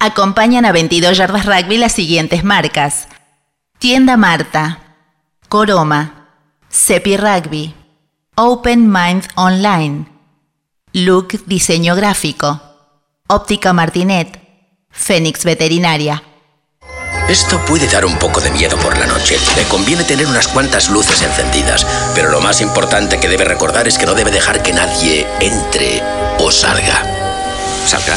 Acompañan a 22 yardas rugby las siguientes marcas. Tienda Marta, Coroma, Cepi Rugby, Open Mind Online, Look Diseño Gráfico, Óptica Martinet, Fénix Veterinaria. Esto puede dar un poco de miedo por la noche. Le conviene tener unas cuantas luces encendidas, pero lo más importante que debe recordar es que no debe dejar que nadie entre o salga. ¿Salga?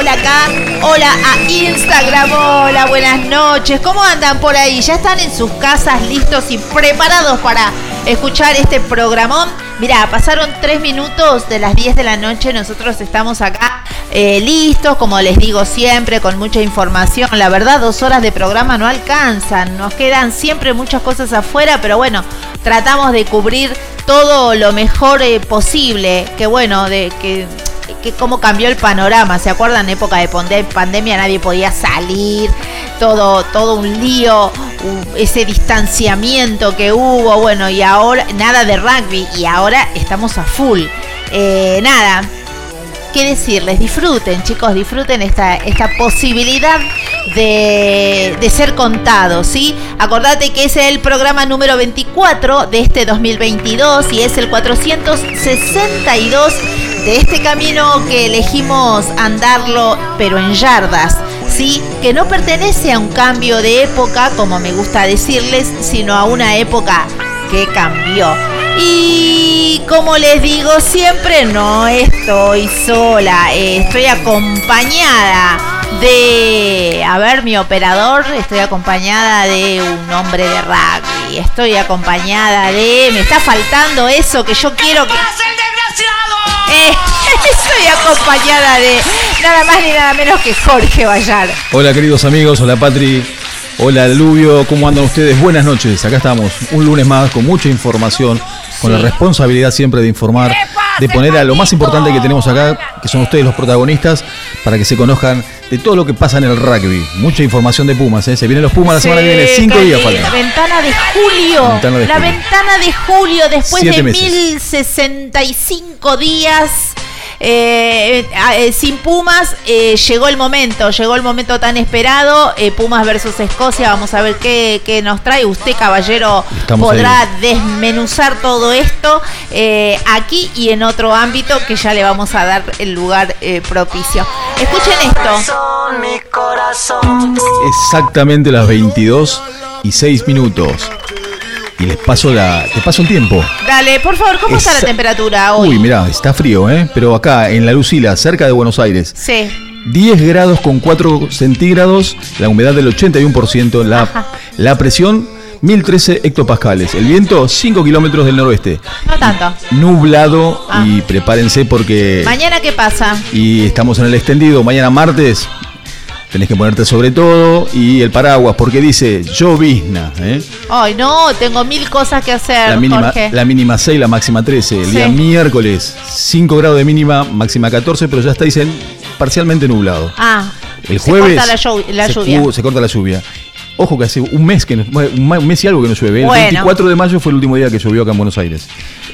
hola acá Hola a Instagram, hola, buenas noches. ¿Cómo andan por ahí? ¿Ya están en sus casas listos y preparados para escuchar este programón? Mira, pasaron tres minutos de las 10 de la noche, nosotros estamos acá eh, listos, como les digo siempre, con mucha información. La verdad, dos horas de programa no alcanzan, nos quedan siempre muchas cosas afuera, pero bueno, tratamos de cubrir todo lo mejor eh, posible. Que bueno, de que que cómo cambió el panorama. ¿Se acuerdan? En época de pandemia nadie podía salir, todo, todo un lío, ese distanciamiento que hubo, bueno, y ahora nada de rugby y ahora estamos a full. Eh, nada, ¿qué decirles? Disfruten, chicos, disfruten esta, esta posibilidad de, de, ser contados, ¿sí? Acordate que es el programa número 24 de este 2022 y es el 462 de este camino que elegimos andarlo, pero en yardas, ¿sí? Que no pertenece a un cambio de época, como me gusta decirles, sino a una época que cambió. Y como les digo siempre, no estoy sola, estoy acompañada de, a ver, mi operador, estoy acompañada de un hombre de rugby, estoy acompañada de, me está faltando eso que yo quiero que... Eh, estoy acompañada de nada más ni nada menos que Jorge Vallar. Hola queridos amigos, hola Patri, hola Lubio, ¿cómo andan ustedes? Buenas noches, acá estamos, un lunes más con mucha información, con la responsabilidad siempre de informar, de poner a lo más importante que tenemos acá, que son ustedes los protagonistas, para que se conozcan de todo lo que pasa en el rugby. Mucha información de Pumas, ¿eh? Se vienen los Pumas la semana que viene, cinco días faltan. La ventana de julio. La ventana de julio, después de 1065 días eh, eh, sin Pumas eh, llegó el momento, llegó el momento tan esperado. Pumas versus Escocia, vamos a ver qué, nos trae. Usted, caballero, podrá desmenuzar todo esto aquí y en otro ámbito que ya le vamos a dar el lugar propicio. Escuchen esto. Exactamente las 22 y 6 minutos y les paso la, te paso el tiempo. Dale, por favor, ¿cómo está la temperatura hoy? Uy, mira, está frío, ¿eh? Pero acá en La Lucila, cerca de Buenos Aires. Sí. 10 grados con 4 centígrados, la humedad del 81%, la, la presión 1013 hectopascales. El viento 5 kilómetros del noroeste. No tanto. Nublado Ah. y prepárense porque... Mañana qué pasa? Y estamos en el extendido. Mañana martes tenés que ponerte sobre todo y el paraguas porque dice llovizna. ¿eh? Ay, no, tengo mil cosas que hacer, La mínima, Jorge. la mínima 6, la máxima 13. El Sí. día miércoles 5 grados de mínima, máxima 14, pero ya está, dicen, parcialmente nublado. Ah, El se jueves corta la, llu- la se, lluvia. cu- se corta la lluvia. Ojo que hace un mes que no- un mes y algo que no llueve. El Bueno. 24 de mayo fue el último día que llovió acá en Buenos Aires.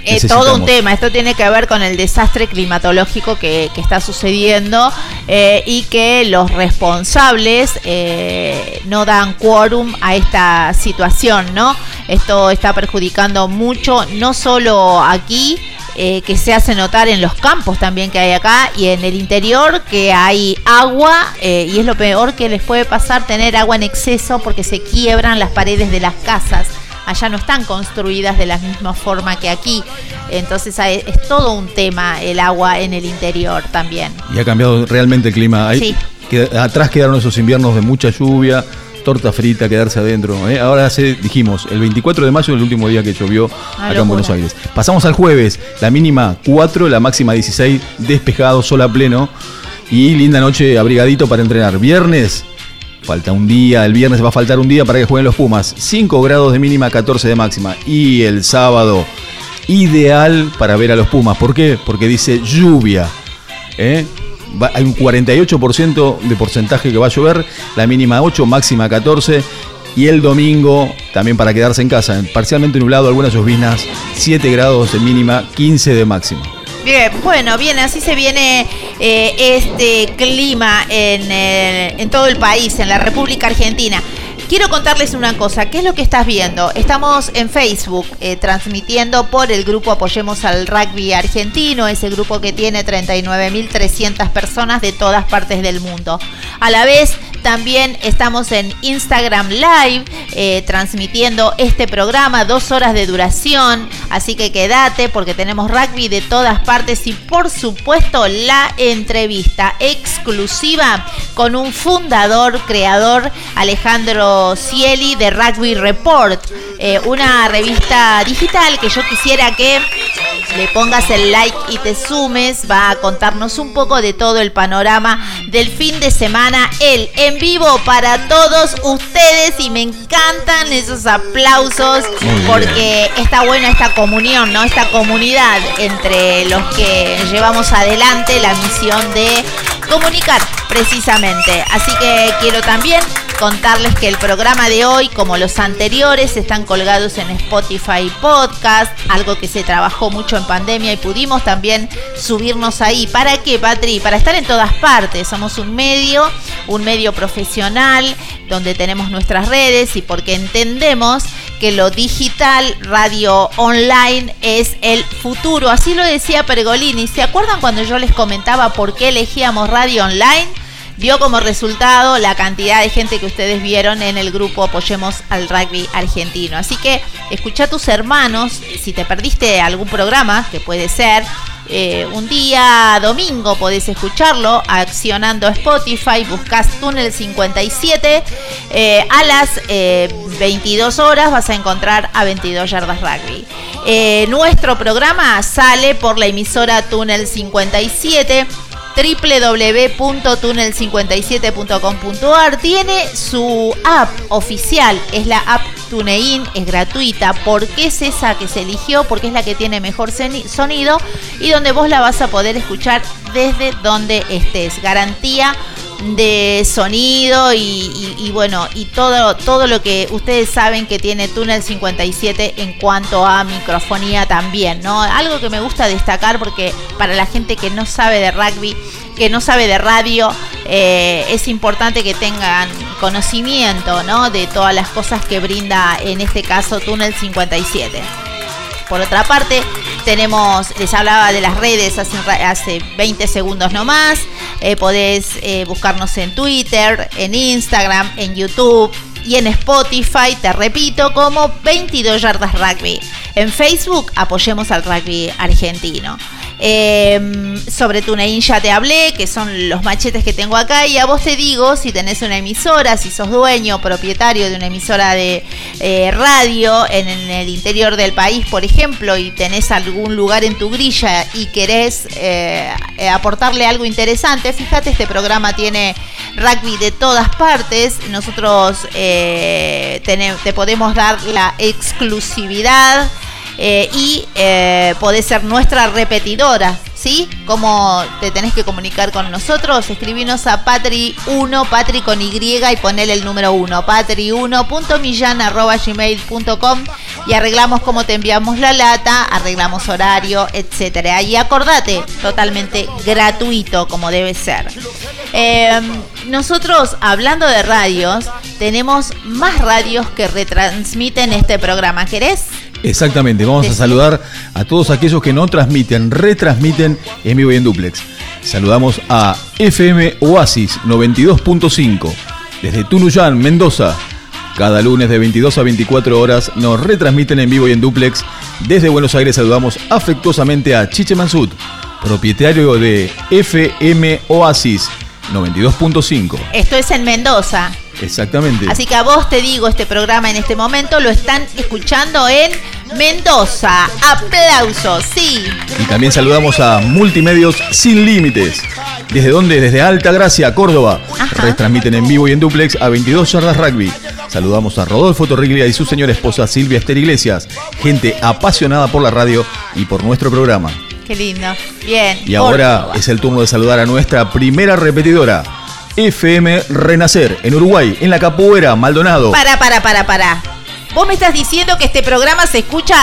Eh, todo un tema, esto tiene que ver con el desastre climatológico que, que está sucediendo eh, y que los responsables eh, no dan quórum a esta situación, ¿no? Esto está perjudicando mucho, no solo aquí, eh, que se hace notar en los campos también que hay acá y en el interior que hay agua eh, y es lo peor que les puede pasar tener agua en exceso porque se quiebran las paredes de las casas allá no están construidas de la misma forma que aquí. Entonces hay- es todo un tema el agua en el interior también. Y ha cambiado realmente el clima. Ahí- Sí. que- atrás quedaron esos inviernos de mucha lluvia, torta frita, quedarse adentro. ¿eh? Ahora hace, dijimos, el 24 de mayo es el último día que llovió Una acá en. Buenos Aires. Pasamos al jueves, la mínima 4, la máxima 16, despejado, sol a pleno. Y linda noche abrigadito para entrenar. Viernes, falta un día, el viernes va a faltar un día para que jueguen los Pumas. 5 grados de mínima, 14 de máxima. Y el sábado, ideal para ver a los Pumas. ¿Por qué? Porque dice lluvia. ¿eh? Va- hay un 48% de porcentaje que va a llover, la mínima 8, máxima 14. Y el domingo, también para quedarse en casa, parcialmente nublado, algunas lloviznas, 7 grados de mínima, 15 de máxima. Bien, bueno, bien, así se viene eh, este clima en, el- en todo el país, en la República Argentina. Quiero contarles una cosa, ¿qué es lo que estás viendo? Estamos en Facebook eh, transmitiendo por el grupo Apoyemos al Rugby Argentino, ese grupo que tiene 39.300 personas de todas partes del mundo. A la vez, también estamos en Instagram Live eh, transmitiendo este programa, dos horas de duración, así que quédate porque tenemos rugby de todas partes y por supuesto la entrevista exclusiva con un fundador, creador, Alejandro Cieli de Rugby Report, eh, una revista digital que yo quisiera que le pongas el like y te sumes, va a contarnos un poco de todo el panorama del fin de semana, él en vivo para todos ustedes y me encantan esos aplausos porque está buena esta comunión, ¿no? Esta comunidad entre los que llevamos adelante la misión de comunicar precisamente. Así que quiero también contarles que el programa de hoy, como los anteriores, están colgados en Spotify Podcast, algo que se trabajó mucho en pandemia y pudimos también subirnos ahí. ¿Para qué, Patri? Para estar en todas partes. Somos un medio, un medio profesional, donde tenemos nuestras redes y porque entendemos que lo digital, radio online, es el futuro. Así lo decía Pergolini. ¿Se acuerdan cuando yo les comentaba por qué elegíamos radio online? Dio como resultado la cantidad de gente que ustedes vieron en el grupo Apoyemos al Rugby Argentino. Así que escucha a tus hermanos, si te perdiste algún programa, que puede ser, eh, un día domingo podés escucharlo accionando Spotify, buscas Túnel 57, eh, a las eh, 22 horas vas a encontrar a 22 Yardas Rugby. Eh, nuestro programa sale por la emisora Túnel 57 www.tunnel57.com.ar tiene su app oficial, es la app TuneIn, es gratuita. ¿Por qué es esa que se eligió? Porque es la que tiene mejor sonido y donde vos la vas a poder escuchar desde donde estés. Garantía de sonido y, y- y bueno, y todo, todo lo que ustedes saben que tiene Tunnel 57 en cuanto a microfonía también, ¿no? Algo que me gusta destacar porque para la gente que no sabe de rugby, que no sabe de radio, eh, es importante que tengan conocimiento, ¿no? De todas las cosas que brinda en este caso Tunnel 57. Por otra parte, tenemos, les hablaba de las redes hace, hace 20 segundos nomás. Eh, podés eh, buscarnos en Twitter, en Instagram, en YouTube y en Spotify, te repito, como 22 yardas rugby. En Facebook apoyemos al rugby argentino. Eh, sobre TuneIn ya te hablé, que son los machetes que tengo acá. Y a vos te digo, si tenés una emisora, si sos dueño, propietario de una emisora de eh, radio en, el interior del país, por ejemplo, y tenés algún lugar en tu grilla y querés eh, eh, aportarle algo interesante, fíjate, este programa tiene rugby de todas partes. Nosotros te podemos dar la exclusividad eh, y eh, podés ser nuestra repetidora. ¿Sí? ¿Cómo te tenés que comunicar con nosotros? Escribinos a patri1, patri con Y y ponele el número 1, patri1.millan.gmail.com y arreglamos cómo te enviamos la lata, arreglamos horario, etcétera. Y acordate, totalmente gratuito como debe ser. Eh, nosotros, hablando de radios, tenemos más radios que retransmiten este programa. ¿Querés? Exactamente, vamos a saludar a todos aquellos que no transmiten, retransmiten en vivo y en duplex. Saludamos a FM Oasis 92.5 desde Tunuyán, Mendoza. Cada lunes de 22 a 24 horas nos retransmiten en vivo y en duplex. Desde Buenos Aires saludamos afectuosamente a Chiche Mansud, propietario de FM Oasis 92.5. Esto es en Mendoza. Exactamente. Así que a vos te digo, este programa en este momento lo están escuchando en Mendoza. Aplausos, sí. Y también saludamos a Multimedios Sin Límites. ¿Desde dónde? Desde Alta Gracia, Córdoba. Ajá. Retransmiten en vivo y en duplex a 22 yardas rugby. Saludamos a Rodolfo Torriglia y su señora esposa Silvia Esther Iglesias. Gente apasionada por la radio y por nuestro programa. Qué lindo. Bien. Y ahora Córdoba. es el turno de saludar a nuestra primera repetidora. FM Renacer, en Uruguay, en la Capoeira, Maldonado. Para, para, para, para. Vos me estás diciendo que este programa se escucha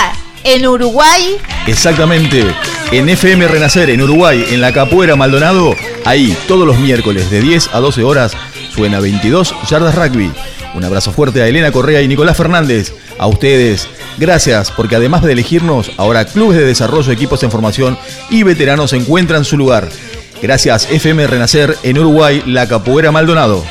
en Uruguay. Exactamente. En FM Renacer, en Uruguay, en la Capuera Maldonado, ahí todos los miércoles de 10 a 12 horas suena 22 Yardas Rugby. Un abrazo fuerte a Elena Correa y Nicolás Fernández. A ustedes, gracias, porque además de elegirnos, ahora clubes de desarrollo, equipos en formación y veteranos encuentran su lugar. Gracias FM Renacer en Uruguay, la Capoeira Maldonado.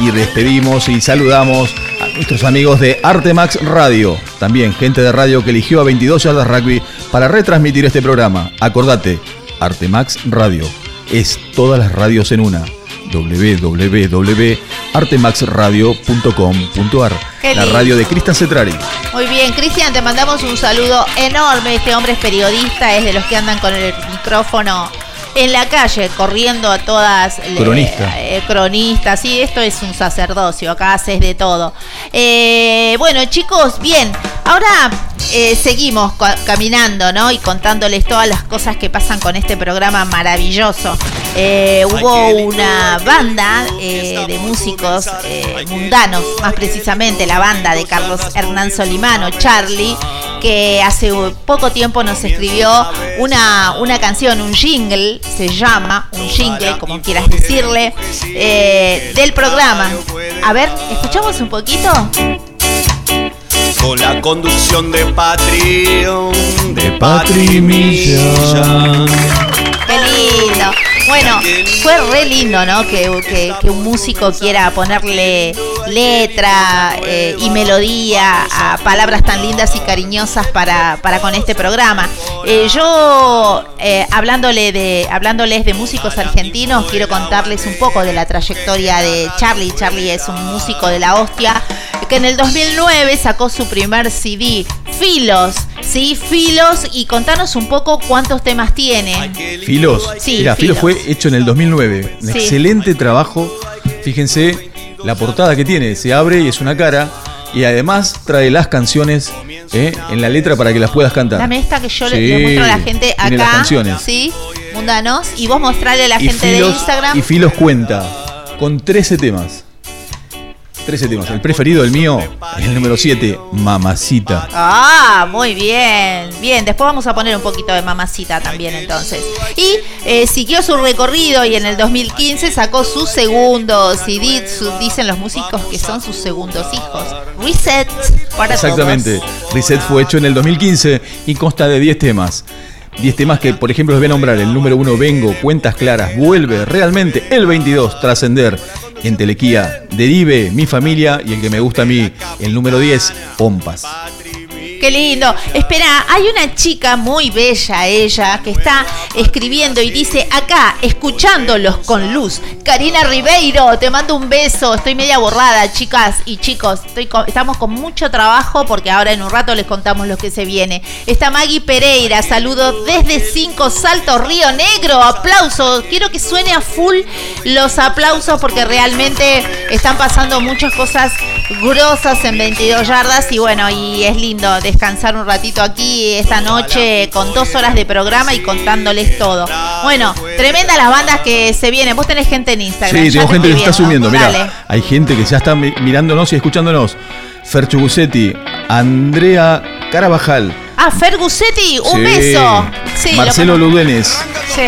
Y despedimos y saludamos a nuestros amigos de Artemax Radio. También gente de radio que eligió a 22 Yardas Rugby para retransmitir este programa. Acordate, Artemax Radio. Es todas las radios en una. www.artemaxradio.com.ar La radio de Cristian Cetrari. Muy bien, Cristian, te mandamos un saludo enorme. Este hombre es periodista, es de los que andan con el micrófono en la calle, corriendo a todas. le- Cronista. eh, cronista, sí, esto es un sacerdocio, acá haces de todo. Eh, bueno, chicos, bien, ahora eh, seguimos caminando, ¿no? Y contándoles todas las cosas que pasan con este programa maravilloso. Eh, hubo una banda eh, de músicos mundanos, más precisamente la banda de Carlos Hernán Solimano, Charlie, que hace poco tiempo nos escribió una, una canción, un jingle, se llama, un jingle, como quieras decirle, del programa. A ver, escuchamos un poquito. Con la conducción de Patreon, de Patri Millán. Qué lindo. Bueno, fue re lindo, ¿no? Que, un músico quiera ponerle letra eh, y melodía a palabras tan lindas y cariñosas para, para con este programa. Eh, yo, eh, hablándole de, hablándoles de músicos argentinos, quiero contarles un poco de la trayectoria de Charlie. Charlie es un músico de la hostia que en el 2009 sacó su primer CD, Filos, ¿sí? Filos, y contanos un poco cuántos temas tiene. Filos. Sí, Mira, Filos Filos. fue hecho en el 2009. Un Sí. excelente trabajo. Fíjense la portada que tiene. Se abre y es una cara. Y además trae las canciones eh, en la letra para que las puedas cantar. Dame esta que yo le- Sí, le muestro a la gente tiene las acá. canciones. Sí, mundanos. Y vos mostrarle a la y gente de Instagram. y Filos cuenta con 13 temas. 13 temas. El preferido, el mío, es el número 7, Mamacita. Ah, muy bien. Bien, después vamos a poner un poquito de mamacita también entonces. Y eh, siguió su recorrido y en el 2015 sacó su segundo CD, su- dicen los músicos que son sus segundos hijos. Reset para Exactamente. todos. Reset fue hecho en el 2015 y consta de 10 temas. 10 temas que, por ejemplo, les voy a nombrar. El número 1, Vengo, Cuentas Claras, Vuelve, Realmente. El 22, Trascender. Entelequía, Derive, Mi Familia. Y el que me gusta a mí, el número 10, Pompas. Qué lindo. Espera, hay una chica muy bella, ella, que está escribiendo y dice acá, escuchándolos con luz. Karina Ribeiro, te mando un beso. Estoy media borrada, chicas y chicos. Estamos con mucho trabajo porque ahora en un rato les contamos lo que se viene. Está Maggie Pereira, saludo desde Cinco Saltos, Río Negro. Aplausos. Quiero que suene a full los aplausos porque realmente están pasando muchas cosas grosas en 22 yardas y bueno, y es lindo descansar un ratito aquí esta noche con dos horas de programa y contándoles todo. Bueno, tremenda las bandas que se vienen. Vos tenés gente en Instagram. Sí, tengo gente que se está subiendo. Mira, hay gente que ya está mirándonos y escuchándonos. Ferchu Gusetti, Andrea Carabajal. Ah, Fergusetti, un beso. Marcelo Ludenes. Sí.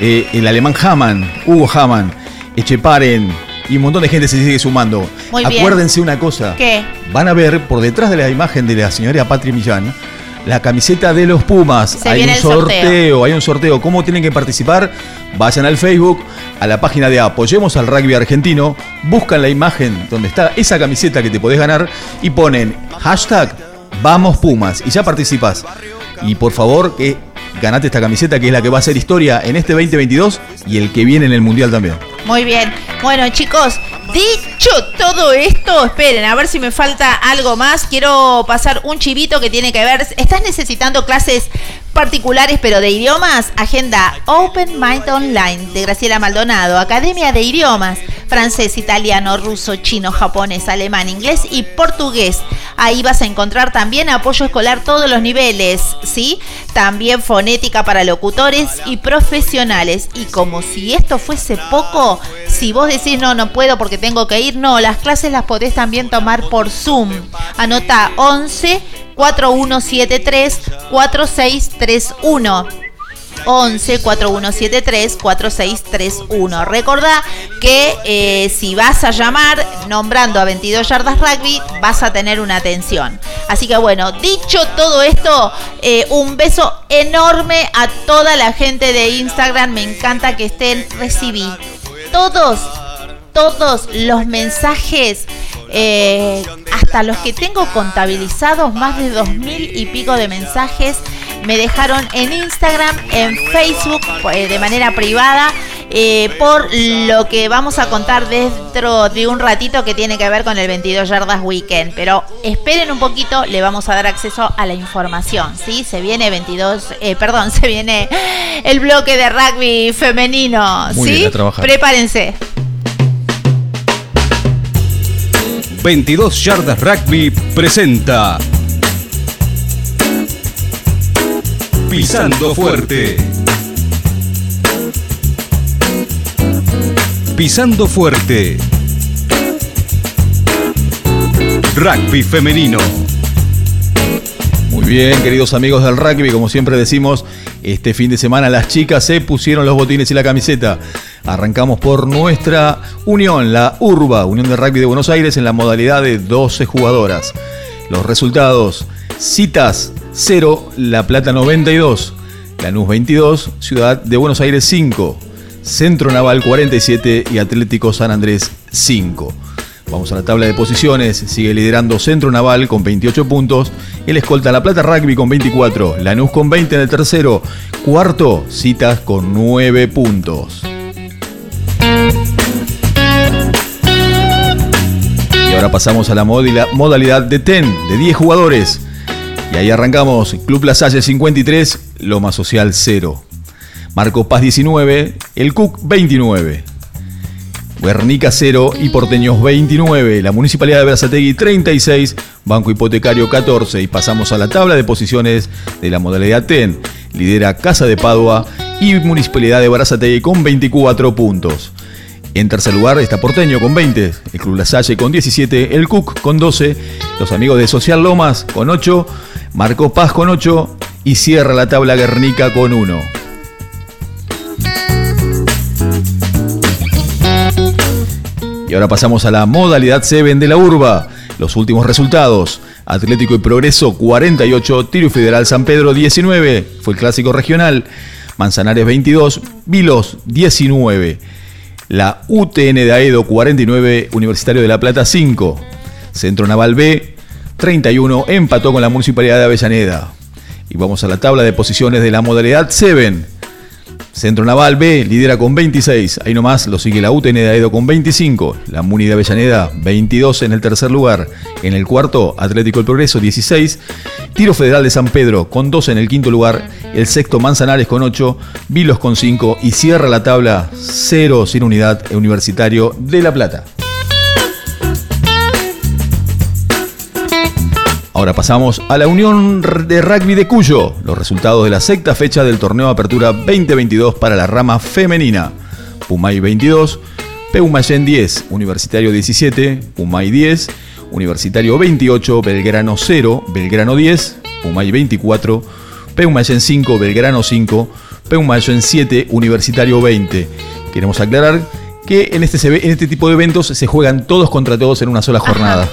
Eh, el alemán Hamann, Hugo Hamann, Echeparen, y un montón de gente se sigue sumando. Acuérdense una cosa. ¿Qué? Van a ver por detrás de la imagen de la señora Patri Millán la camiseta de los Pumas. hay un sorteo, hay un sorteo. ¿Cómo tienen que participar? Vayan al Facebook, a la página de Apoyemos al Rugby Argentino, buscan la imagen donde está esa camiseta que te podés ganar y ponen hashtag Vamos Pumas y ya participas. Y por favor, que ganate esta camiseta que es la que va a hacer historia en este 2022 y el que viene en el Mundial también. Muy bien. Bueno, chicos, dicho todo esto, esperen, a ver si me falta algo más. Quiero pasar un chivito que tiene que ver. ¿Estás necesitando clases particulares pero de idiomas? Agenda Open Mind Online de Graciela Maldonado, Academia de Idiomas, francés, italiano, ruso, chino, japonés, alemán, inglés y portugués. Ahí vas a encontrar también apoyo escolar todos los niveles, ¿sí? También fonética para locutores y profesionales. Y como si esto fuese poco, si vos decís no, no puedo porque tengo que ir, no, las clases las podés también tomar por Zoom. Anota 11 4173 4631. 11 4173 4631. Recordá que eh, si vas a llamar nombrando a 22 yardas rugby, vas a tener una atención. Así que bueno, dicho todo esto, eh, un beso enorme a toda la gente de Instagram. Me encanta que estén. Recibí todos, todos los mensajes. Eh, hasta los que tengo contabilizados, más de dos mil y pico de mensajes me dejaron en Instagram, en Facebook, eh, de manera privada, eh, por lo que vamos a contar dentro de un ratito que tiene que ver con el 22 Yardas Weekend. Pero esperen un poquito, le vamos a dar acceso a la información, ¿sí? Se viene 22, eh, perdón, se viene el bloque de rugby femenino, ¿sí? Prepárense. 22 Yardas Rugby presenta Pisando fuerte. Pisando fuerte. Rugby femenino. Muy bien, queridos amigos del rugby, como siempre decimos, este fin de semana las chicas se pusieron los botines y la camiseta. Arrancamos por nuestra unión, la URBA, Unión de Rugby de Buenos Aires, en la modalidad de 12 jugadoras. Los resultados, citas 0, La Plata 92, Lanús 22, Ciudad de Buenos Aires 5, Centro Naval 47 y Atlético San Andrés 5. Vamos a la tabla de posiciones. Sigue liderando Centro Naval con 28 puntos. El escolta La Plata Rugby con 24. Lanús con 20 en el tercero. Cuarto, Citas con 9 puntos. Y ahora pasamos a la modalidad de TEN de 10 jugadores. Y ahí arrancamos. Club La Salle 53, Loma Social 0. Marco Paz 19, El Cook 29. Guernica 0 y Porteños 29. La Municipalidad de Brazategui 36, Banco Hipotecario 14. Y pasamos a la tabla de posiciones de la modalidad TEN. Lidera Casa de Padua y Municipalidad de Brazategui con 24 puntos. En tercer lugar está Porteño con 20, el Club La Salle con 17, el Cook con 12, los amigos de Social Lomas con 8, Marco Paz con 8 y cierra la tabla Guernica con 1. Y ahora pasamos a la modalidad 7 de la urba. Los últimos resultados. Atlético y Progreso 48, Tiro Federal San Pedro 19, fue el clásico regional. Manzanares 22, Vilos 19. La UTN de Aedo 49, Universitario de La Plata 5. Centro Naval B 31 empató con la Municipalidad de Avellaneda. Y vamos a la tabla de posiciones de la modalidad 7. Centro Naval B lidera con 26. Ahí nomás lo sigue la UTN de Aedo con 25. La Muni de Avellaneda 22 en el tercer lugar. En el cuarto, Atlético El Progreso 16. Tiro Federal de San Pedro con 12 en el quinto lugar. El sexto Manzanares con 8. Vilos con 5. Y cierra la tabla 0 sin unidad Universitario de La Plata. Ahora pasamos a la Unión de Rugby de Cuyo, los resultados de la sexta fecha del torneo Apertura 2022 para la rama femenina. Pumay 22, Peumayén 10, Universitario 17, Pumay 10, Universitario 28, Belgrano 0, Belgrano 10, Pumay 24, Peumayén 5, Belgrano 5, Peumayén 7, Universitario 20. Queremos aclarar que en este, en este tipo de eventos se juegan todos contra todos en una sola jornada.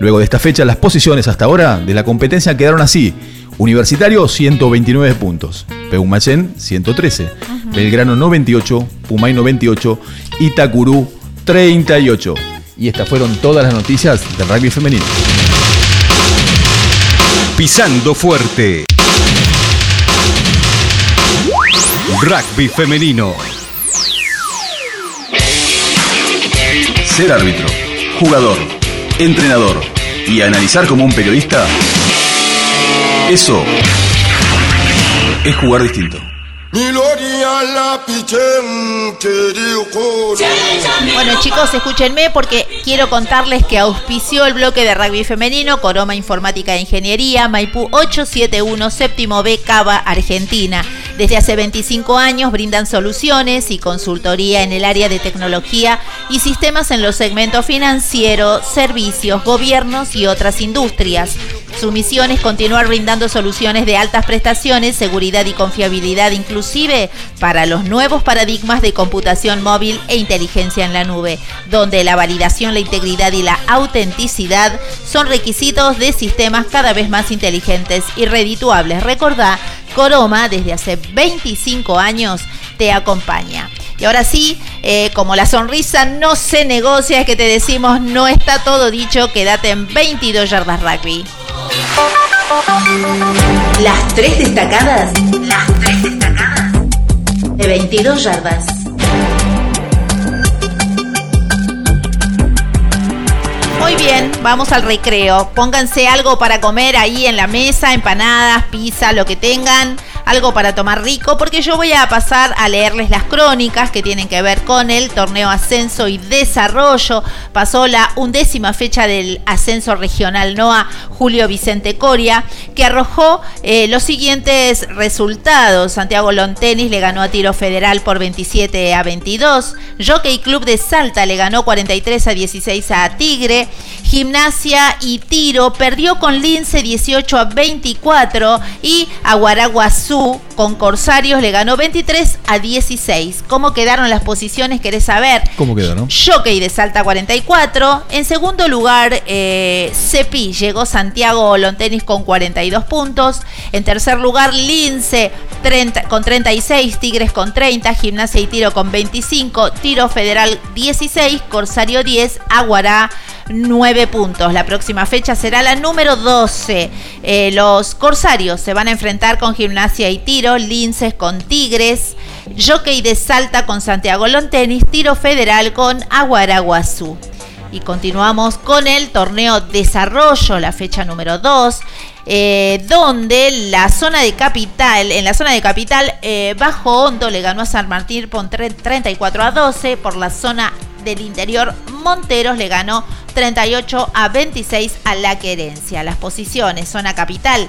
Luego de esta fecha, las posiciones hasta ahora de la competencia quedaron así. Universitario 129 puntos, Peumayén 113, Belgrano 98, Pumay 98, Itacurú 38. Y estas fueron todas las noticias del rugby femenino. Pisando fuerte. Rugby femenino. Ser árbitro, jugador, entrenador y analizar como un periodista, eso es jugar distinto. Bueno chicos, escúchenme porque quiero contarles que auspició el bloque de rugby femenino Coroma Informática e Ingeniería Maipú 871 séptimo B Cava Argentina. Desde hace 25 años brindan soluciones y consultoría en el área de tecnología y sistemas en los segmentos financiero, servicios, gobiernos y otras industrias. Su misión es continuar brindando soluciones de altas prestaciones, seguridad y confiabilidad inclusive para los nuevos paradigmas de computación móvil e inteligencia en la nube, donde la validación, la integridad y la autenticidad son requisitos de sistemas cada vez más inteligentes y redituables. Recordá, Coroma desde hace 25 años te acompaña. Y ahora sí, eh, como la sonrisa no se negocia, es que te decimos, no está todo dicho, quédate en 22 yardas rugby. Las tres destacadas. Las tres destacadas. De 22 yardas. Vamos al recreo. Pónganse algo para comer ahí en la mesa, empanadas, pizza, lo que tengan algo para tomar rico, porque yo voy a pasar a leerles las crónicas que tienen que ver con el torneo Ascenso y Desarrollo. Pasó la undécima fecha del Ascenso Regional NOA Julio Vicente Coria, que arrojó eh, los siguientes resultados. Santiago Lontenis le ganó a Tiro Federal por 27 a 22. Jockey Club de Salta le ganó 43 a 16 a Tigre. Gimnasia y Tiro perdió con Lince 18 a 24 y Aguaraguazú con Corsarios le ganó 23 a 16. ¿Cómo quedaron las posiciones? ¿Querés saber? ¿Cómo quedaron? Jockey de Salta 44. En segundo lugar, eh, Cepi llegó Santiago Lontenis con 42 puntos. En tercer lugar, Lince 30, con 36, Tigres con 30, Gimnasia y Tiro con 25, Tiro Federal 16, Corsario 10, Aguará 9 puntos. La próxima fecha será la número 12. Eh, los Corsarios se van a enfrentar con Gimnasia y Tiro, Linces con Tigres, Jockey de Salta con Santiago Lontenis, Tiro Federal con Aguaraguazú. Y continuamos con el torneo Desarrollo, la fecha número 2. Eh, donde la zona de capital, en la zona de capital, eh, Bajo Hondo le ganó a San Martín por 34 a 12, por la zona del interior, Monteros le ganó 38 a 26 a la querencia. Las posiciones, zona capital,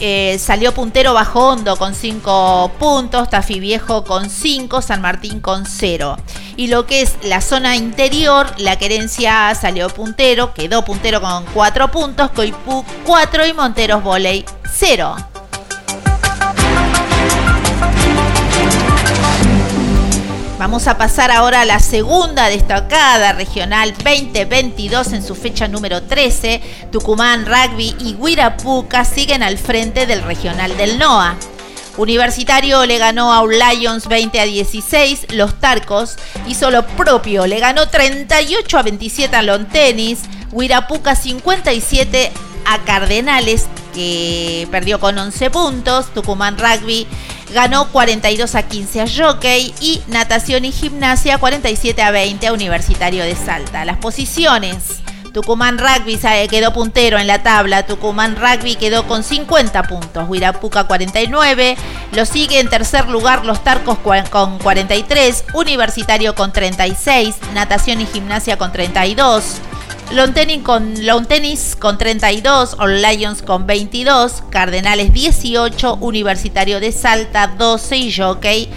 eh, salió puntero bajo hondo con 5 puntos, Tafi Viejo con 5, San Martín con 0. Y lo que es la zona interior, la querencia salió puntero, quedó puntero con 4 puntos, Coipú 4 y Monteros Voley 0. Vamos a pasar ahora a la segunda destacada regional 2022 en su fecha número 13. Tucumán Rugby y Huirapuca siguen al frente del regional del NOA. Universitario le ganó a Lions 20 a 16, Los Tarcos hizo lo propio, le ganó 38 a 27 a Lontenis, Huirapuca 57 a Cardenales, que perdió con 11 puntos. Tucumán Rugby ganó 42 a 15 a Jockey y Natación y Gimnasia 47 a 20 a Universitario de Salta. Las posiciones. Tucumán Rugby quedó puntero en la tabla. Tucumán Rugby quedó con 50 puntos. Huirapuca 49. Lo sigue en tercer lugar los Tarcos con 43. Universitario con 36. Natación y Gimnasia con 32. Long Tennis con, con 32, All Lions con 22, Cardenales 18, Universitario de Salta 12 y Jockey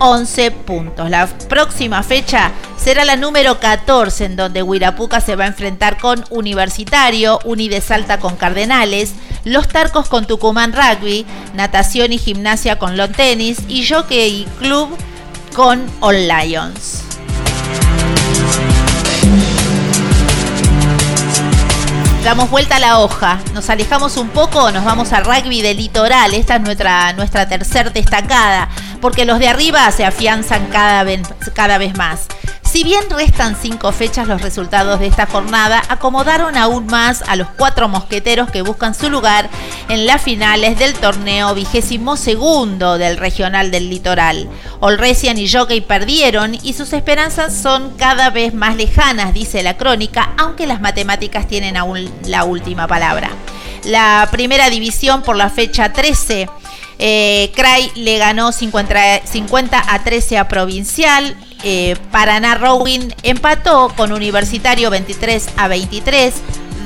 11 puntos. La próxima fecha será la número 14 en donde Huirapuca se va a enfrentar con Universitario, Uni de Salta con Cardenales, Los Tarcos con Tucumán Rugby, Natación y Gimnasia con Long Tennis y Jockey Club con All Lions. damos vuelta a la hoja, nos alejamos un poco, nos vamos al rugby del litoral, esta es nuestra, nuestra tercer destacada, porque los de arriba se afianzan cada vez, cada vez más. Si bien restan cinco fechas, los resultados de esta jornada acomodaron aún más a los cuatro mosqueteros que buscan su lugar en las finales del torneo vigésimo segundo del regional del litoral. Olresian y Jockey perdieron y sus esperanzas son cada vez más lejanas, dice la crónica, aunque las matemáticas tienen aún la última palabra. La primera división por la fecha 13 eh, Cray le ganó 50, 50, a 13 a Provincial. Eh, Paraná Rowing empató con Universitario 23 a 23.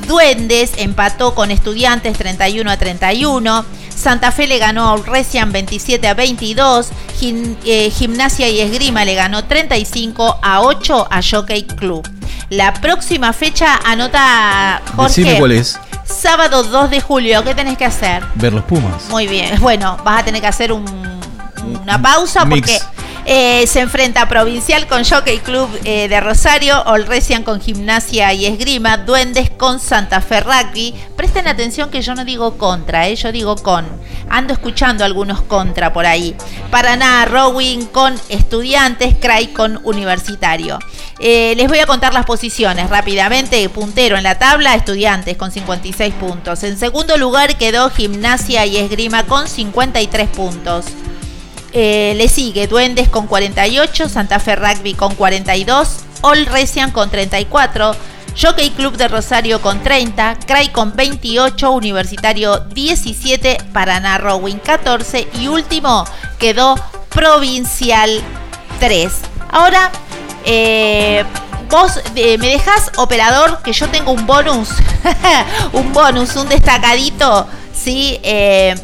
Duendes empató con Estudiantes 31 a 31. Santa Fe le ganó a Urresian 27 a 22. Eh, Gimnasia y Esgrima le ganó 35 a 8 a Jockey Club. La próxima fecha anota Jorge. cuál es. Sábado 2 de julio, ¿qué tenés que hacer? Ver los Pumas. Muy bien. Bueno, vas a tener que hacer un, una pausa porque eh, se enfrenta Provincial con Jockey Club eh, de Rosario, Olresian con Gimnasia y Esgrima, Duendes con Santa Fe Rugby. Presten atención que yo no digo contra, eh, yo digo con. Ando escuchando algunos contra por ahí. Paraná, Rowing con Estudiantes, Cray con Universitario. les voy a contar las posiciones rápidamente. Puntero en la tabla, Estudiantes con 56 puntos. En segundo lugar quedó Gimnasia y Esgrima con 53 puntos. Eh, le sigue Duendes con 48, Santa Fe Rugby con 42, All Resian con 34, Jockey Club de Rosario con 30, Cray con 28, Universitario 17, Paraná Rowing 14 y último quedó Provincial 3. Ahora, eh, vos eh, me dejas operador que yo tengo un bonus, un bonus, un destacadito, sí,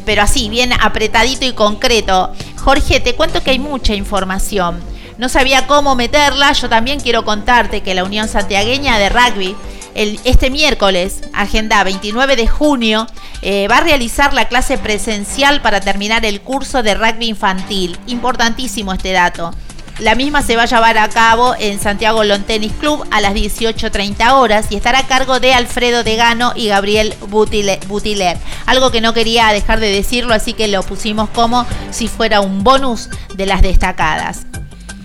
pero así, bien apretadito y concreto. Jorge, te cuento que hay mucha información. No sabía cómo meterla. Yo también quiero contarte que la Unión Santiagueña de Rugby, este miércoles, agenda 29 de junio, eh, va a realizar la clase presencial para terminar el curso de rugby infantil. Importantísimo este dato. La misma se va a llevar a cabo en Santiago Lon Tennis Club a las 18.30 horas y estará a cargo de Alfredo Degano y Gabriel Butiler. Algo que no quería dejar de decirlo, así que lo pusimos como si fuera un bonus de las destacadas.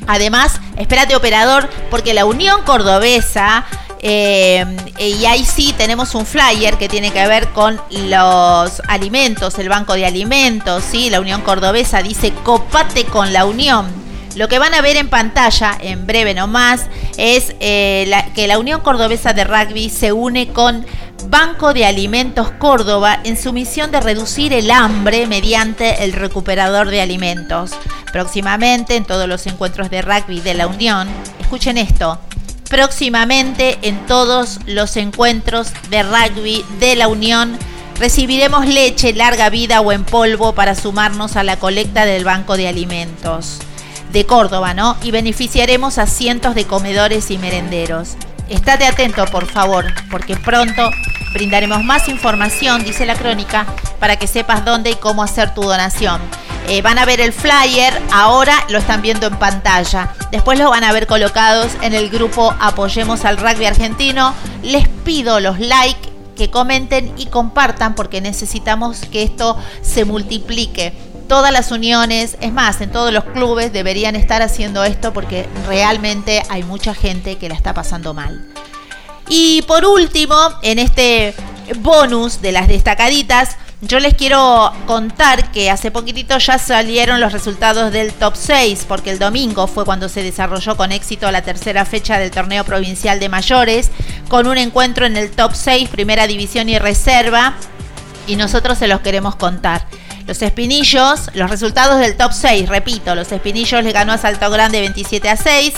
Además, espérate operador, porque la Unión Cordobesa eh, y ahí sí tenemos un flyer que tiene que ver con los alimentos, el banco de alimentos, ¿sí? La Unión Cordobesa dice copate con la Unión. Lo que van a ver en pantalla, en breve nomás, es eh, que la Unión Cordobesa de Rugby se une con Banco de Alimentos Córdoba en su misión de reducir el hambre mediante el recuperador de alimentos. Próximamente, en todos los encuentros de rugby de la Unión, escuchen esto, próximamente en todos los encuentros de rugby de la Unión, recibiremos leche larga vida o en polvo para sumarnos a la colecta del Banco de Alimentos de Córdoba, ¿no? Y beneficiaremos a cientos de comedores y merenderos. Estate atento, por favor, porque pronto brindaremos más información, dice la crónica, para que sepas dónde y cómo hacer tu donación. Eh, van a ver el flyer, ahora lo están viendo en pantalla. Después lo van a ver colocados en el grupo Apoyemos al Rugby Argentino. Les pido los likes, que comenten y compartan porque necesitamos que esto se multiplique todas las uniones, es más, en todos los clubes deberían estar haciendo esto porque realmente hay mucha gente que la está pasando mal. Y por último, en este bonus de las destacaditas, yo les quiero contar que hace poquitito ya salieron los resultados del top 6, porque el domingo fue cuando se desarrolló con éxito la tercera fecha del torneo provincial de mayores, con un encuentro en el top 6, primera división y reserva, y nosotros se los queremos contar. Los Espinillos, los resultados del top 6, repito, los Espinillos le ganó a Salto Grande 27 a 6,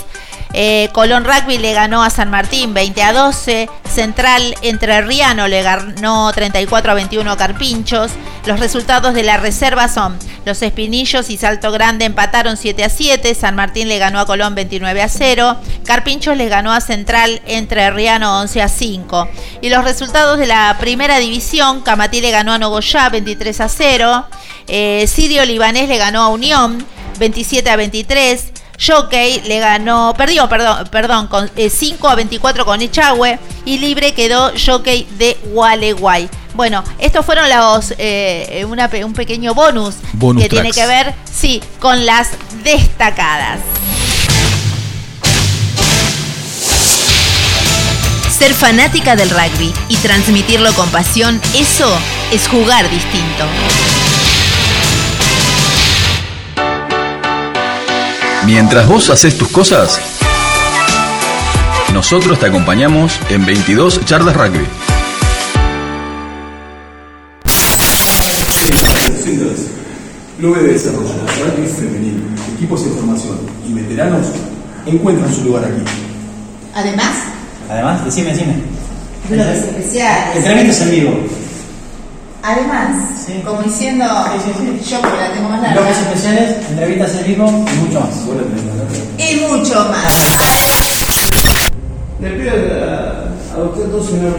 eh, Colón Rugby le ganó a San Martín 20 a 12. Central Entre Riano le ganó 34 a 21 a Carpinchos. Los resultados de la reserva son los Espinillos y Salto Grande empataron 7 a 7. San Martín le ganó a Colón 29 a 0. Carpinchos le ganó a Central Entre Riano 11 a 5. Y los resultados de la primera división, Camatí le ganó a Nogoyá 23 a 0. Eh, Sirio Libanés le ganó a Unión 27 a 23. Jockey le ganó, perdió, perdón, perdón, con 5 eh, a 24 con Echagüe y libre quedó Jockey de Gualeguay. Bueno, estos fueron los eh, un pequeño bonus, que tiene que ver, sí, con las destacadas. Ser fanática del rugby y transmitirlo con pasión, eso es jugar distinto. Mientras vos haces tus cosas, nosotros te acompañamos en 22 Charlas Rugby. Clubes de desarrollo, rugby femenino, equipos de formación y veteranos encuentran su lugar aquí. Además, Además, decime, decime. bloques especiales. Entrenamientos en vivo. Además, como diciendo, yo porque la tengo más larga. Bloques especiales, entrevistas en vivo y mucho más. Y mucho más. Le pido a, a usted dos, señor.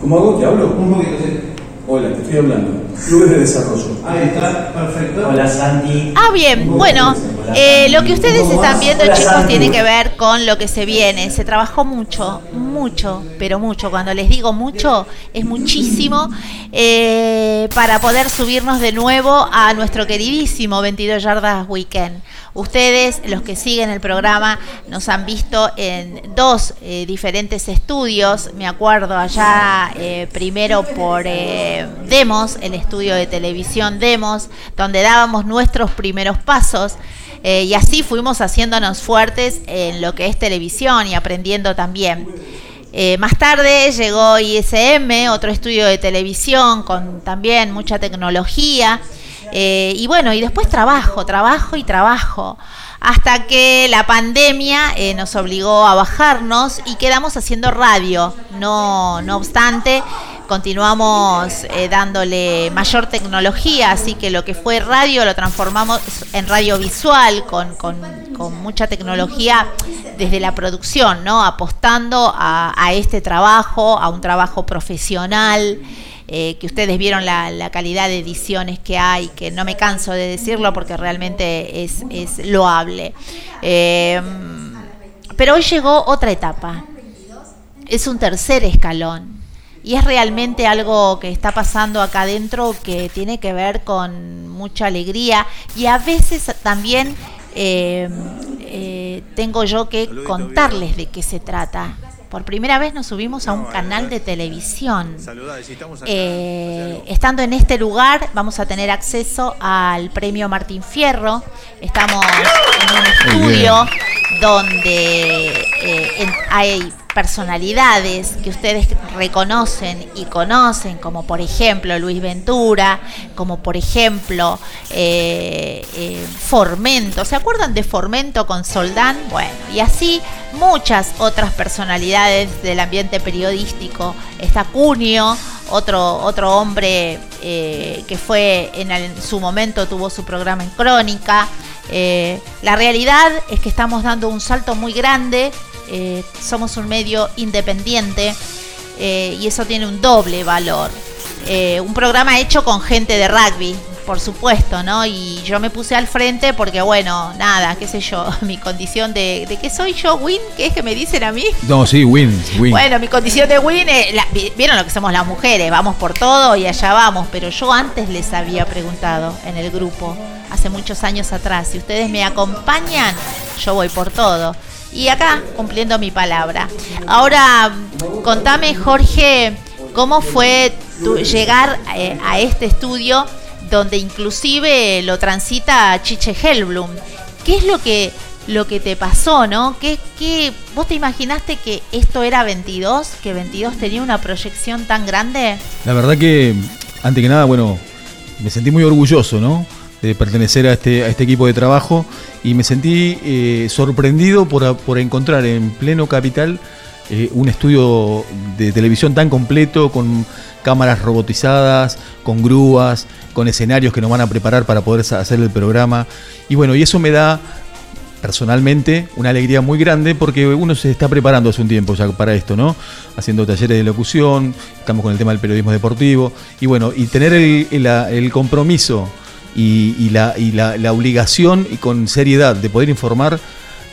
¿Cómo hago? ¿Te hablo? Un poquito, sí. Hola, te estoy hablando. Clubes de desarrollo. Ahí está, perfecto. Hola, Santi. Ah, bien, bueno, eh, lo que ustedes están viendo, chicos, tiene que ver con lo que se viene. Se trabajó mucho, mucho, pero mucho. Cuando les digo mucho, es muchísimo eh, para poder subirnos de nuevo a nuestro queridísimo 22 Yardas Weekend. Ustedes, los que siguen el programa, nos han visto en dos eh, diferentes estudios. Me acuerdo allá primero por Demos, el estudio de televisión Demos, donde dábamos nuestros primeros pasos. Eh, y así fuimos haciéndonos fuertes en lo que es televisión y aprendiendo también. Eh, más tarde llegó ISM, otro estudio de televisión con también mucha tecnología. Eh, y bueno, y después trabajo, trabajo y trabajo. Hasta que la pandemia nos obligó a bajarnos y quedamos haciendo radio. No, no obstante, continuamos eh, dándole mayor tecnología, así que lo que fue radio lo transformamos en radio visual con, con- mucha tecnología desde la producción, ¿no? Apostando a, a este trabajo, a un trabajo profesional. eh, que ustedes vieron la, la calidad de ediciones que hay, que no me canso de decirlo porque realmente es, es loable. Eh, pero hoy llegó otra etapa. Es un tercer escalón. Y es realmente algo que está pasando acá adentro que tiene que ver con mucha alegría y a veces también eh, eh, tengo yo que contarles de qué se trata. Por primera vez nos subimos a un canal de televisión. Eh, estando en este lugar vamos a tener acceso al premio Martín Fierro. Estamos en un estudio donde eh, en- hay personalidades que ustedes reconocen y conocen, como por ejemplo Luis Ventura, como por ejemplo eh, eh, Formento. ¿Se acuerdan de Formento con Soldán? Bueno, y así muchas otras personalidades del ambiente periodístico. Está Cunio, otro, otro hombre eh, que fue en, su momento tuvo su programa en Crónica. La realidad es que estamos dando un salto muy grande. Eh, somos un medio independiente eh, y eso tiene un doble valor. Eh, un programa hecho con gente de rugby, por supuesto, ¿no? Y yo me puse al frente porque, bueno, nada, qué sé yo, mi condición de, de que soy yo, Win, que es que me dicen a mí. No, sí, win, win. Bueno, mi condición de win, la- vi- vieron lo que somos las mujeres, vamos por todo y allá vamos, pero yo antes les había preguntado en el grupo, hace muchos años atrás, si ustedes me acompañan, yo voy por todo. Y acá, cumpliendo mi palabra. Ahora, contame, Jorge, ¿Cómo fue tu- llegar eh, a este estudio donde inclusive lo transita Chiche Hellblum? ¿Qué es lo que lo que te pasó, no? ¿Qué, qué, ¿Vos te imaginaste que esto era 22? ¿Que 22 tenía una proyección tan grande? La verdad que, antes que nada, bueno, me sentí muy orgulloso, ¿no? De pertenecer a este, a este equipo de trabajo y me sentí eh, sorprendido por, por encontrar en pleno capital eh, un estudio de televisión tan completo, con cámaras robotizadas, con grúas, con escenarios que nos van a preparar para poder hacer el programa. Y bueno, y eso me da personalmente una alegría muy grande porque uno se está preparando hace un tiempo ya para esto, ¿no? Haciendo talleres de locución, estamos con el tema del periodismo deportivo y bueno, y tener el, el compromiso y, y la, y la- la obligación y con seriedad de poder informar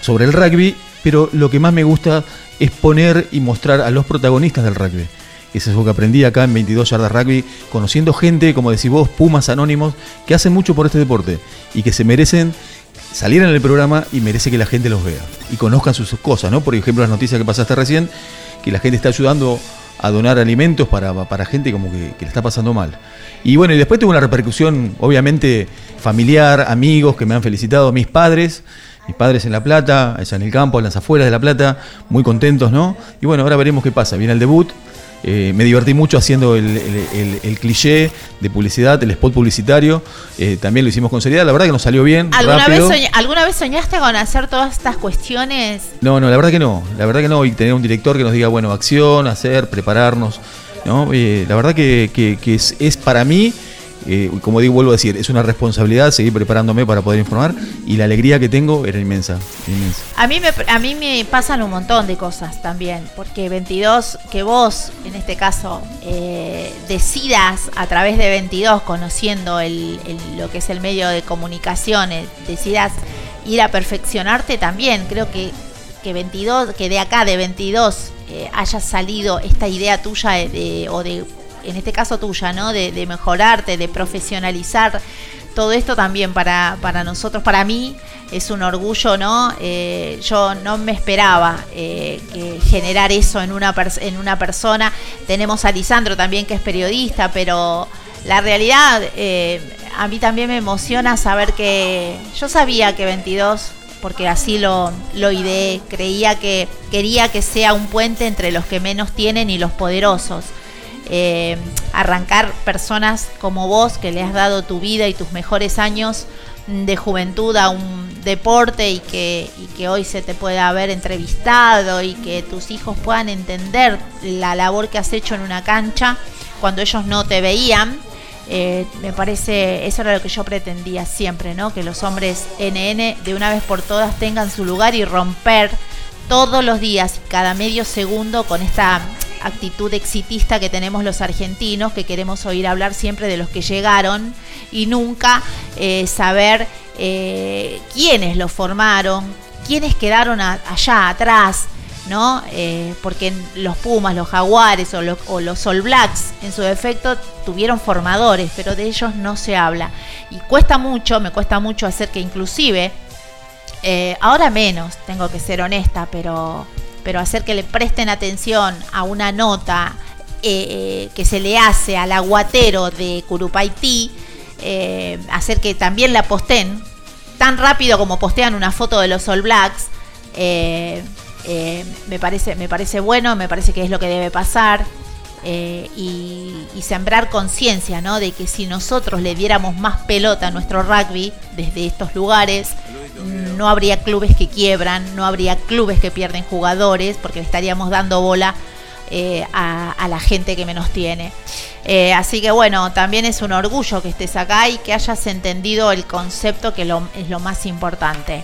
sobre el rugby, pero lo que más me gusta es poner y mostrar a los protagonistas del rugby. Eso es lo que aprendí acá en 22 Yardas Rugby, conociendo gente, como decís vos, Pumas Anónimos, que hacen mucho por este deporte y que se merecen salir en el programa y merece que la gente los vea y conozcan sus cosas, ¿no? Por ejemplo, las noticias que pasaste recién, que la gente está ayudando a donar alimentos para, para gente como que, le está pasando mal. Y bueno, y después tuvo una repercusión, obviamente, familiar, amigos que me han felicitado, mis padres, mis padres en La Plata, allá en el campo, en las afueras de La Plata, muy contentos, ¿no? Y bueno, ahora veremos qué pasa. Viene el debut. Eh, me divertí mucho haciendo el, el- el- el cliché de publicidad, el spot publicitario. Eh, también lo hicimos con seriedad. La verdad que nos salió bien. ¿Alguna vez, rápido. soña- ¿Alguna vez soñaste con hacer todas estas cuestiones? No, no, la verdad que no. La verdad que no. Y tener un director que nos diga, bueno, acción, hacer, prepararnos. ¿no? Eh, la verdad que, que- que es, es para mí, eh, como digo, vuelvo a decir, es una responsabilidad seguir preparándome para poder informar. Y la alegría que tengo era inmensa. inmensa. A mí, me, a mí me pasan un montón de cosas también, porque 22, que vos, en este caso, eh, decidas a través de 22, conociendo el, lo que es el medio de comunicación, eh, decidas ir a perfeccionarte también. Creo que, que 22, que de acá, de 22, eh, haya salido esta idea tuya de- o de, en este caso tuya, ¿no? De, mejorarte, de profesionalizar todo esto también para, para nosotros, para mí, es un orgullo, ¿no? Eh, yo no me esperaba eh, que generar eso en una, en una persona. Tenemos a Lisandro también, que es periodista, pero la realidad eh, a mí también me emociona saber que yo sabía que 22 porque así lo, lo ideé, creía que quería que sea un puente entre los que menos tienen y los poderosos. Eh, arrancar personas como vos que le has dado tu vida y tus mejores años de juventud a un deporte y que, y que hoy se te pueda haber entrevistado y que tus hijos puedan entender la labor que has hecho en una cancha cuando ellos no te veían. Eh, me parece, eso era lo que yo pretendía siempre, ¿no? Que los hombres NN de una vez por todas tengan su lugar y romper todos los días, cada medio segundo, con esta actitud exitista que tenemos los argentinos, que queremos oír hablar siempre de los que llegaron y nunca eh, saber eh, quiénes los formaron, quiénes quedaron allá atrás, ¿no? Eh, porque los Pumas, los Jaguares o o los All Blacks, en su defecto, tuvieron formadores, pero de ellos no se habla. Y cuesta mucho, me cuesta mucho hacer que inclusive eh, ahora menos, tengo que ser honesta, pero, pero hacer que le presten atención a una nota eh, que se le hace al aguatero de Curupaití, eh, hacer que también la posten tan rápido como postean una foto de los All Blacks, eh, eh, me, parece, me parece bueno, me parece que es lo que debe pasar. Eh, y, sembrar conciencia, ¿no? De que si nosotros le diéramos más pelota a nuestro rugby desde estos lugares, no habría clubes que quiebran, no habría clubes que pierden jugadores, porque le estaríamos dando bola eh, a, la gente que menos tiene. Eh, así que bueno, también es un orgullo que estés acá y que hayas entendido el concepto que es lo más importante.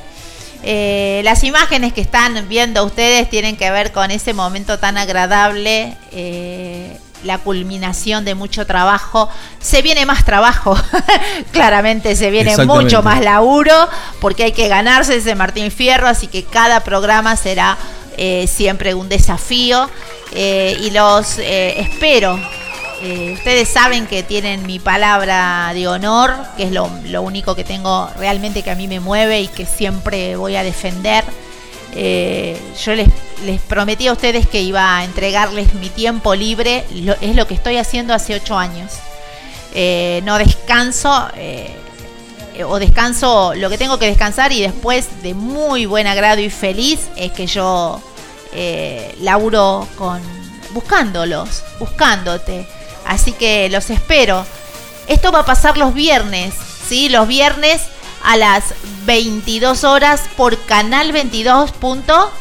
Eh, las imágenes que están viendo ustedes tienen que ver con ese momento tan agradable, eh, la culminación de mucho trabajo. Se viene más trabajo, claramente se viene mucho más laburo, porque hay que ganarse ese Martín Fierro, así que cada programa será eh, siempre un desafío y los espero. Eh, ustedes saben que tienen mi palabra de honor, que es lo, único que tengo realmente que a mí me mueve y que siempre voy a defender. Eh, yo les, prometí a ustedes que iba a entregarles mi tiempo libre, es lo que estoy haciendo hace ocho años. Eh, no descanso, o descanso lo que tengo que descansar y después de muy buen agrado y feliz es que yo laburo con buscándolos, buscándote. Así que los espero. Esto va a pasar los viernes, ¿sí? Los viernes a las 22 horas por canal 22. punto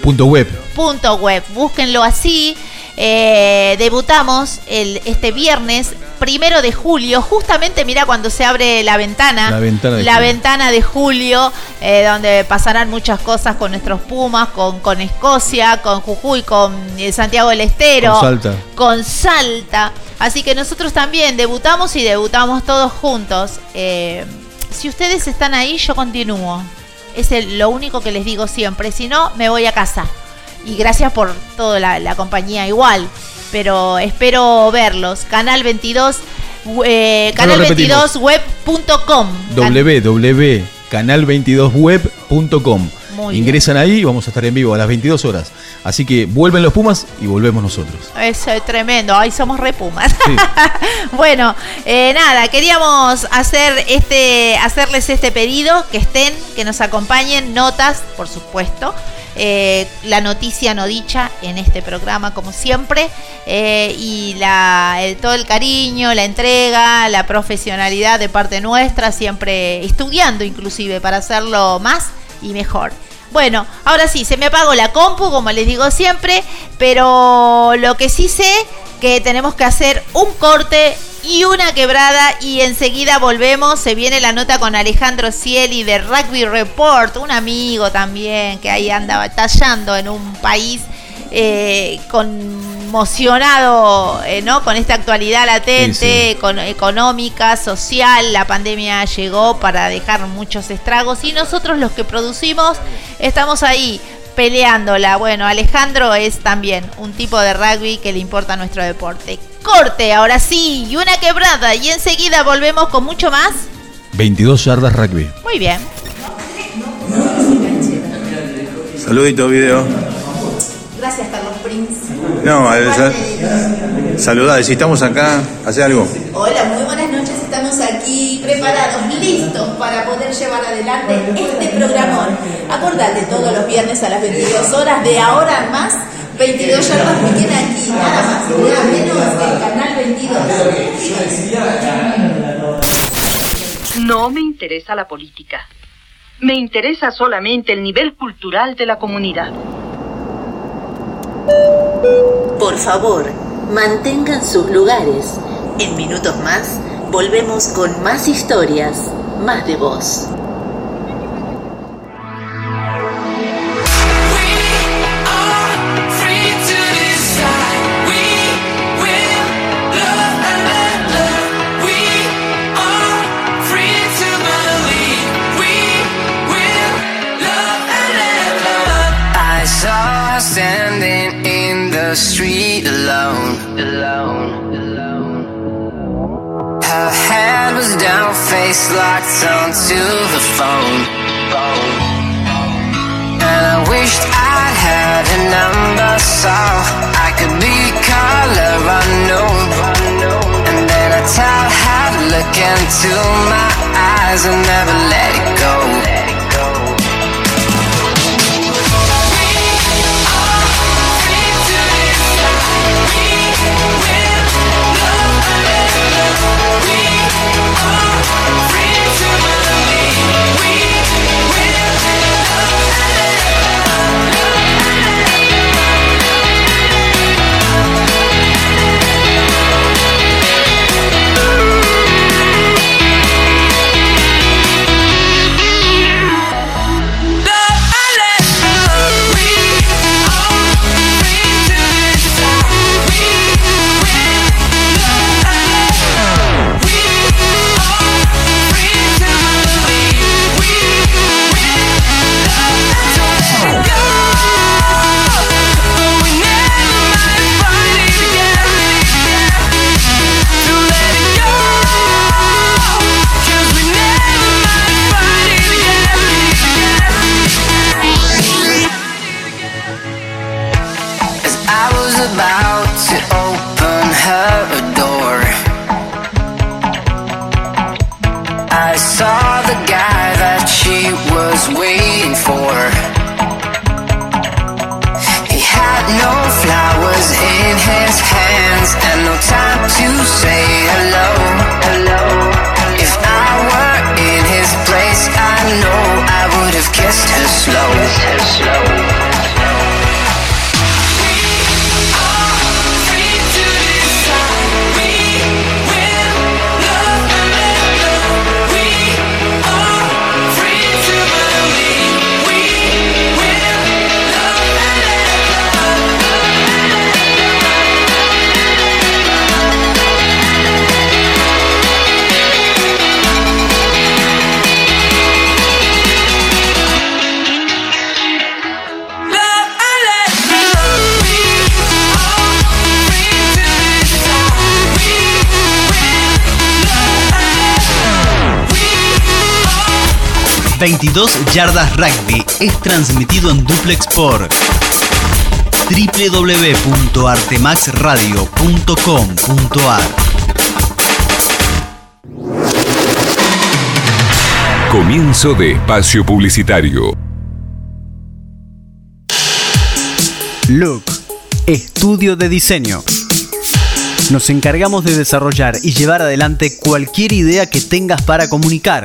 Punto web. punto web. Búsquenlo así. Eh, debutamos el, este viernes primero de julio. Justamente, mira, cuando se abre la ventana. La ventana de la julio. ventana de julio, eh, donde pasarán muchas cosas con nuestros Pumas, con, con Escocia, con Jujuy, con eh, Santiago del Estero. Con Salta. Con Salta. Así que nosotros también debutamos y debutamos todos juntos. Eh, si ustedes están ahí, yo continúo. Es el- lo único que les digo siempre. Si no, me voy a casa. Y gracias por toda la, la compañía igual. Pero espero verlos. Canal 22, eh, Ya lo repetimos. canal22web.com. www.canal22web.com. Muy Ingresan ahí y vamos a estar en vivo a las 22 horas. Así que vuelven los Pumas y volvemos nosotros. Eso es tremendo. Ay, somos repumas. bueno, eh, nada, queríamos hacer este, hacerles este pedido, que estén, que nos acompañen, notas, por supuesto. Eh, la noticia no dicha en este programa, como siempre, eh, y la, el- todo el cariño, la entrega, la profesionalidad de parte nuestra, siempre estudiando inclusive para hacerlo más y mejor. Bueno, ahora sí, se me apagó la compu, como les digo siempre, pero lo que sí sé que tenemos que hacer un corte y una quebrada y enseguida volvemos. Se viene la nota con Alejandro Cieli de Rugby Report, un amigo también que ahí anda batallando en un país eh, conmocionado eh, ¿no? con esta actualidad latente, con- económica, social. La pandemia llegó para dejar muchos estragos y nosotros los que producimos estamos ahí peleándola. Bueno, Alejandro es también un tipo de rugby que le importa nuestro deporte. Corte, ahora sí, y una quebrada y enseguida volvemos con mucho más. 22 yardas rugby. Muy bien. Saludito, video. Gracias, Carlos Prince. No, eh, sa- saludá, si estamos acá, hace algo. Hola, muy buenas noches. Estamos aquí preparados, listos para poder llevar adelante este programón. Acordate, todos los viernes a las 22 horas, de ahora más, 22 yardas me queda aquí, nada más, nada menos del canal 22. No me interesa la política. Me interesa solamente el nivel cultural de la comunidad. Por favor, mantengan sus lugares. En minutos más, volvemos con más historias, más de voz. ...22 Yardas Rugby es transmitido en duplex por www.artemaxradio.com.ar Comienzo de espacio publicitario. Look, estudio de diseño. Nos encargamos de desarrollar y llevar adelante cualquier idea que tengas para comunicar,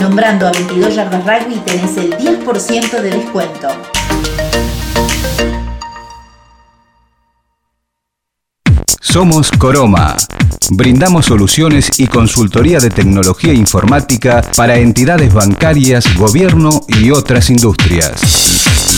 Nombrando a 22 Yardas Rugby tenés el 10% de descuento. Somos Coroma. Brindamos soluciones y consultoría de tecnología informática para entidades bancarias, gobierno y otras industrias.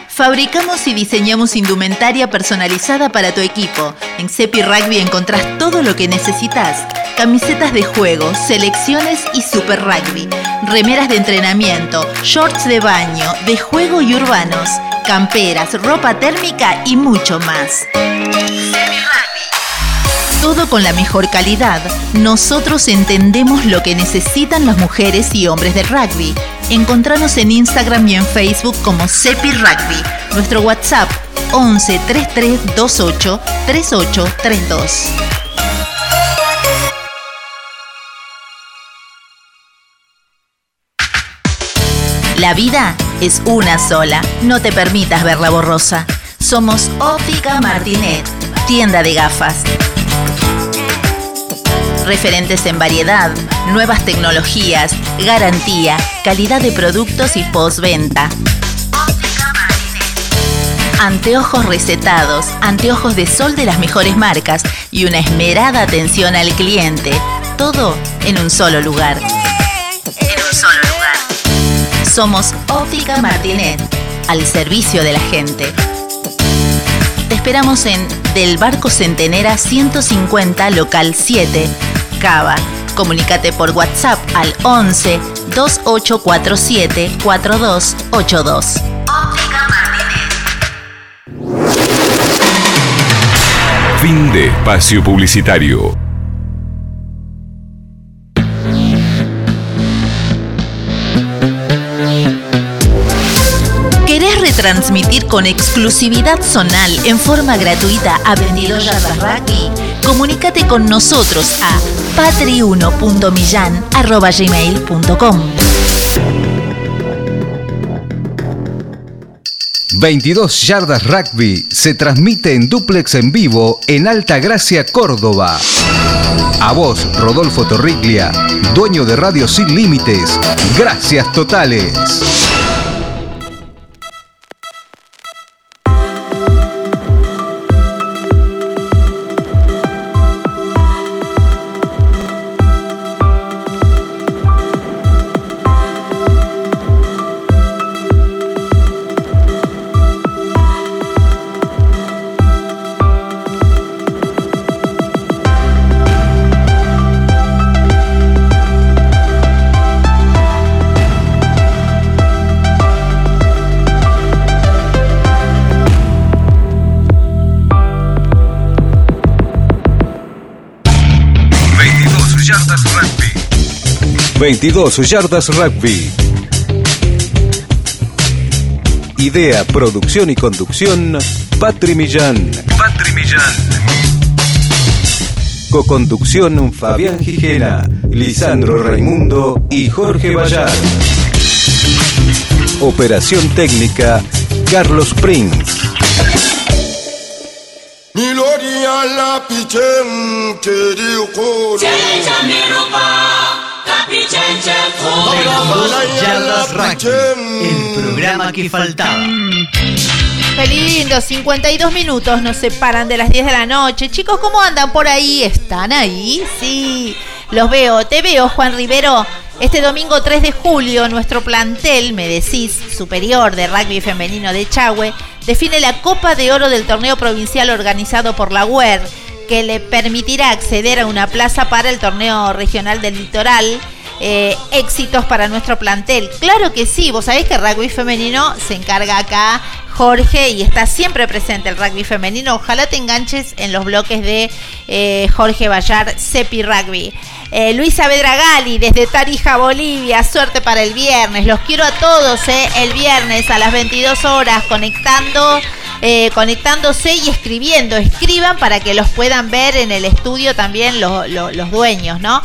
Fabricamos y diseñamos indumentaria personalizada para tu equipo. En Cepi Rugby encontrás todo lo que necesitas. Camisetas de juego, selecciones y super rugby. Remeras de entrenamiento, shorts de baño, de juego y urbanos. Camperas, ropa térmica y mucho más. Todo con la mejor calidad. Nosotros entendemos lo que necesitan las mujeres y hombres del rugby. Encontranos en Instagram y en Facebook como Cepi Rugby. Nuestro WhatsApp 11 33 28 38 32. La vida es una sola. No te permitas verla borrosa. Somos Óptica Martinet, tienda de gafas. Referentes en variedad, nuevas tecnologías, garantía, calidad de productos y postventa. Anteojos recetados, anteojos de sol de las mejores marcas y una esmerada atención al cliente. Todo en un solo lugar. En un solo lugar. Somos Óptica Martinet, al servicio de la gente. Te esperamos en Del Barco Centenera 150, local 7, Cava. Comunícate por WhatsApp al 11 2847 4282. Óptica Martínez. Fin de espacio publicitario. ¿Querés retransmitir con exclusividad zonal en forma gratuita a 22 yardas rugby? Comunícate con nosotros a patri1.millan.gmail.com 22 Yardas Rugby se transmite en duplex en vivo en Alta Gracia, Córdoba. A vos, Rodolfo Torriglia, dueño de Radio Sin Límites. Gracias totales. 22 Yardas Rugby. Idea, producción y conducción, Patri Millán. Patri Millán. Coconducción, Fabián Gijena, Lisandro Raimundo y Jorge Bayar. Operación técnica, Carlos Prince. Niloria la pichen Yardas Rugby, el programa que faltaba. Qué lindo, 52 minutos nos separan de las 10 de la noche. Chicos, ¿cómo andan por ahí? ¿Están ahí? Sí, los veo. Te veo, Juan Rivero. Este domingo 3 de julio, nuestro plantel, me decís, superior de rugby femenino de Chagüe, define la Copa de Oro del torneo provincial organizado por la UER, que le permitirá acceder a una plaza para el torneo regional del litoral. Eh, éxitos para nuestro plantel. Claro que sí, vos sabés que rugby femenino se encarga acá Jorge y está siempre presente el rugby femenino. Ojalá te enganches en los bloques de eh, Jorge Bayar, Cepi Rugby. Eh, Luis Gali desde Tarija, Bolivia. Suerte para el viernes. Los quiero a todos eh, el viernes a las 22 horas conectando. Eh, conectándose y escribiendo, escriban para que los puedan ver en el estudio también lo- lo- los dueños, ¿no?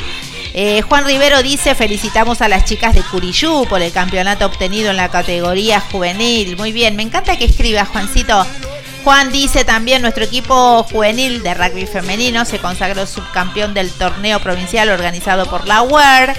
Eh, Juan Rivero dice, felicitamos a las chicas de Curiyú por el campeonato obtenido en la categoría juvenil. Muy bien, me encanta que escriba Juancito. Juan dice también, nuestro equipo juvenil de rugby femenino se consagró subcampeón del torneo provincial organizado por la UER.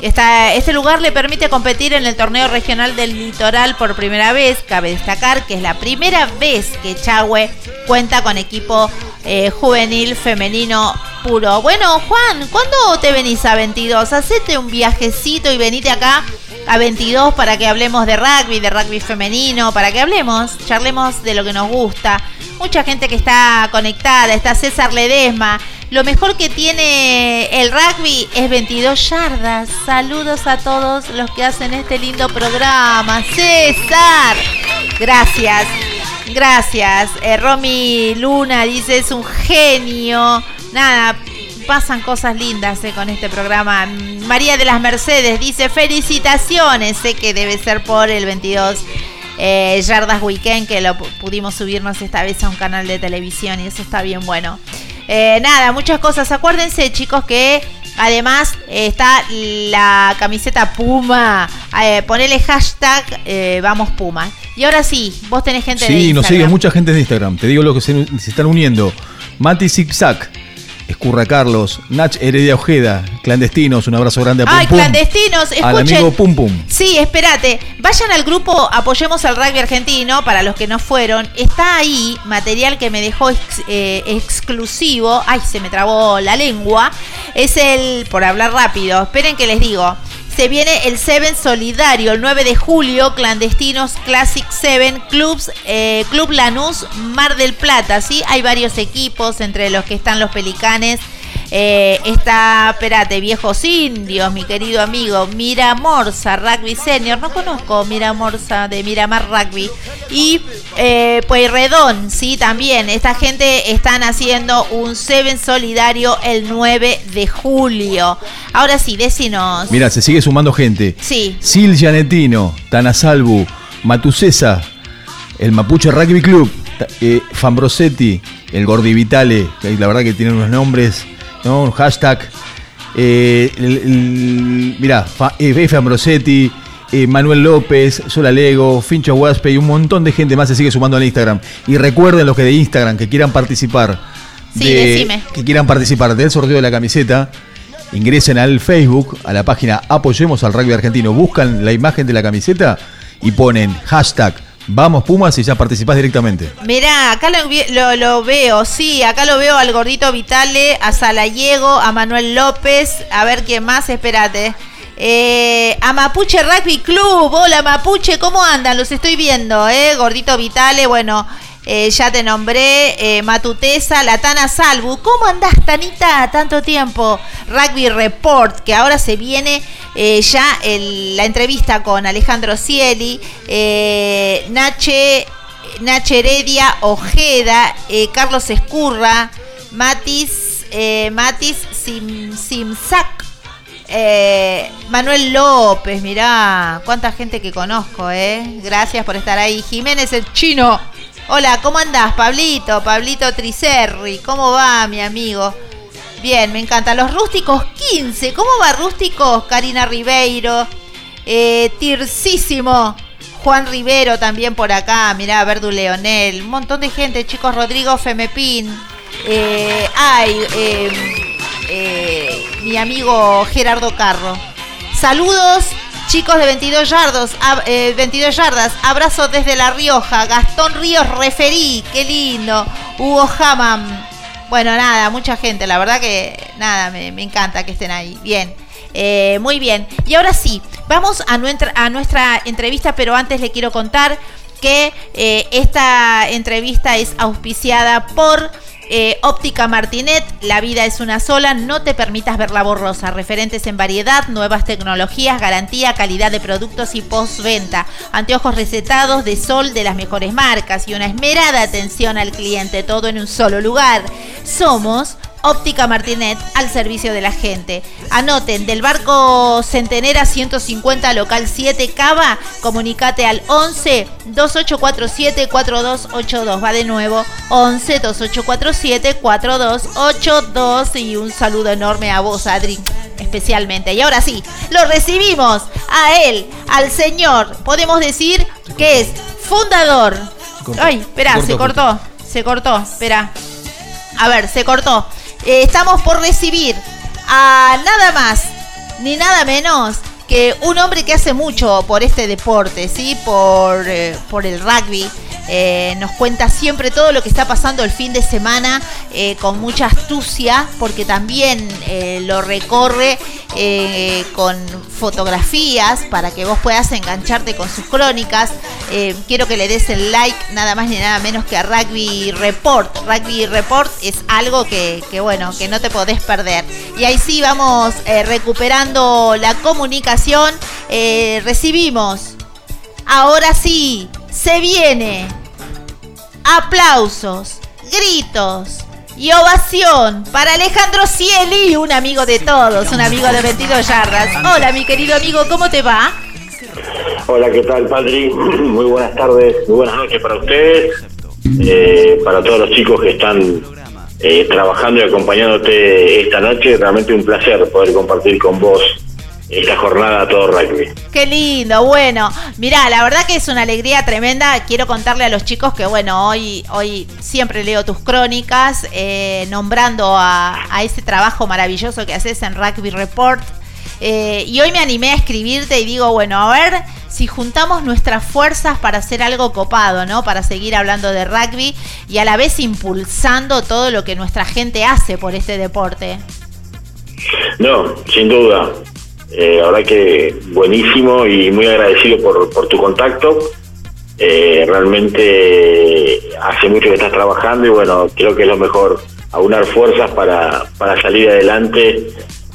Este lugar le permite competir en el torneo regional del litoral por primera vez. Cabe destacar que es la primera vez que Chagüe cuenta con equipo eh, juvenil femenino puro. Bueno, Juan, ¿cuándo te venís a 22? Hacete un viajecito y venite acá a 22 para que hablemos de rugby, de rugby femenino, para que hablemos, charlemos de lo que nos gusta. Mucha gente que está conectada, está César Ledesma. Lo mejor que tiene el rugby es 22 yardas. Saludos a todos los que hacen este lindo programa. César, gracias. Gracias. Eh, Romy Luna dice es un genio. Nada, pasan cosas lindas eh, con este programa. María de las Mercedes dice felicitaciones. Sé que debe ser por el 22 eh, Yardas Weekend que lo pu- pudimos subirnos esta vez a un canal de televisión y eso está bien bueno. Eh, nada, muchas cosas. Acuérdense chicos que además eh, está la camiseta Puma. Eh, ponele hashtag eh, vamos Puma. Y ahora sí, vos tenés gente de Sí, nos sigue Instagram. mucha gente de Instagram. Te digo lo que se, se están uniendo. Mati Zigzag, Escurra Carlos, Nach Heredia Ojeda, Clandestinos, un abrazo grande a Pum Ay, Pum. clandestinos, Al escuchen. amigo Pum Pum. Sí, espérate. Vayan al grupo Apoyemos al Rugby Argentino, para los que no fueron. Está ahí material que me dejó ex- eh, exclusivo. Ay, se me trabó la lengua. Es el, por hablar rápido, esperen que les digo. Se viene el Seven Solidario, el 9 de julio, Clandestinos Classic Seven, Clubs, eh, Club Lanús, Mar del Plata, ¿sí? Hay varios equipos, entre los que están los Pelicanes, Eh, está, espérate, Viejos Indios, mi querido amigo, Mira Morsa, Rugby Senior. No conozco Mira Morsa de Miramar Rugby. Y eh, Pueyrredón, sí, también. Esta gente están haciendo un Seven solidario el 9 de julio. Ahora sí, decinos. Mira, se sigue sumando gente. Sí. Sil Gianetino, Tana Salvu, Matusesa, el Mapuche Rugby Club, eh, Fambrosetti, el Gordi Vitale, que la verdad que tienen unos nombres, ¿no? Un hashtag. Eh, el- el- mirá, Fa- eh, F. Ambrosetti, eh, Manuel López, Sola Lego, Fincho Huaspe y un montón de gente más se sigue sumando al Instagram. Y recuerden los que de Instagram que quieran participar, Sí, decime. que quieran participar del sorteo de la camiseta, ingresen al Facebook, a la página Apoyemos al Rugby Argentino, buscan la imagen de la camiseta y ponen hashtag Vamos Pumas y ya participás directamente. Mirá, acá lo, lo- veo, sí, acá lo veo al gordito Vitale, a Salayego, a Manuel López, a ver quién más, espérate. Eh, a Mapuche Rugby Club, hola Mapuche, ¿cómo andan? Los estoy viendo, ¿eh? Gordito Vitale, bueno, eh, ya te nombré, eh, Matutesa, la Tana Salvu. ¿Cómo andás, Tanita? Tanto tiempo. Rugby Report, que ahora se viene eh, ya la entrevista con Alejandro Cieli, eh, Nache, Nache Heredia, Ojeda, Carlos Escurra, Matis, Matis Sim, Simsac, Manuel López, mirá, cuánta gente que conozco, ¿eh? Gracias por estar ahí. Jiménez el chino. Hola, ¿cómo andás, Pablito? Pablito Tricerri, ¿cómo va, mi amigo? Bien, me encanta. Los rústicos 15, ¿cómo va rústicos? Karina Ribeiro, eh, Tircísimo, Juan Rivero también por acá, mirá, Verdu Leonel, un montón de gente, chicos, Rodrigo Femepín, eh, ay, eh, eh, mi amigo Gerardo Carro. Saludos, chicos de 22 yardos, eh, 22 yardas. Abrazo desde La Rioja. Gastón Ríos referí, qué lindo. Hugo Hammam. Bueno, nada, mucha gente. La verdad que nada, me, encanta que estén ahí. Bien. Eh, muy bien. Y ahora sí, vamos a nuestra, a nuestra entrevista, pero antes le quiero contar que eh, esta entrevista es auspiciada por eh, Óptica Martinet, la vida es una sola, no te permitas verla borrosa. Referentes en variedad, nuevas tecnologías, garantía, calidad de productos y postventa. Anteojos recetados de sol de las mejores marcas y una esmerada atención al cliente, todo en un solo lugar. Somos Óptica Martinet al servicio de la gente. Anoten, del barco Centenera 150 local 7 Cava, comunicate al 11 2847 4282. Va de nuevo, 11 2847 4282 y un saludo enorme a vos, Adri, especialmente. Y ahora sí, lo recibimos a él, al señor, podemos decir que es fundador. Ay, espera, Se cortó, se cortó, espera. A ver, se cortó. Eh, estamos por recibir a nada más ni nada menos que un hombre que hace mucho por este deporte, ¿sí? Por, eh, por el rugby. Eh, nos cuenta siempre todo lo que está pasando el fin de semana eh, con mucha astucia, porque también eh, lo recorre con fotografías para que vos puedas engancharte con sus crónicas. Quiero que le des el like nada más ni nada menos que a Rugby Report. Rugby Report es algo que, bueno, que no te podés perder. Y ahí sí vamos recuperando la comunicación. Recibimos. Ahora sí, se viene. Aplausos, gritos y ovación para Alejandro Cieli, un amigo de todos, un amigo de 22 yardas. Hola, mi querido amigo, ¿cómo te va? Hola, ¿qué tal, Patri? Muy buenas tardes, muy buenas noches para ustedes, eh, para todos los chicos que están eh, trabajando y acompañándote esta noche. Realmente un placer poder compartir con vos esta jornada a todo rugby. Qué lindo, bueno, mirá, la verdad que es una alegría tremenda. Quiero contarle a los chicos que, bueno, hoy, hoy siempre leo tus crónicas, eh, nombrando a, a ese trabajo maravilloso que haces en Rugby Report. Eh, y hoy me animé a escribirte y digo, bueno, a ver si juntamos nuestras fuerzas para hacer algo copado, ¿no? Para seguir hablando de rugby y a la vez impulsando todo lo que nuestra gente hace por este deporte. No, sin duda. Eh, verdad que buenísimo y muy agradecido por, por tu contacto. Eh, realmente hace mucho que estás trabajando y bueno, creo que es lo mejor aunar fuerzas para, para salir adelante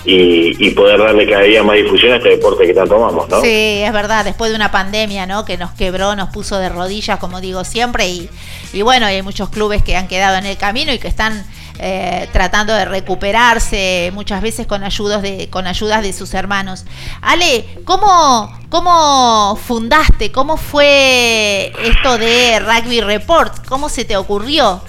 y, y poder darle cada día más difusión a este deporte que tanto amamos, ¿no? Sí, es verdad, después de una pandemia, ¿no? Que nos quebró, nos puso de rodillas, como digo siempre, y, y bueno, hay muchos clubes que han quedado en el camino y que están eh, tratando de recuperarse, muchas veces con ayudas de, con ayudas de sus hermanos. Ale, ¿cómo, cómo fundaste? ¿Cómo fue esto de Rugby Report? ¿Cómo se te ocurrió?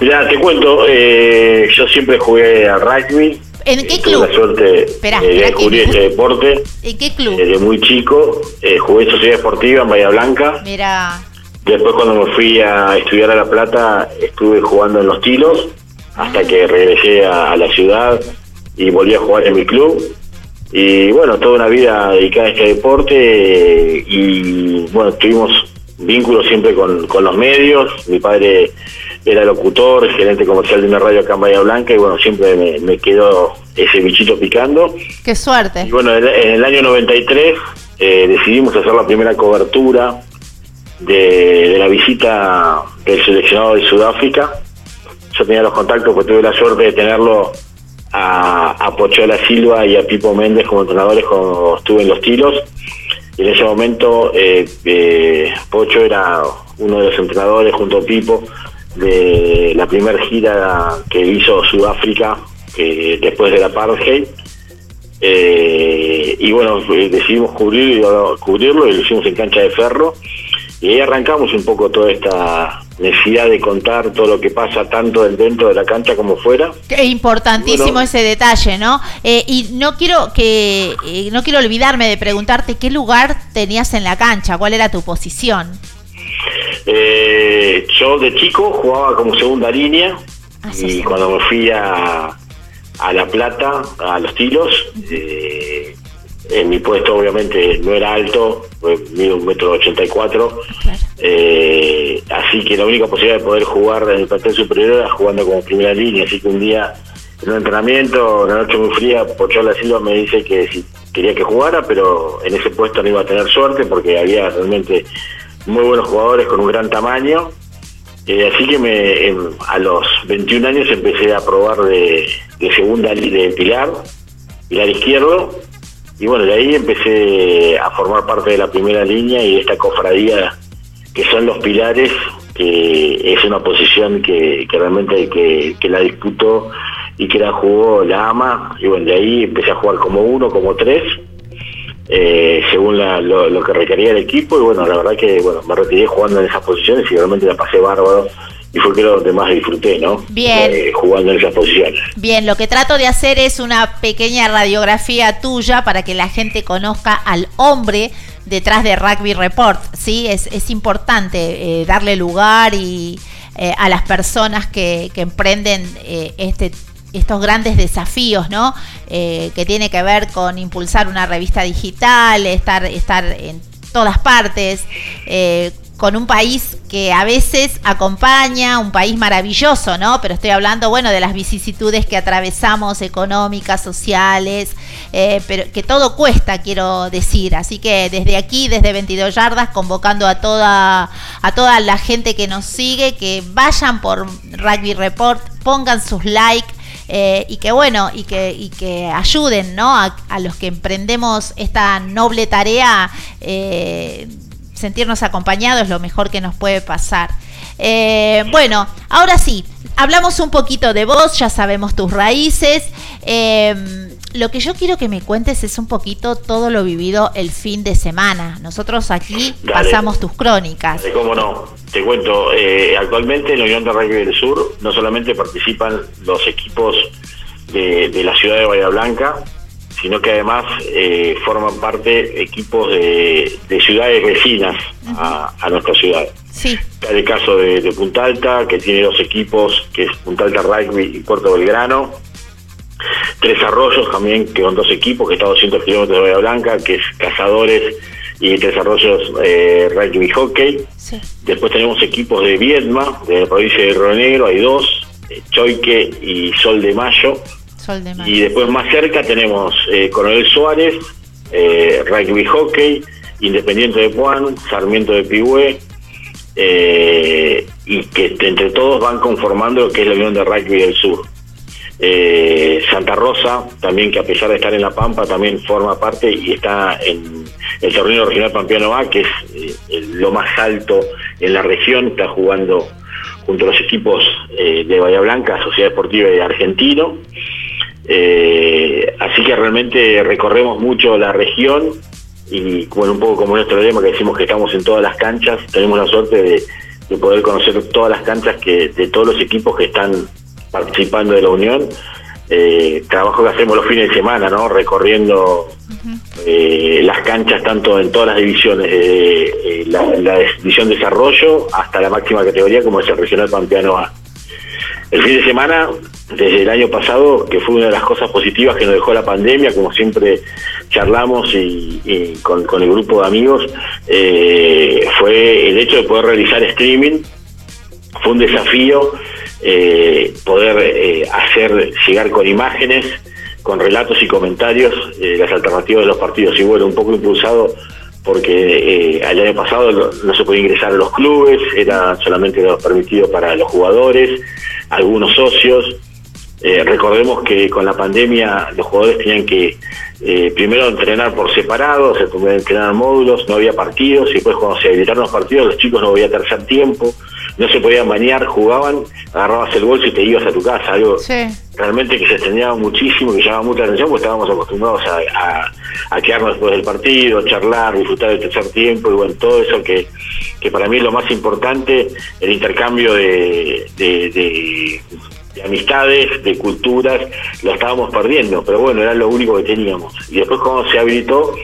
Mira, te cuento, eh, yo siempre jugué al rugby. ¿En qué Tuve club? la suerte Esperá, de esperá descubrir que- este deporte ¿En qué club? desde muy chico. Eh, jugué en Sociedad Deportiva en Bahía Blanca. Mira, Después cuando me fui a estudiar a La Plata estuve jugando en los tilos hasta que regresé a, a la ciudad y volví a jugar en mi club. Y bueno, toda una vida dedicada a este deporte y bueno, tuvimos vínculos siempre con, con los medios. Mi padre era locutor, gerente comercial de una radio acá en Bahía Blanca y bueno, siempre me, me quedó ese bichito picando. qué suerte. Y bueno, en en el año 93 eh, decidimos hacer la primera cobertura de, de la visita del seleccionado de Sudáfrica. Yo tenía los contactos, pues tuve la suerte de tenerlo a, a Pochola Silva y a Pipo Méndez como entrenadores cuando estuve en los tiros. Y en ese momento eh, eh, Pocho era uno de los entrenadores junto a Pipo de la primera gira que hizo Sudáfrica que después del apartheid. Eh, y bueno, eh, decidimos cubrir, cubrirlo y lo hicimos en cancha de ferro. Y ahí arrancamos un poco toda esta necesidad de contar todo lo que pasa tanto dentro de la cancha como fuera. Qué importantísimo Bueno. ese detalle, ¿no? Eh, y no quiero que eh, no quiero olvidarme de preguntarte qué lugar tenías en la cancha, cuál era tu posición. Eh, yo de chico jugaba como segunda línea y cuando me fui a, a La Plata, a los tiros, eh, en mi puesto obviamente no era alto, pues, mido un metro ochenta y cuatro, eh, así que la única posibilidad de poder jugar en el plantel superior era jugando como primera línea, así que un día en un entrenamiento, una noche muy fría, Pochola Silva me dice que si quería que jugara, pero en ese puesto no iba a tener suerte porque había realmente muy buenos jugadores con un gran tamaño. Eh, así que me, em, a los 21 años empecé a probar de, de segunda de pilar, pilar izquierdo, y bueno, de ahí empecé a formar parte de la primera línea y esta cofradía que son los pilares, que es una posición que, que realmente que, que la disputó y que la jugó la ama, y bueno, de ahí empecé a jugar como uno, como tres, eh, según lo, lo que requería el equipo, y bueno, la verdad que bueno, me retiré jugando en esas posiciones y realmente la pasé bárbaro, y fue creo donde más disfruté, ¿no? Bien. Eh, jugando en esas posiciones. Bien, lo que trato de hacer es una pequeña radiografía tuya para que la gente conozca al hombre detrás de Rugby Report, ¿sí? Es, es importante eh, darle lugar y eh, a las personas que, que emprenden este estos grandes desafíos, ¿no? Que tiene que ver con impulsar una revista digital, estar, estar en todas partes, eh, con un país que a veces acompaña, un país maravilloso, ¿no? Pero estoy hablando, bueno, de las vicisitudes que atravesamos, económicas, sociales, eh, pero que todo cuesta, quiero decir. Así que desde aquí, desde 22 yardas, convocando a toda, a toda la gente que nos sigue, que vayan por Rugby Report, pongan sus likes. eh, y que bueno, y que, y que ayuden ¿no? a, a los que emprendemos esta noble tarea, eh, sentirnos acompañados es lo mejor que nos puede pasar. Eh, bueno, ahora sí, hablamos un poquito de vos, ya sabemos tus raíces. Eh, lo que yo quiero que me cuentes es un poquito todo lo vivido el fin de semana. Nosotros aquí Dale. pasamos tus crónicas. ¿Cómo no? Te cuento, eh, actualmente en la Unión de Rugby del Sur no solamente participan los equipos de, de la ciudad de Bahía Blanca, sino que además eh, forman parte equipos de, de ciudades vecinas a, a nuestra ciudad. Sí. Está el caso de, de Punta Alta, que tiene dos equipos, que es Punta Alta Rugby y Puerto Belgrano. Tres Arroyos también, que son dos equipos, que está a 200 kilómetros de Bahía Blanca, que es Cazadores y Tres Arroyos eh, Rugby Hockey. Después tenemos equipos de Viedma, de la provincia de Río Negro, hay dos, eh, Choique y Sol de Mayo. Y después más cerca tenemos eh, Coronel Suárez, eh, Rugby Hockey, Independiente de Puan, Sarmiento de Pigüé, eh, y que entre todos van conformando lo que es la Unión de Rugby del Sur. Eh, Santa Rosa, también que a pesar de estar en La Pampa, también forma parte y está en el torneo regional Pampeano A, que es lo más alto en la región, está jugando junto a los equipos de Bahía Blanca, Sociedad Deportiva y Argentino. Eh, así que realmente recorremos mucho la región y bueno, un poco como nuestro lema que decimos que estamos en todas las canchas, tenemos la suerte de, de poder conocer todas las canchas que de todos los equipos que están participando de la Unión. Eh, trabajo que hacemos los fines de semana, ¿no? Recorriendo eh, las canchas tanto en todas las divisiones, eh, eh, la, la división desarrollo hasta la máxima categoría como es el regional Pampeano A. El fin de semana, desde el año pasado, que fue una de las cosas positivas que nos dejó la pandemia, como siempre charlamos y, con, el grupo de amigos, eh, fue el hecho de poder realizar streaming. Fue un desafío eh, poder eh, hacer llegar con imágenes, con relatos y comentarios eh, las alternativas de los partidos. Y bueno, un poco impulsado porque eh, el año pasado no, se podía ingresar a los clubes, era solamente permitido para los jugadores, algunos socios. Eh, recordemos que con la pandemia los jugadores tenían que eh, primero entrenar por separado, se que entrenar en módulos, no había partidos, y después cuando se habilitaron los partidos los chicos no había tercer tiempo, no se podían bañar, jugaban, agarrabas el bolso y te ibas a tu casa, algo realmente que se extrañaba muchísimo, que llamaba mucha atención, porque estábamos acostumbrados a, a- a quedarnos después del partido, charlar, disfrutar del tercer tiempo, y bueno, todo eso que, que para mí es lo más importante, el intercambio de, de- de- de amistades, de culturas, lo estábamos perdiendo, pero bueno, era lo único que teníamos. Y después cuando se habilitó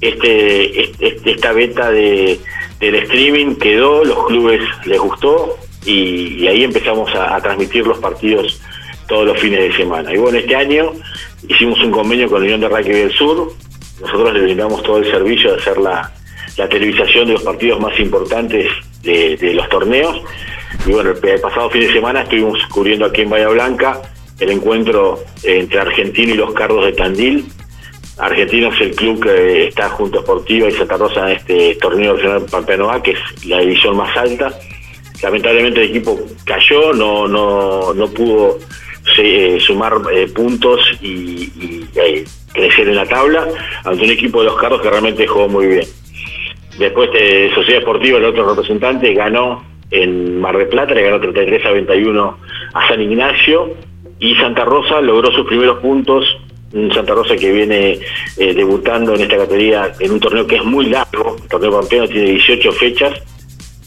este, este- esta beta de, del streaming quedó, los clubes les gustó y, y ahí empezamos a, transmitir los partidos todos los fines de semana. Y bueno, este año hicimos un convenio con la Unión de Rugby del Sur, nosotros le brindamos todo el servicio de hacer la, la televisación de los partidos más importantes de los torneos. Y bueno, el, pasado fin de semana estuvimos cubriendo aquí en Bahía Blanca el encuentro entre Argentino y los Cardos de Tandil. Argentino es el club que está junto a Sportiva y Santa Rosa en este torneo regional Pampeano A, que es la división más alta. Lamentablemente el equipo cayó, no, no, no pudo eh, sumar eh, puntos y, eh, crecer en la tabla ante un equipo de los Cardos que realmente jugó muy bien. Después de Sociedad Deportiva, el otro representante, ganó en Mar del Plata, le ganó 33 a 21 a San Ignacio y Santa Rosa logró sus primeros puntos. Un Santa Rosa que viene eh, debutando en esta categoría en un torneo que es muy largo, el torneo campeón tiene 18 fechas,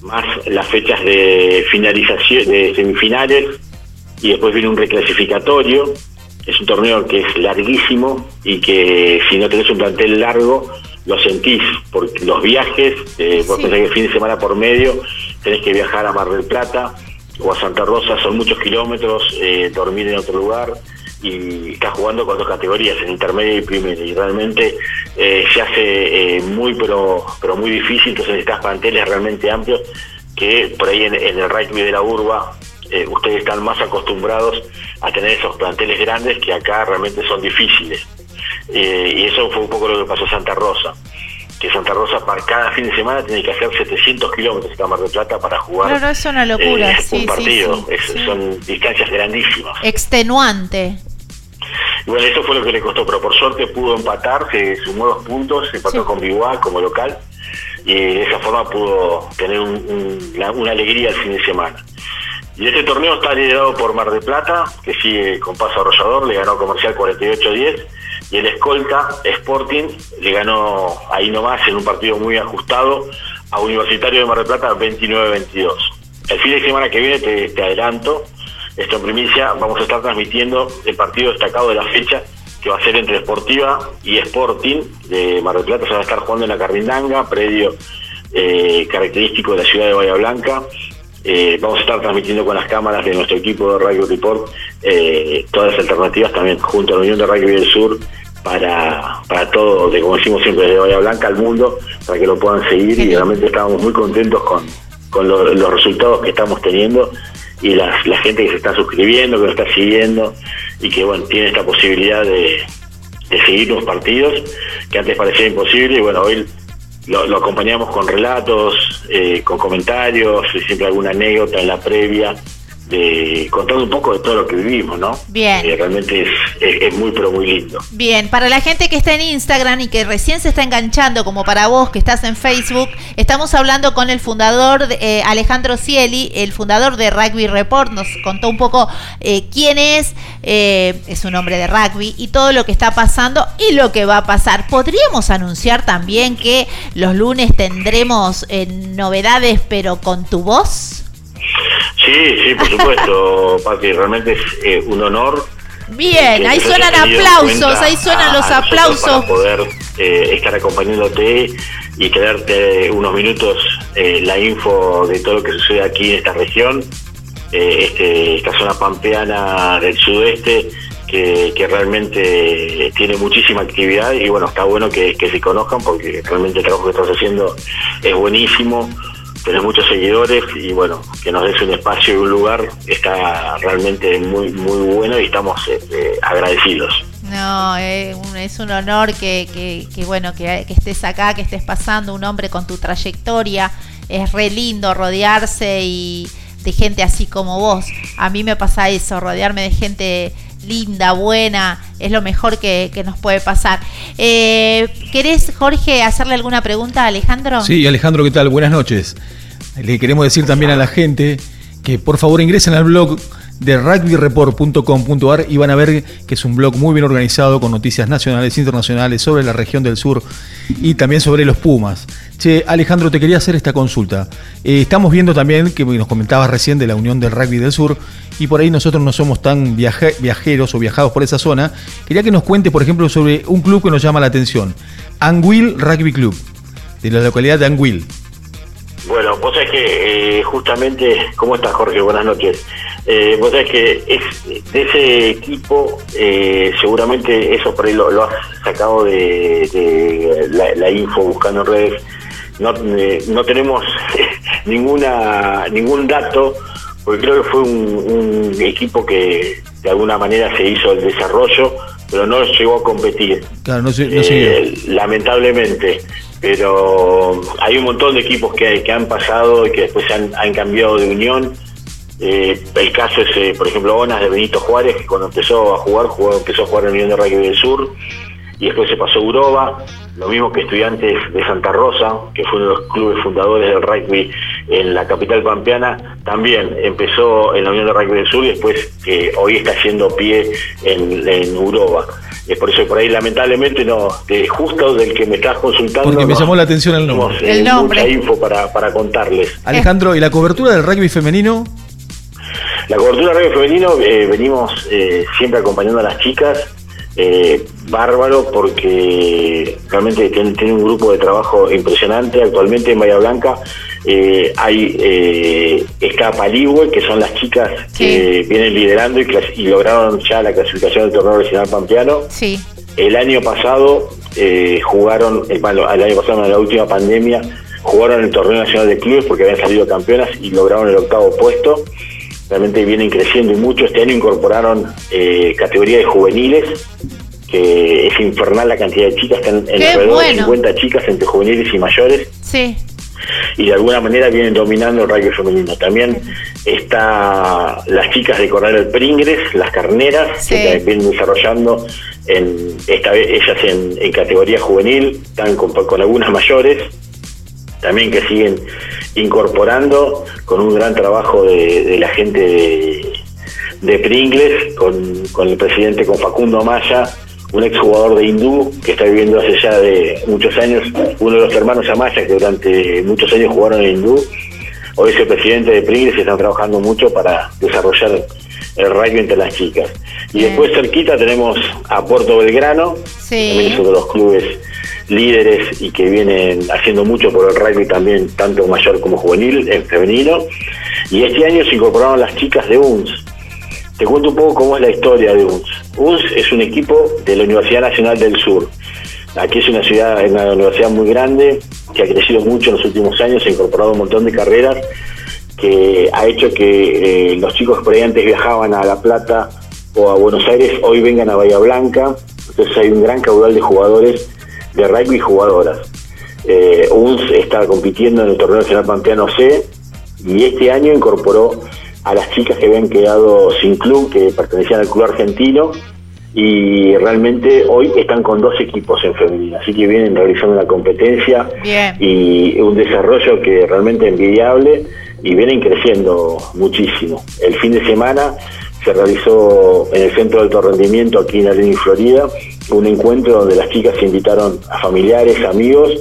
más las fechas de finalización, de semifinales, y después viene un reclasificatorio. Es un torneo que es larguísimo y que si no tenés un plantel largo, lo sentís, porque los viajes, eh, vos Sí. pensás que el fin de semana por medio tenés que viajar a Mar del Plata o a Santa Rosa, son muchos kilómetros, eh, dormir en otro lugar y estás jugando con dos categorías, en intermedia y primera, y realmente eh, se hace eh, muy pero pero muy difícil, entonces necesitas planteles realmente amplios que por ahí en, en el rugby de la urba eh, ustedes están más acostumbrados a tener esos planteles grandes que acá realmente son difíciles. Eh, y eso fue un poco lo que pasó a Santa Rosa, que Santa Rosa para cada fin de semana tiene que hacer 700 kilómetros hasta Mar del Plata para jugar Claro, es una locura, eh, sí, un partido. sí, Es-. Son distancias grandísimas. Extenuante. Y bueno, eso fue lo que le costó, pero por suerte pudo empatar, se sumó dos puntos, se empató con Biguá como local y de esa forma pudo tener un- una alegría el fin de semana. Y este torneo está liderado por Mar de Plata, que sigue con paso arrollador, le ganó Comercial 48-10, y el escolta Sporting le ganó ahí nomás en un partido muy ajustado a Universitario de Mar del Plata 29-22. El fin de semana que viene, te, adelanto, esto en primicia, vamos a estar transmitiendo el partido destacado de la fecha, que va a ser entre Sportiva y Sporting de Mar del Plata, se va a estar jugando en la Carrindanga, predio eh, característico de la ciudad de Bahía Blanca. Eh, vamos a estar transmitiendo con las cámaras de nuestro equipo de Radio Report eh, todas las alternativas también junto a la Unión de Rugby del Sur para, para todo, de, como decimos siempre, desde Bahía Blanca al mundo, para que lo puedan seguir y realmente estamos muy contentos con, con lo- los resultados que estamos teniendo y las- la gente que se está suscribiendo, que nos está siguiendo y que bueno tiene esta posibilidad de, de seguir los partidos que antes parecía imposible y bueno hoy lo, lo acompañamos con relatos, eh, con comentarios, y siempre alguna anécdota en la previa, de, contando un poco de todo lo que vivimos, ¿no? Bien. Eh, realmente es, es, es muy, pero muy lindo. Bien, para la gente que está en Instagram y que recién se está enganchando, como para vos que estás en Facebook, estamos hablando con el fundador, de- eh, Alejandro Cieli, el fundador de Rugby Report, nos contó un poco eh, quién es, eh, es un hombre de rugby y todo lo que está pasando y lo que va a pasar. ¿Podríamos anunciar también que los lunes tendremos eh, novedades, pero con tu voz? Sí, sí, por supuesto, Pati, realmente es eh, un honor. Bien, ahí suenan aplausos, ahí suenan los aplausos. Para poder eh, estar acompañándote y quedarte unos minutos eh, la info de todo lo que sucede aquí en esta región, eh, este, esta zona pampeana del sudeste. Que, que realmente tiene muchísima actividad y bueno, está bueno que, que se conozcan porque realmente el trabajo que estás haciendo es buenísimo, tenés muchos seguidores y bueno, que nos des un espacio y un lugar está realmente muy muy bueno y estamos eh, eh, agradecidos. No, eh, un- es un honor que, que- bueno que, que estés acá, que estés pasando, un hombre con tu trayectoria. Es re lindo rodearse y de gente así como vos. A mí me pasa eso, rodearme de gente linda, buena, es lo mejor que, que nos puede pasar. Eh, ¿Querés, Jorge, hacerle alguna pregunta a Alejandro? Sí, Alejandro, ¿qué tal? Buenas noches. Le queremos decir también a la gente que por favor ingresen al blog de rugbyreport.com.ar y van a ver que es un blog muy bien organizado con noticias nacionales e internacionales sobre la región del sur y también sobre los Pumas. Che, Alejandro, te quería hacer esta consulta. Eh, estamos viendo también que nos comentabas recién de la Unión del Rugby del Sur y por ahí nosotros no somos tan viaje- viajeros o viajados por esa zona. Quería que nos cuente, por ejemplo, sobre un club que nos llama la atención. Anguil Rugby Club, de la localidad de Anguil. Bueno, vos sabés que eh, justamente, ¿cómo estás Jorge? Buenas noches. Eh, vos sabés que es, de ese equipo, eh, seguramente eso por ahí lo, has sacado de, la, la info buscando redes. No, eh, no tenemos ninguna ningún dato, porque creo que fue un, un equipo que de alguna manera se hizo el desarrollo, pero no llegó a competir. Claro, no Eh, lamentablemente, pero hay un montón de equipos que, que han pasado y que después han, han cambiado de unión. Eh, el caso es, eh, por ejemplo, Onas de Benito Juárez, que cuando empezó a jugar, jugó, empezó a jugar en la Unión de Rugby del Sur y después se pasó a Uroba. Lo mismo que Estudiantes de Santa Rosa, que fue uno de los clubes fundadores del rugby en la capital pampeana, también empezó en la Unión de Rugby del Sur y después eh, hoy está haciendo pie en, en Uroba. Es por eso que por ahí lamentablemente no, de, justo del que me estás consultando. Porque me no llamó la atención el nombre. tenemos, eh, El nombre. Mucha info para, para contarles. Alejandro, ¿y la cobertura del rugby femenino? La cobertura de rugby femenino eh, venimos eh, siempre acompañando a las chicas. eh, bárbaro porque realmente tienen un grupo de trabajo impresionante. Actualmente en Bahía Blanca eh, hay eh, está Paligüe, que son las chicas que vienen liderando y, y lograron ya la clasificación del torneo regional pampeano. Sí. El año pasado eh, jugaron, eh, bueno, el año pasado en la última pandemia, jugaron el torneo nacional de clubes porque habían salido campeonas y lograron el octavo puesto. Realmente vienen creciendo y mucho. Este año incorporaron eh, categoría de juveniles, que es infernal la cantidad de chicas, están en alrededor de bueno. 50 chicas entre juveniles y mayores Sí. y de alguna manera vienen dominando el rugby femenino. También está las chicas de Coronel Pringles, las carneras, Sí. que vienen desarrollando en esta vez ellas en, en categoría juvenil, están con, con algunas mayores, también que siguen incorporando con un gran trabajo de, de la gente de, de Pringles, con, con el presidente, con Facundo Maya, un exjugador de hindú que está viviendo hace ya de muchos años, uno de los hermanos Amaya que durante muchos años jugaron en hindú, hoy es el presidente de Pringles y están trabajando mucho para desarrollar el rugby entre las chicas. Y después cerquita tenemos a Puerto Belgrano, también es uno de los clubes líderes y que vienen haciendo mucho por el rugby también, tanto mayor como juvenil, en femenino. Y este año se incorporaron las chicas de UNS. Te cuento un poco cómo es la historia de UNS. UNS es un equipo de la Universidad Nacional del Sur. Aquí es una ciudad, una universidad muy grande, que ha crecido mucho en los últimos años, ha incorporado un montón de carreras, que ha hecho que eh, los chicos por antes viajaban a La Plata o a Buenos Aires, hoy vengan a Bahía Blanca. Entonces hay un gran caudal de jugadores de rugby y jugadoras. Eh, UNS está compitiendo en el torneo nacional Pampeano C y este año incorporó a las chicas que habían quedado sin club, que pertenecían al club argentino, y realmente hoy están con dos equipos en femenino, así que vienen realizando una competencia y un desarrollo que realmente envidiable y vienen creciendo muchísimo. El fin de semana se realizó en el Centro de Alto Rendimiento aquí en Arlene, Florida, un encuentro donde las chicas se invitaron a familiares, amigos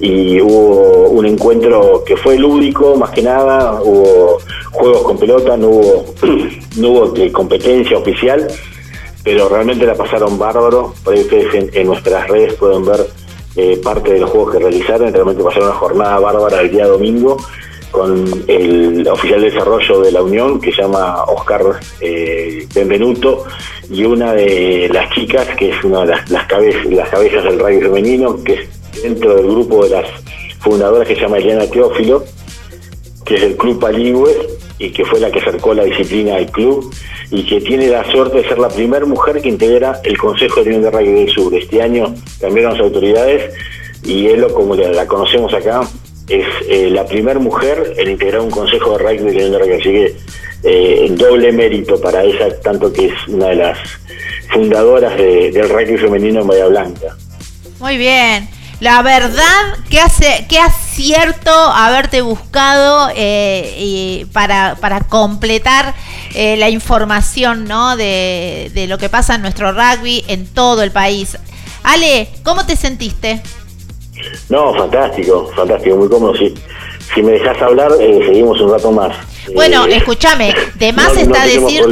y hubo un encuentro que fue lúdico más que nada, hubo juegos con pelota, no hubo, no hubo eh, competencia oficial, pero realmente la pasaron bárbaro, por ahí ustedes en, nuestras redes pueden ver eh, parte de los juegos que realizaron, realmente pasaron una jornada bárbara el día domingo con el oficial de desarrollo de la Unión que se llama Oscar eh, Benvenuto y una de las chicas que es una de las, las, las cabezas del radio femenino que es dentro del grupo de las fundadoras que se llama Eliana Teófilo que es el Club Paligüe y que fue la que acercó la disciplina al club y que tiene la suerte de ser la primera mujer que integra el Consejo de Unión de Rugby del Sur. Este año cambiaron las autoridades y él, como la, conocemos acá, es eh, la primera mujer en integrar un Consejo de Rugby de Unión de Rugby. Así que eh, doble mérito para ella, tanto que es una de las fundadoras del rugby femenino en Bahía Blanca. Muy bien. La verdad, qué, hace, qué acierto haberte buscado eh, y para, para completar eh, la información ¿no? de, de lo que pasa en nuestro rugby en todo el país. Ale, ¿cómo te sentiste? No, fantástico, fantástico, muy cómodo. Si, si me dejas hablar, eh, seguimos un rato más. Bueno, escúchame, de más está decir.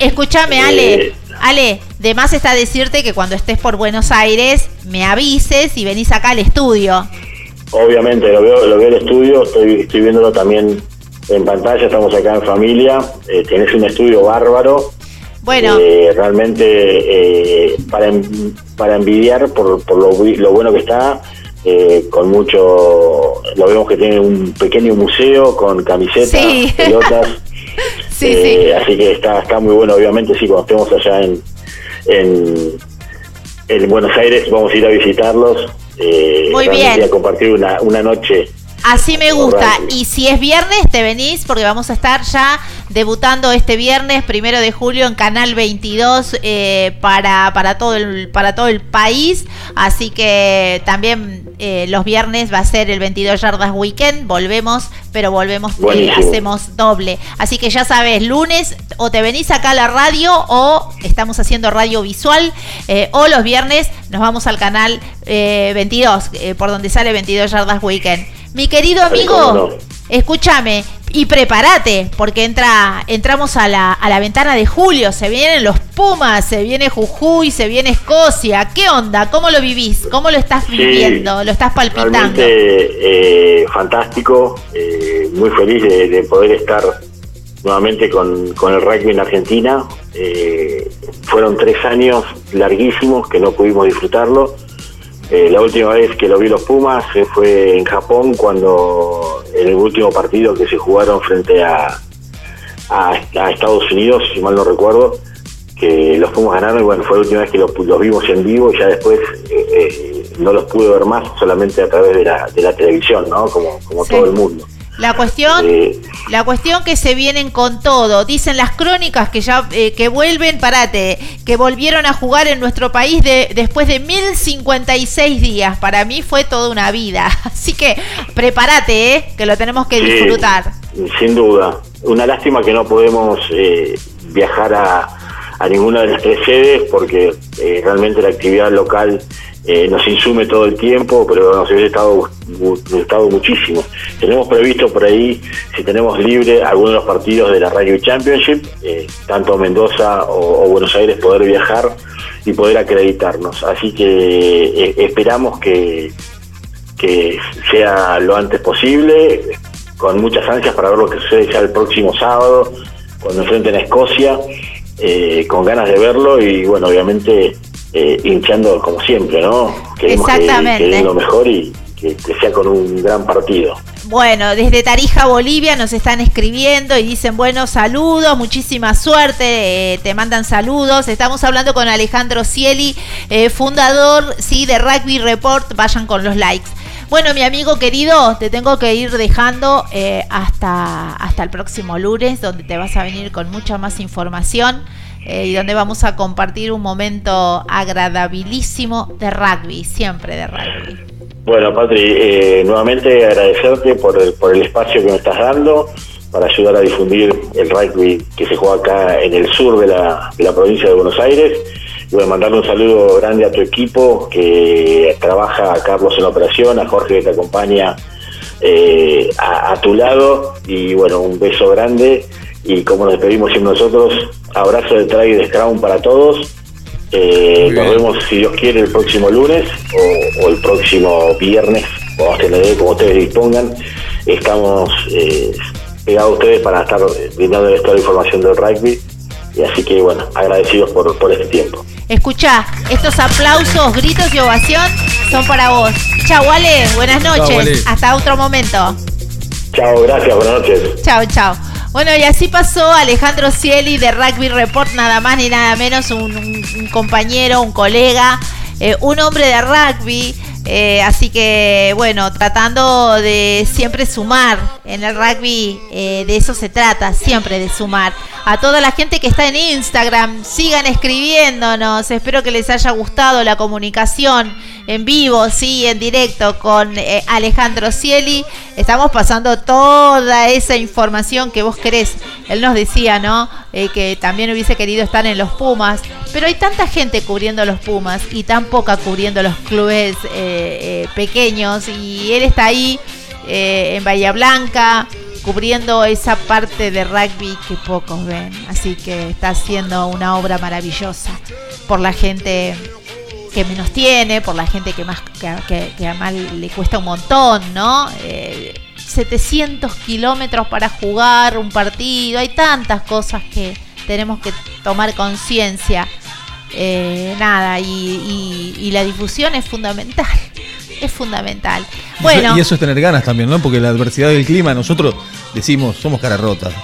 Escúchame, Ale. Ale, de más está decirte que cuando estés por Buenos Aires me avises y venís acá al estudio. Obviamente, lo veo, lo veo el estudio, estoy, estoy viéndolo también en pantalla, estamos acá en familia, eh, tenés un estudio bárbaro. Bueno. Eh, realmente eh, para, para envidiar por, por lo, lo bueno que está, con mucho, lo vemos que tiene un pequeño museo con camisetas, pelotas. Sí, sí. Eh, así que está, está muy bueno, obviamente, sí, cuando estemos allá en, en, Buenos Aires vamos a ir a visitarlos. Eh, muy bien. a compartir una, una noche Así me gusta. Y si es viernes, te venís porque vamos a estar ya debutando este viernes, primero de julio, en Canal 22 eh, para, para, todo el, para todo el país. Así que también eh, los viernes va a ser el 22 Yardas Weekend. Volvemos, pero volvemos, eh, hacemos doble. Así que ya sabes, lunes o te venís acá a la radio o estamos haciendo radio visual. o los viernes nos vamos al canal 22, por donde sale 22 Yardas Weekend. Mi querido amigo, escúchame y prepárate, porque entra, entramos a la, a la ventana de julio, se vienen los Pumas, se viene Jujuy, se viene Escocia. ¿Qué onda? ¿Cómo lo vivís? ¿Cómo lo estás viviendo? ¿Lo estás palpitando? Eh, fantástico, eh, muy feliz de, poder estar nuevamente con, con, el rugby en Argentina. Eh, fueron tres años larguísimos que no pudimos disfrutarlo eh, la última vez que lo vi los Pumas eh, fue en Japón cuando en el último partido que se jugaron frente a, a, Estados Unidos, si mal no recuerdo, que los Pumas ganaron y bueno, fue la última vez que los, vimos en vivo y ya después eh, no los pude ver más solamente a través de la, de la televisión, ¿no? Como, como todo el mundo. La cuestión, la cuestión que se vienen con todo. Dicen las crónicas que ya eh, que vuelven, parate, que volvieron a jugar en nuestro país de, después de 1056 días. Para mí fue toda una vida. Así que prepárate, eh, que lo tenemos que disfrutar. Sin duda. Una lástima que no podemos eh, viajar a, a ninguna de las tres sedes porque realmente la actividad local eh, nos insume todo el tiempo, pero nos hubiera estado, gustado muchísimo. Tenemos previsto por ahí, si tenemos libre, algunos de los partidos de la Rugby Championship, eh, tanto Mendoza o, Buenos Aires, poder viajar y poder acreditarnos. Así que eh, esperamos que, que sea lo antes posible, con muchas ansias para ver lo que sucede ya el próximo sábado, cuando enfrenten a Escocia, con ganas de verlo y bueno, obviamente eh, hinchando como siempre, ¿no? Queremos Exactamente. Que, lo mejor y que, sea con un gran partido. Bueno, desde Tarija, Bolivia nos están escribiendo y dicen, bueno, saludos, muchísima suerte, eh, te mandan saludos. Estamos hablando con Alejandro Cieli, eh, fundador sí, de Rugby Report, vayan con los likes. Bueno, mi amigo querido, te tengo que ir dejando eh, hasta, hasta el próximo lunes, donde te vas a venir con mucha más información eh, y donde vamos a compartir un momento agradabilísimo de rugby, siempre de rugby. Bueno, Patri, eh, nuevamente agradecerte por el, por el espacio que me estás dando para ayudar a difundir el rugby que se juega acá en el sur de la, provincia de Buenos Aires. Y bueno, mandarle un saludo grande a tu equipo que trabaja, a Carlos en la operación, a Jorge que te acompaña eh, a tu lado. Y bueno, un beso grande. Y como nos despedimos siempre nosotros, abrazo de try y de scrum para todos. Eh, nos vemos, si Dios quiere, el próximo lunes o, o el próximo viernes, como ustedes, como ustedes dispongan. Estamos eh, pegados a ustedes para estar brindándoles toda la información del rugby. Y así que, bueno, agradecidos por, por este tiempo. Escucha, estos aplausos, gritos y ovación son para vos. Chau, Ale, buenas Chau, noches. Ale. Hasta otro momento. Chao, gracias, buenas noches. Chao, chao. Bueno, y así pasó Alejandro Cieli de Rugby Report, nada más ni nada menos, un, un- compañero, un colega, eh, un hombre de rugby. Eh, así que, bueno, tratando de siempre sumar en el rugby, eh, de eso se trata, siempre de sumar. A toda la gente que está en Instagram, sigan escribiéndonos. Espero que les haya gustado la comunicación en vivo, sí, en directo con eh, Alejandro Cieli. Estamos pasando toda esa información que vos querés. Él nos decía, ¿no? Que también hubiese querido estar en los Pumas. Pero hay tanta gente cubriendo los Pumas y tan poca cubriendo los clubes eh, pequeños. Y él está ahí eh, en Bahía Blanca cubriendo esa parte de rugby que pocos ven. Así que está haciendo una obra maravillosa por la gente que menos tiene, por la gente que más que, que- que además le cuesta un montón, ¿no? Eh, 700 kilómetros para jugar un partido, hay tantas cosas que tenemos que tomar conciencia. Eh, nada, y, y- y la difusión es fundamental, es fundamental. Y Bueno, eso- Y eso es tener ganas también, ¿no? Porque la adversidad del clima, nosotros decimos, somos cara rotas.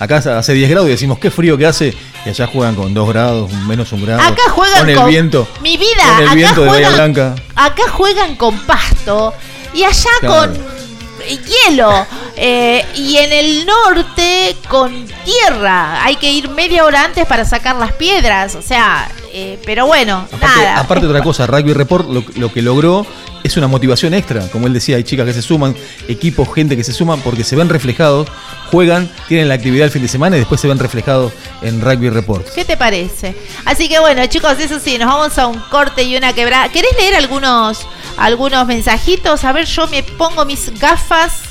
Acá hace 10 grados y decimos, qué frío que hace. Y allá juegan con 2 grados, menos un grado. acá juegan con el con viento. mi vida, Con el acá viento de Bahía juegan- Blanca. acá juegan con pasto y allá Claro. con hielo eh, y en el norte con tierra. Hay que ir media hora antes para sacar las piedras, o sea, eh, pero bueno, Aparte, nada. aparte otra cosa, Rugby Report lo, lo que logró es una motivación extra. Como él decía, hay chicas que se suman, equipos, gente que se suman porque se ven reflejados, juegan, tienen la actividad el fin de semana y después se ven reflejados en Rugby Report. ¿Qué te parece? Así que bueno, chicos, eso sí, nos vamos a un corte y una quebrada. ¿Querés leer algunos, algunos mensajitos? A ver, yo me pongo mis gafas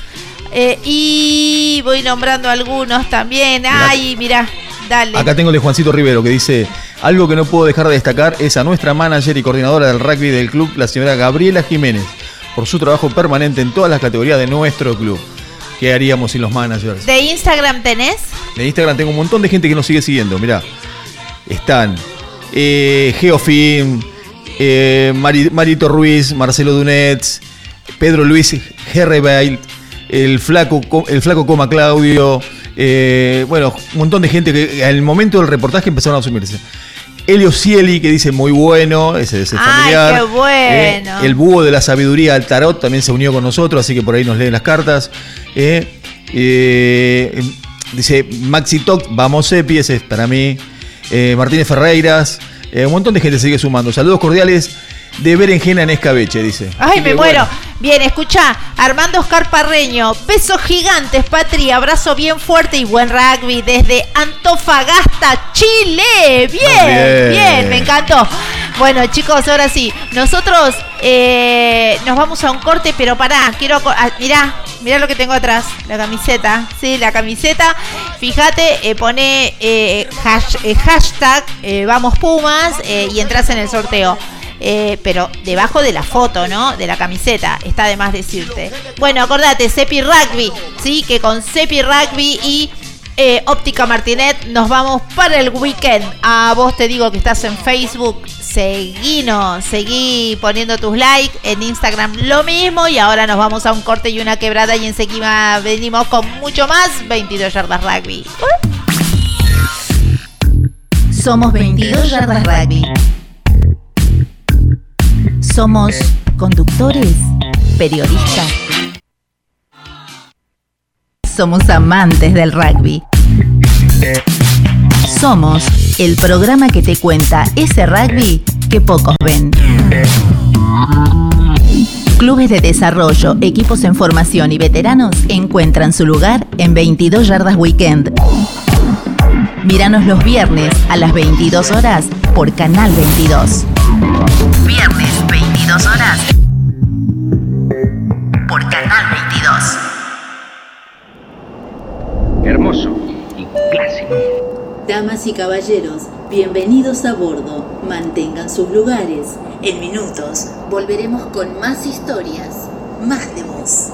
eh, y voy nombrando algunos también. Ay, mira, dale. Acá tengo el de Juancito Rivero que dice, algo que no puedo dejar de destacar es a nuestra manager y coordinadora del rugby del club, la señora Gabriela Jiménez, por su trabajo permanente en todas las categorías de nuestro club. ¿Qué haríamos sin los managers? ¿De Instagram tenés? De Instagram tengo un montón de gente que nos sigue siguiendo, mirá. Están eh, Geofilm, eh, Mari- Marito Ruiz, Marcelo Dunets, Pedro Luis Herrebail, el flaco, Co- el flaco Coma Claudio, eh, bueno, un montón de gente que al momento del reportaje empezaron a sumirse. Elio Cieli, que dice muy bueno, ese es el Ay, familiar. qué bueno. Eh, el búho de la sabiduría al tarot también se unió con nosotros, así que por ahí nos leen las cartas. Eh, dice Maxi Toc, vamos Epi, ese es para mí. Martínez Ferreiras, un montón de gente sigue sumando. Saludos cordiales de Berenjena en Escabeche, dice. Ay, Así me muero. bueno, Bien, escucha, Armando Oscar Parreño, besos gigantes, Patri, abrazo bien fuerte y buen rugby desde Antofagasta, Chile. Bien, Bien. bien, me encantó. Bueno, chicos, ahora sí, nosotros eh, nos vamos a un corte, pero pará, quiero, ah, mirá, mirá lo que tengo atrás, la camiseta, sí, la camiseta, fíjate, eh, pone eh, hash- eh, hashtag eh, Vamos Pumas eh, y entras en el sorteo. Eh, pero debajo de la foto, ¿no? De la camiseta, está de más decirte. Bueno, acordate, Cepi Rugby, ¿sí? Que con Cepi Rugby y eh, Óptica Martinet nos vamos para el weekend. A vos te digo que estás en Facebook, seguinos, seguí poniendo tus likes, en Instagram lo mismo y ahora nos vamos a un corte y una quebrada y enseguida venimos con mucho más 22 yardas rugby. Somos 22 yardas rugby. Somos conductores periodista? Somos amantes del rugby. Somos el programa que te cuenta ese rugby que pocos ven. Clubes de desarrollo, equipos en formación y veteranos encuentran su lugar en 22 Yardas Weekend. Míranos los viernes a las 22 horas por Canal 22. Viernes 22 horas por Canal 22. Hermoso y clásico. Damas y caballeros, bienvenidos a bordo. Mantengan sus lugares. En minutos volveremos con más historias, más de voz.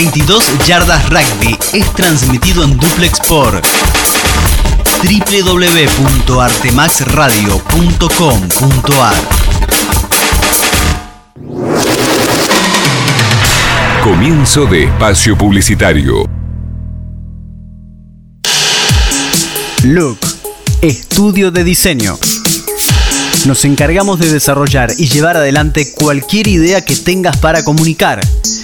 ...22 Yardas Rugby... ...es transmitido en duplex por... www.artemaxradio.com.ar Comienzo de espacio publicitario. Look, estudio de diseño. Nos encargamos de desarrollar y llevar adelante cualquier idea que tengas para comunicar,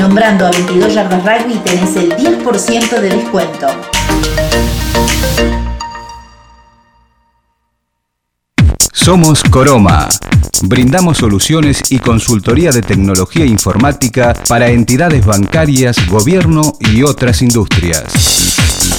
Nombrando a 22 Yardas Rugby tenés el 10% de descuento. Somos Coroma. Brindamos soluciones y consultoría de tecnología informática para entidades bancarias, gobierno y otras industrias.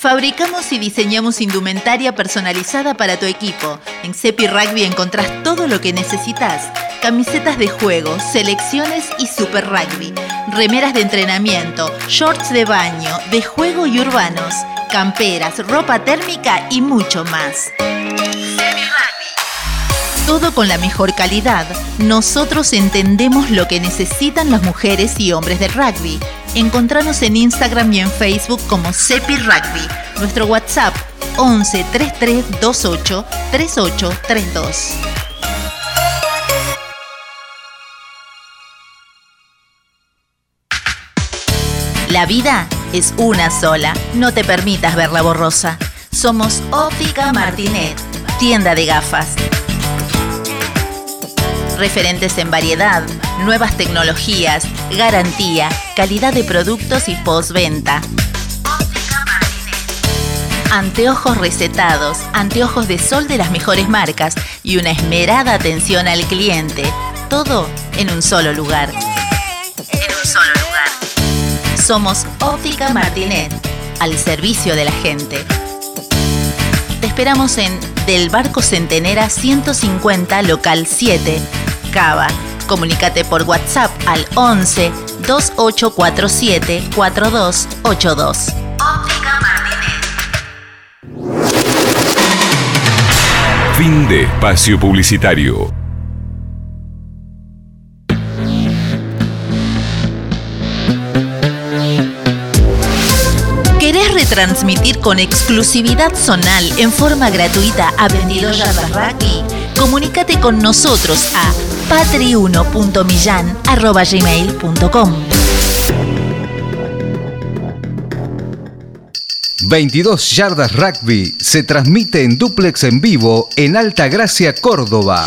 Fabricamos y diseñamos indumentaria personalizada para tu equipo. En Cepi Rugby encontrás todo lo que necesitas. Camisetas de juego, selecciones y super rugby. Remeras de entrenamiento, shorts de baño, de juego y urbanos. Camperas, ropa térmica y mucho más. Todo con la mejor calidad. Nosotros entendemos lo que necesitan las mujeres y hombres del rugby. Encontranos en Instagram y en Facebook como Cepi Rugby. Nuestro WhatsApp 11 33 28 38 32. La vida es una sola. No te permitas verla borrosa. Somos Óptica Martinet, tienda de gafas. Referentes en variedad, nuevas tecnologías, garantía, calidad de productos y postventa. Anteojos recetados, anteojos de sol de las mejores marcas y una esmerada atención al cliente. Todo en un solo lugar. En un solo lugar. Somos Óptica Martinet, al servicio de la gente. Te esperamos en Del Barco Centenera 150, local 7, Cava. Comunícate por WhatsApp al 11 2847 4282. Óptica Fin de espacio publicitario. ¿Querés retransmitir con exclusividad zonal en forma gratuita a 22 Yardas Rugby? Comunícate con nosotros a patri1.millan.gmail.com 22 Yardas Rugby se transmite en duplex en vivo en Alta Gracia, Córdoba.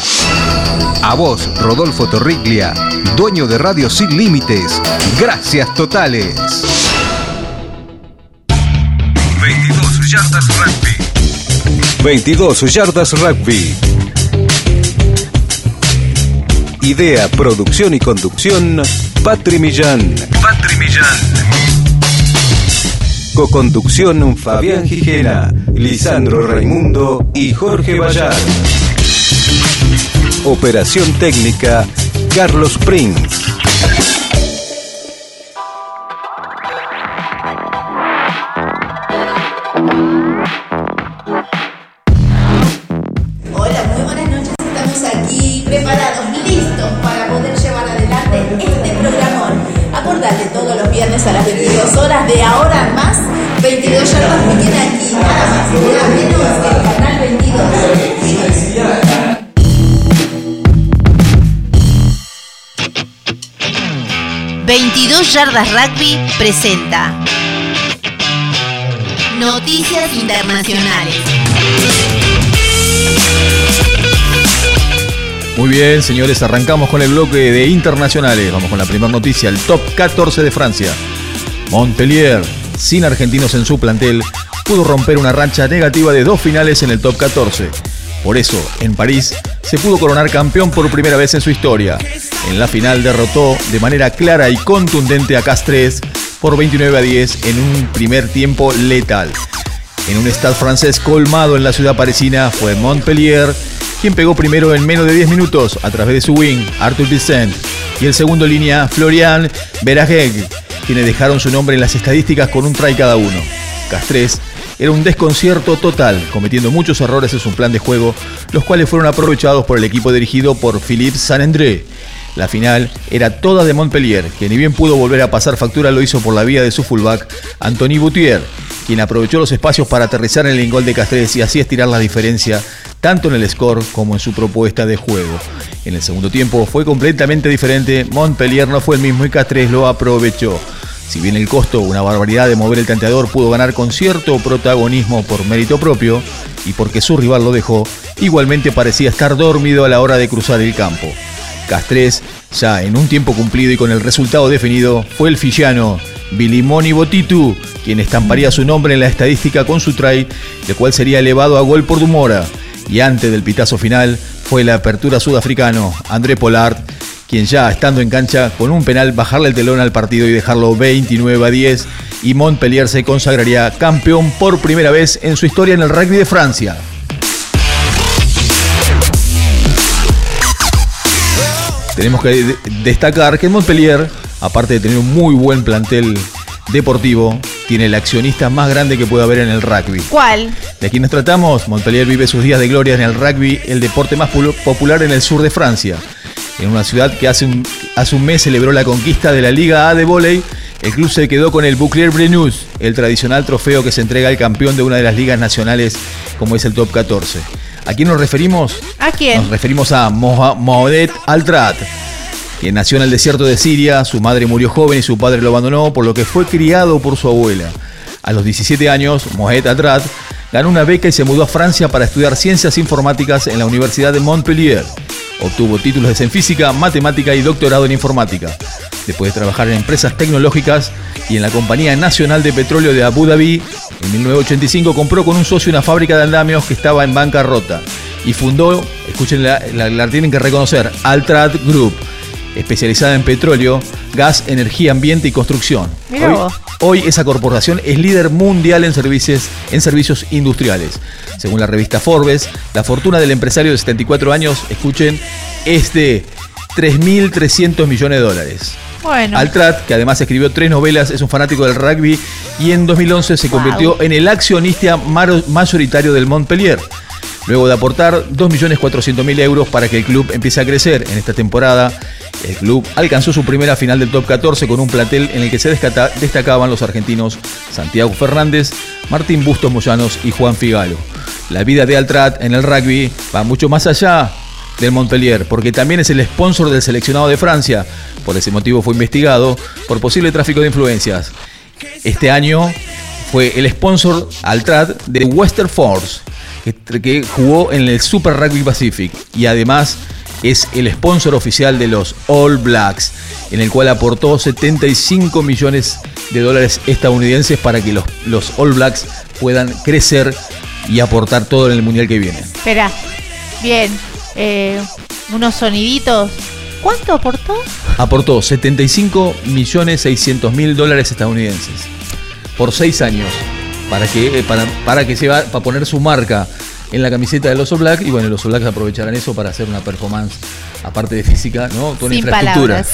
A vos, Rodolfo Torriglia, dueño de Radio Sin Límites. Gracias totales. 22 Yardas Rugby. 22 Yardas Rugby. Idea, producción y conducción, Patri Millán. Patri Millán. Coconducción Fabián Gijena, Lisandro Raimundo y Jorge Bayar. Operación técnica Carlos Prince. 22 Yardas Rugby presenta Noticias Internacionales. Muy bien, señores, arrancamos con el bloque de internacionales. Vamos con la primera noticia, el top 14 de Francia. Montpellier, sin argentinos en su plantel, pudo romper una rancha negativa de dos finales en el top 14. Por eso, en París, se pudo coronar campeón por primera vez en su historia. En la final derrotó de manera clara y contundente a Castres por 29 a 10 en un primer tiempo letal. En un stade francés colmado en la ciudad parisina fue Montpellier quien pegó primero en menos de 10 minutos a través de su wing, Arthur Vicent, y el segundo línea, Florian Berageg, quienes dejaron su nombre en las estadísticas con un try cada uno. Castres era un desconcierto total, cometiendo muchos errores en su plan de juego, los cuales fueron aprovechados por el equipo dirigido por Philippe Saint-André. La final era toda de Montpellier, que ni bien pudo volver a pasar factura lo hizo por la vía de su fullback, Anthony Boutier, quien aprovechó los espacios para aterrizar en el gol de Castres y así estirar la diferencia tanto en el score como en su propuesta de juego. En el segundo tiempo fue completamente diferente, Montpellier no fue el mismo y Castres lo aprovechó. Si bien el costo, una barbaridad de mover el tanteador, pudo ganar con cierto protagonismo por mérito propio y porque su rival lo dejó, igualmente parecía estar dormido a la hora de cruzar el campo. Castres, ya en un tiempo cumplido y con el resultado definido, fue el fillano Bilimoni Botitu, quien estamparía su nombre en la estadística con su try, el cual sería elevado a gol por Dumora y antes del pitazo final fue la apertura sudafricano André Pollard, quien ya estando en cancha con un penal bajarle el telón al partido y dejarlo 29 a 10 y Montpellier se consagraría campeón por primera vez en su historia en el rugby de Francia. Tenemos que destacar que Montpellier, aparte de tener un muy buen plantel deportivo, tiene el accionista más grande que puede haber en el rugby. ¿Cuál? De aquí nos tratamos, Montpellier vive sus días de gloria en el rugby, el deporte más popular en el sur de Francia. En una ciudad que hace un, hace un mes celebró la conquista de la Liga A de volei, el club se quedó con el Bouclier Brenus, el tradicional trofeo que se entrega al campeón de una de las ligas nacionales como es el Top 14. ¿A quién nos referimos? ¿A quién? Nos referimos a Mohamed Altrat, quien nació en el desierto de Siria, su madre murió joven y su padre lo abandonó, por lo que fue criado por su abuela. A los 17 años, Mohamed Atrat ganó una beca y se mudó a Francia para estudiar ciencias informáticas en la Universidad de Montpellier. Obtuvo títulos en física, matemática y doctorado en informática. Después de trabajar en empresas tecnológicas y en la Compañía Nacional de Petróleo de Abu Dhabi, en 1985 compró con un socio una fábrica de andamios que estaba en bancarrota y fundó, escuchen, la, la tienen que reconocer, Altrat Group especializada en petróleo, gas, energía, ambiente y construcción. Hoy, hoy, esa corporación es líder mundial en servicios, en servicios industriales. Según la revista Forbes, la fortuna del empresario de 74 años, escuchen, es de 3.300 millones de dólares. Bueno. Altrat, que además escribió tres novelas, es un fanático del rugby y en 2011 se convirtió en el accionista mayoritario del Montpellier. Luego de aportar 2.400.000 euros para que el club empiece a crecer en esta temporada, el club alcanzó su primera final del top 14 con un plantel en el que se destacaban los argentinos Santiago Fernández, Martín Bustos Moyanos y Juan Figalo. La vida de Altrat en el rugby va mucho más allá del Montpellier, porque también es el sponsor del seleccionado de Francia. Por ese motivo fue investigado por posible tráfico de influencias. Este año fue el sponsor Altrat de Western Force, que, jugó en el Super Rugby Pacific y además es el sponsor oficial de los All Blacks, en el cual aportó 75 millones de dólares estadounidenses para que los, los All Blacks puedan crecer y aportar todo en el mundial que viene. Espera, bien, eh, unos soniditos. ¿Cuánto aportó? Aportó 75 millones 600 mil dólares estadounidenses por seis años para que, eh, para, para que se va, para poner su marca en la camiseta del Oso Black y bueno, los Oso Blacks aprovecharán eso para hacer una performance aparte de física, ¿no? Toda una infraestructura.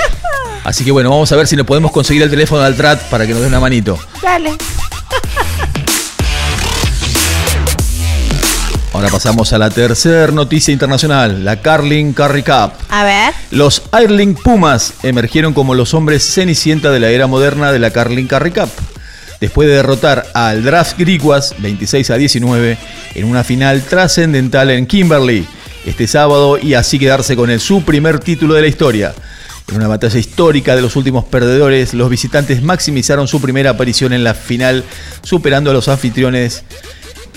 Así que bueno, vamos a ver si le podemos conseguir el teléfono de Altrat para que nos dé una manito. Dale. Ahora pasamos a la tercera noticia internacional, la Carling Carry Cup. A ver. Los Airling Pumas emergieron como los hombres cenicienta de la era moderna de la Carling Carry Cup después de derrotar al Draft Griquas 26 a 19 en una final trascendental en Kimberley este sábado y así quedarse con el, su primer título de la historia. En una batalla histórica de los últimos perdedores, los visitantes maximizaron su primera aparición en la final, superando a los anfitriones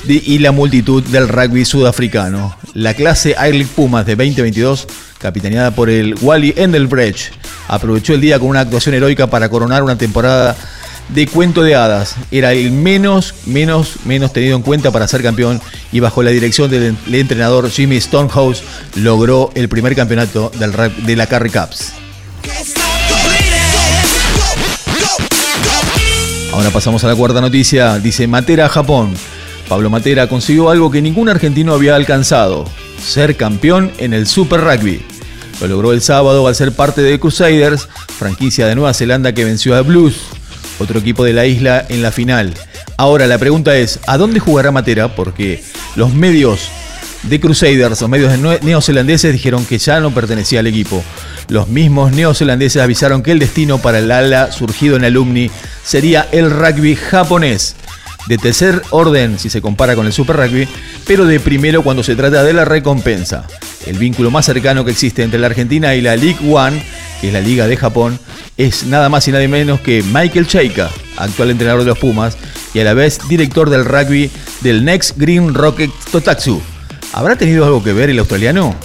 y la multitud del rugby sudafricano. La clase Air League Pumas de 2022, capitaneada por el Wally Endelbrecht, aprovechó el día con una actuación heroica para coronar una temporada de cuento de hadas. Era el menos, menos, menos tenido en cuenta para ser campeón y bajo la dirección del, entrenador Jimmy Stonehouse logró el primer campeonato del de la Carry Cups. Ahora pasamos a la cuarta noticia. Dice Matera Japón. Pablo Matera consiguió algo que ningún argentino había alcanzado. Ser campeón en el Super Rugby. Lo logró el sábado al ser parte de Crusaders, franquicia de Nueva Zelanda que venció a Blues, otro equipo de la isla, en la final. Ahora la pregunta es, ¿a dónde jugará Matera? Porque los medios de Crusaders, los medios neozelandeses dijeron que ya no pertenecía al equipo. Los mismos neozelandeses avisaron que el destino para el ala surgido en Alumni sería el rugby japonés. De tercer orden si se compara con el Super Rugby, pero de primero cuando se trata de la recompensa. El vínculo más cercano que existe entre la Argentina y la League One, que es la Liga de Japón, es nada más y nada menos que Michael Cheika, actual entrenador de los Pumas y a la vez director del rugby del Next Green Rocket Totatsu. ¿Habrá tenido algo que ver el australiano?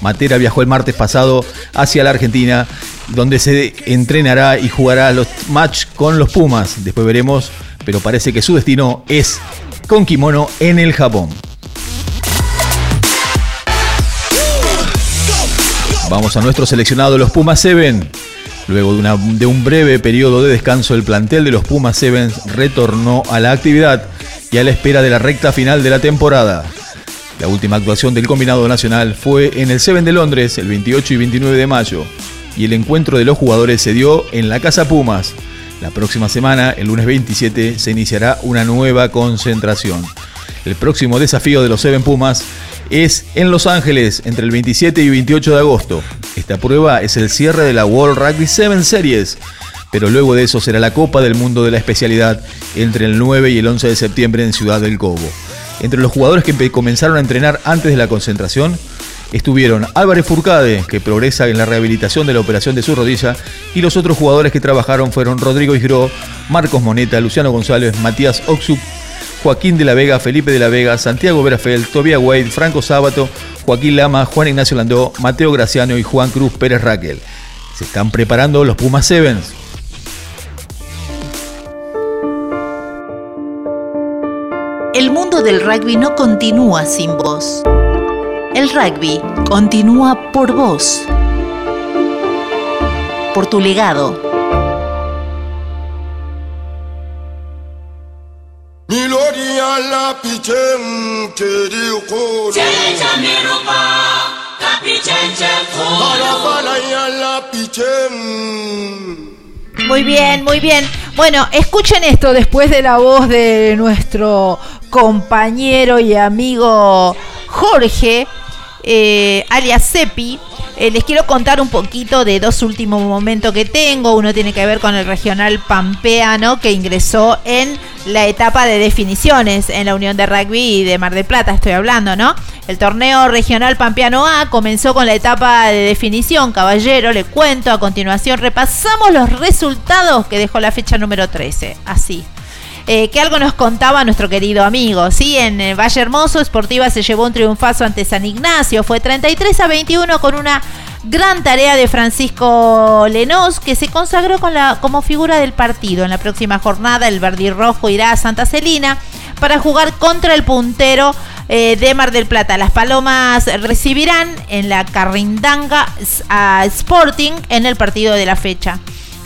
Matera viajó el martes pasado hacia la Argentina, donde se entrenará y jugará los match con los Pumas. Después veremos, pero parece que su destino es con kimono en el Japón. Vamos a nuestro seleccionado, los Pumas 7. Luego de, un breve periodo de descanso, el plantel de los Pumas 7 retornó a la actividad y a la espera de la recta final de la temporada. La última actuación del combinado nacional fue en el Seven de Londres el 28 y 29 de mayo y el encuentro de los jugadores se dio en la Casa Pumas. La próxima semana, el lunes 27, se iniciará una nueva concentración. El próximo desafío de los Seven Pumas es en Los Ángeles entre el 27 y 28 de agosto. Esta prueba es el cierre de la World Rugby 7 Series, pero luego de eso será la Copa del Mundo de la especialidad entre el 9 y el 11 de septiembre en Ciudad del Cobo. Entre los jugadores que comenzaron a entrenar antes de la concentración estuvieron Álvarez Furcade, que progresa en la rehabilitación de la operación de su rodilla, y los otros jugadores que trabajaron fueron Rodrigo Isgro, Marcos Moneta, Luciano González, Matías Oxup, Joaquín de la Vega, Felipe de la Vega, Santiago Verafel, Tobía Wade, Franco Sábato, Joaquín Lama, Juan Ignacio Landó, Mateo Graciano y Juan Cruz Pérez Raquel. Se están preparando los Pumas Sevens. El mundo del rugby no continúa sin vos. El rugby continúa por vos. Por tu legado. La pichen keri ko Para para ya la pichen Muy bien, muy bien. Bueno, escuchen esto después de la voz de nuestro compañero y amigo Jorge, eh, alias Sepi. Eh, les quiero contar un poquito de dos últimos momentos que tengo. Uno tiene que ver con el regional pampeano que ingresó en la etapa de definiciones en la Unión de Rugby de Mar del Plata, estoy hablando, ¿no? El torneo regional pampeano A comenzó con la etapa de definición, caballero, le cuento. A continuación repasamos los resultados que dejó la fecha número 13. Así. Eh, que algo nos contaba nuestro querido amigo, ¿sí? En eh, Valle Hermoso, Sportiva se llevó un triunfazo ante San Ignacio, fue 33 a 21 con una gran tarea de Francisco Lenos, que se consagró como figura del partido. En la próxima jornada, el Rojo irá a Santa Celina para jugar contra el puntero eh, de Mar del Plata. Las Palomas recibirán en la Carrindanga a Sporting en el partido de la fecha.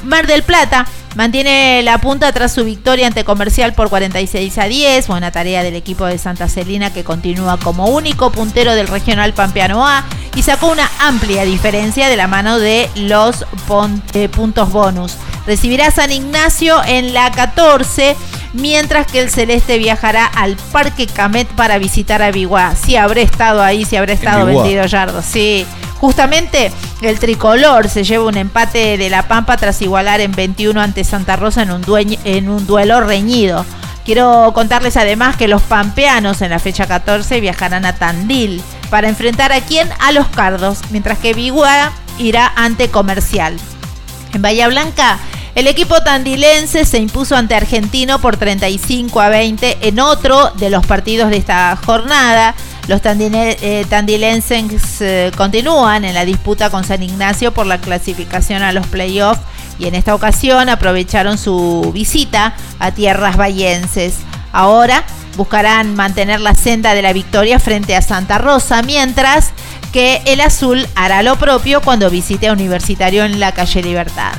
Mar del Plata mantiene la punta tras su victoria ante Comercial por 46 a 10. Buena tarea del equipo de Santa Celina que continúa como único puntero del regional Pampeano A y sacó una amplia diferencia de la mano de los eh, puntos bonus. Recibirá San Ignacio en la 14, mientras que el Celeste viajará al Parque Camet para visitar a Biguá. Sí, habré estado ahí, sí habré estado vendido Yardo, sí. Justamente el tricolor se lleva un empate de La Pampa tras igualar en 21 ante Santa Rosa en un, duelo reñido. Quiero contarles además que los pampeanos en la fecha 14 viajarán a Tandil para enfrentar a quién? A los Cardos, mientras que Biguá irá ante Comercial. En Bahía Blanca, El equipo tandilense se impuso ante Argentino por 35 a 20 en otro de los partidos de esta jornada. Los eh, tandilenses eh, continúan en la disputa con San Ignacio por la clasificación a los playoffs y en esta ocasión aprovecharon su visita a tierras vallenses. Ahora buscarán mantener la senda de la victoria frente a Santa Rosa, mientras que el azul hará lo propio cuando visite a Universitario en la calle Libertad.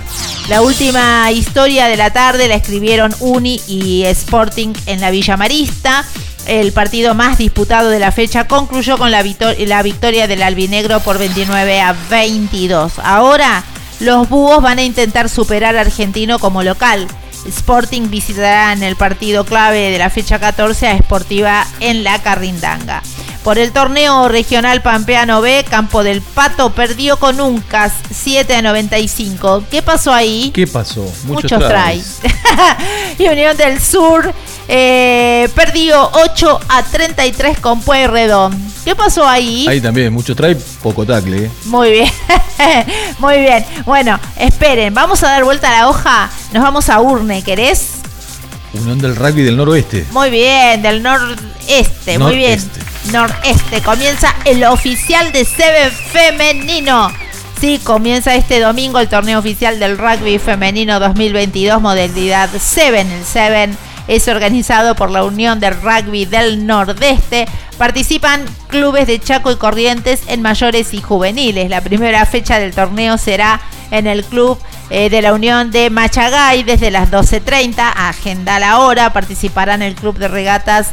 La última historia de la tarde la escribieron Uni y Sporting en la Villa Marista. El partido más disputado de la fecha concluyó con la, victor- la victoria del albinegro por 29 a 22. Ahora los búhos van a intentar superar a Argentino como local. Sporting visitará en el partido clave de la fecha 14 a Sportiva en la Carrindanga. Por el torneo regional Pampeano B, Campo del Pato perdió con Uncas 7 a 95. ¿Qué pasó ahí? ¿Qué pasó? Muchos tries. y Unión del Sur eh, perdió 8 a 33 con Pueyrredón. ¿Qué pasó ahí? Ahí también, mucho trae, poco tacle. ¿eh? Muy bien, muy bien. Bueno, esperen, vamos a dar vuelta a la hoja. Nos vamos a Urne, ¿querés? Unión del Rugby del Noroeste. Muy bien, del noreste, muy bien. Noreste, comienza el oficial de Seven femenino. Sí, comienza este domingo el torneo oficial del rugby femenino 2022, modalidad 7. El 7 es organizado por la Unión del Rugby del Nordeste. Participan clubes de Chaco y Corrientes en mayores y juveniles. La primera fecha del torneo será en el club eh, de la Unión de Machagay desde las 12.30. Agenda la hora. Participarán el club de regatas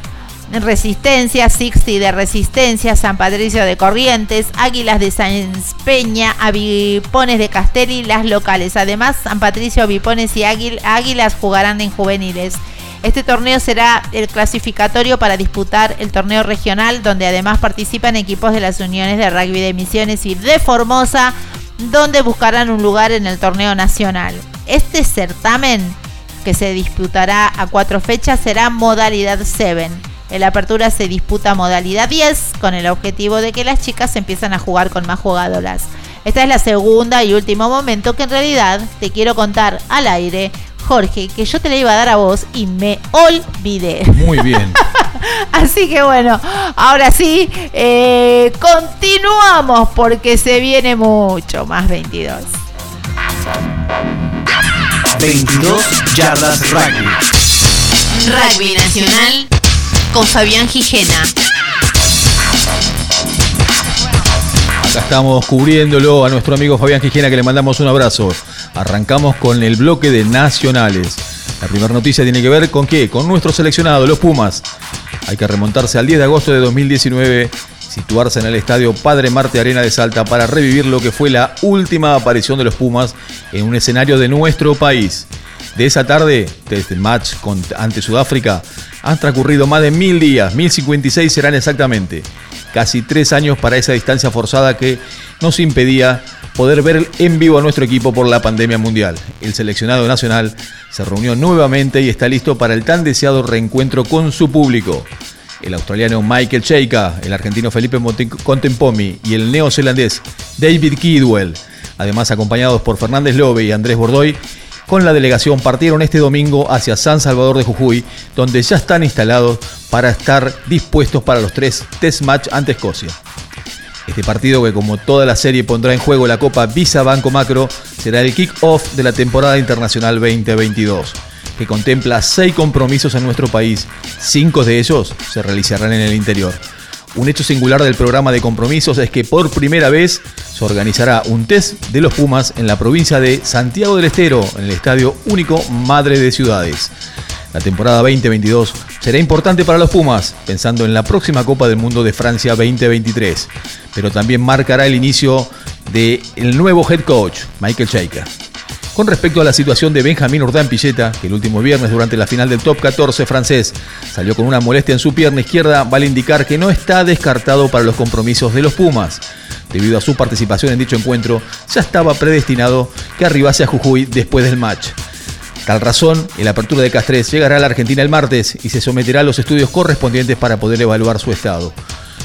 Resistencia, Sixty de Resistencia, San Patricio de Corrientes, Águilas de San Peña, Avipones de Castelli, las locales. Además, San Patricio, Avipones y Águil- Águilas jugarán en juveniles. Este torneo será el clasificatorio para disputar el torneo regional, donde además participan equipos de las uniones de rugby de Misiones y de Formosa, donde buscarán un lugar en el torneo nacional. Este certamen, que se disputará a cuatro fechas, será modalidad 7. En la apertura se disputa modalidad 10 con el objetivo de que las chicas empiezan a jugar con más jugadoras. Esta es la segunda y último momento que en realidad te quiero contar al aire, Jorge, que yo te la iba a dar a vos y me olvidé. Muy bien. Así que bueno, ahora sí, eh, continuamos porque se viene mucho más 22. 22 yardas rugby. Rugby Nacional con Fabián Gijena. Acá estamos cubriéndolo a nuestro amigo Fabián Gijena que le mandamos un abrazo. Arrancamos con el bloque de nacionales. La primera noticia tiene que ver con qué? Con nuestro seleccionado, los Pumas. Hay que remontarse al 10 de agosto de 2019, situarse en el estadio Padre Marte Arena de Salta para revivir lo que fue la última aparición de los Pumas en un escenario de nuestro país. De esa tarde, desde el match ante Sudáfrica, han transcurrido más de mil días, 1056 serán exactamente. Casi tres años para esa distancia forzada que nos impedía poder ver en vivo a nuestro equipo por la pandemia mundial. El seleccionado nacional se reunió nuevamente y está listo para el tan deseado reencuentro con su público. El australiano Michael Cheika, el argentino Felipe Contempomi y el neozelandés David Kidwell, además acompañados por Fernández Lobe y Andrés Bordoy, con la delegación partieron este domingo hacia San Salvador de Jujuy, donde ya están instalados para estar dispuestos para los tres test match ante Escocia. Este partido que como toda la serie pondrá en juego la Copa Visa Banco Macro será el kick-off de la temporada internacional 2022, que contempla seis compromisos en nuestro país, cinco de ellos se realizarán en el interior. Un hecho singular del programa de compromisos es que por primera vez se organizará un test de los Pumas en la provincia de Santiago del Estero, en el Estadio Único Madre de Ciudades. La temporada 2022 será importante para los Pumas, pensando en la próxima Copa del Mundo de Francia 2023, pero también marcará el inicio del nuevo head coach, Michael Shaker. Con respecto a la situación de Benjamín Urdán Pilleta, que el último viernes durante la final del Top 14 francés salió con una molestia en su pierna izquierda, vale indicar que no está descartado para los compromisos de los Pumas. Debido a su participación en dicho encuentro, ya estaba predestinado que arribase a Jujuy después del match. Tal razón, el apertura de Castres llegará a la Argentina el martes y se someterá a los estudios correspondientes para poder evaluar su estado.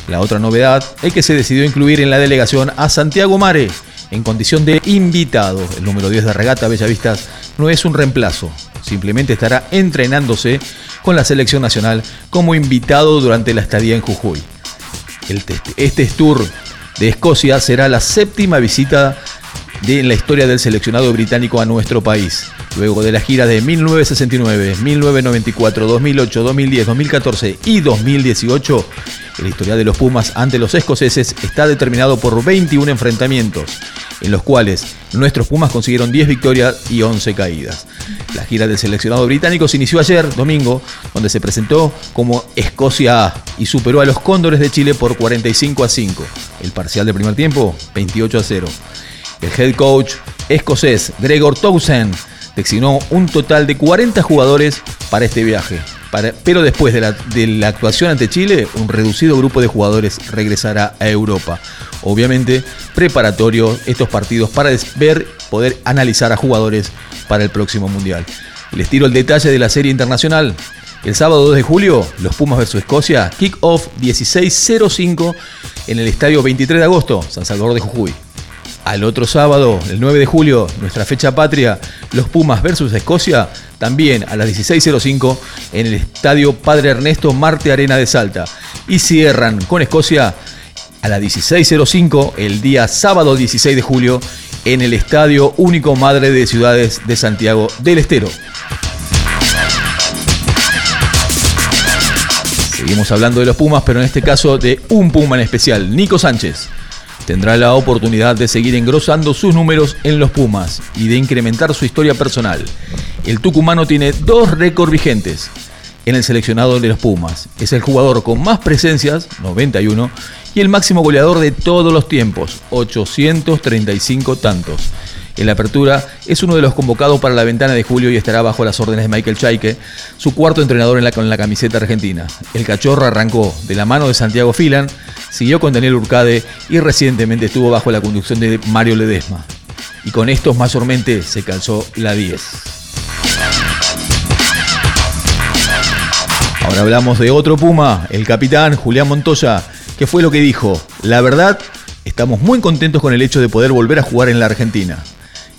La otra novedad es que se decidió incluir en la delegación a Santiago Mare en condición de invitado. El número 10 de regata Bellavistas no es un reemplazo, simplemente estará entrenándose con la selección nacional como invitado durante la estadía en Jujuy. Este tour de Escocia será la séptima visita de la historia del seleccionado británico a nuestro país. Luego de la gira de 1969, 1994, 2008, 2010, 2014 y 2018, el historial de los Pumas ante los escoceses está determinado por 21 enfrentamientos, en los cuales nuestros Pumas consiguieron 10 victorias y 11 caídas. La gira del seleccionado británico se inició ayer, domingo, donde se presentó como Escocia A y superó a los Cóndores de Chile por 45 a 5. El parcial de primer tiempo, 28 a 0. El head coach escocés Gregor Townsend designó un total de 40 jugadores para este viaje. Pero después de la, actuación ante Chile, un reducido grupo de jugadores regresará a Europa. Obviamente, preparatorio estos partidos para ver, poder analizar a jugadores para el próximo Mundial. Les tiro el detalle de la serie internacional. El sábado 2 de julio, los Pumas vs Escocia, kick-off 16.05 en el estadio 23 de agosto, San Salvador de Jujuy. Al otro sábado, el 9 de julio, nuestra fecha patria, los Pumas versus Escocia, también a las 16.05 en el estadio Padre Ernesto Marte Arena de Salta. Y cierran con Escocia a las 16.05 el día sábado 16 de julio en el Estadio Único Madre de Ciudades de Santiago del Estero. Seguimos hablando de los Pumas, pero en este caso de un Puma en especial, Nico Sánchez. Tendrá la oportunidad de seguir engrosando sus números en los Pumas y de incrementar su historia personal. El tucumano tiene dos récords vigentes en el seleccionado de los Pumas. Es el jugador con más presencias, 91, y el máximo goleador de todos los tiempos, 835 tantos. En la apertura es uno de los convocados para la ventana de julio y estará bajo las órdenes de Michael Chaike, su cuarto entrenador en la, la camiseta argentina. El cachorro arrancó de la mano de Santiago Filan, siguió con Daniel Urcade y recientemente estuvo bajo la conducción de Mario Ledesma. Y con estos mayormente se calzó la 10. Ahora hablamos de otro Puma, el capitán Julián Montoya, que fue lo que dijo. La verdad, estamos muy contentos con el hecho de poder volver a jugar en la Argentina.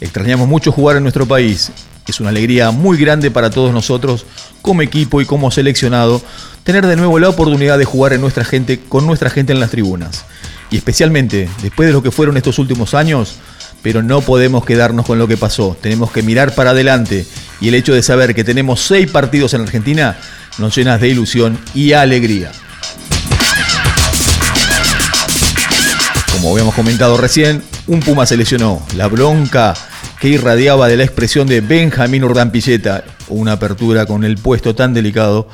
Extrañamos mucho jugar en nuestro país. Es una alegría muy grande para todos nosotros, como equipo y como seleccionado, tener de nuevo la oportunidad de jugar en nuestra gente, con nuestra gente en las tribunas. Y especialmente después de lo que fueron estos últimos años, pero no podemos quedarnos con lo que pasó. Tenemos que mirar para adelante y el hecho de saber que tenemos seis partidos en Argentina nos llena de ilusión y alegría. Como habíamos comentado recién, un Puma se lesionó. La bronca que irradiaba de la expresión de Benjamín Urdampilleta, una apertura con el puesto tan delicado,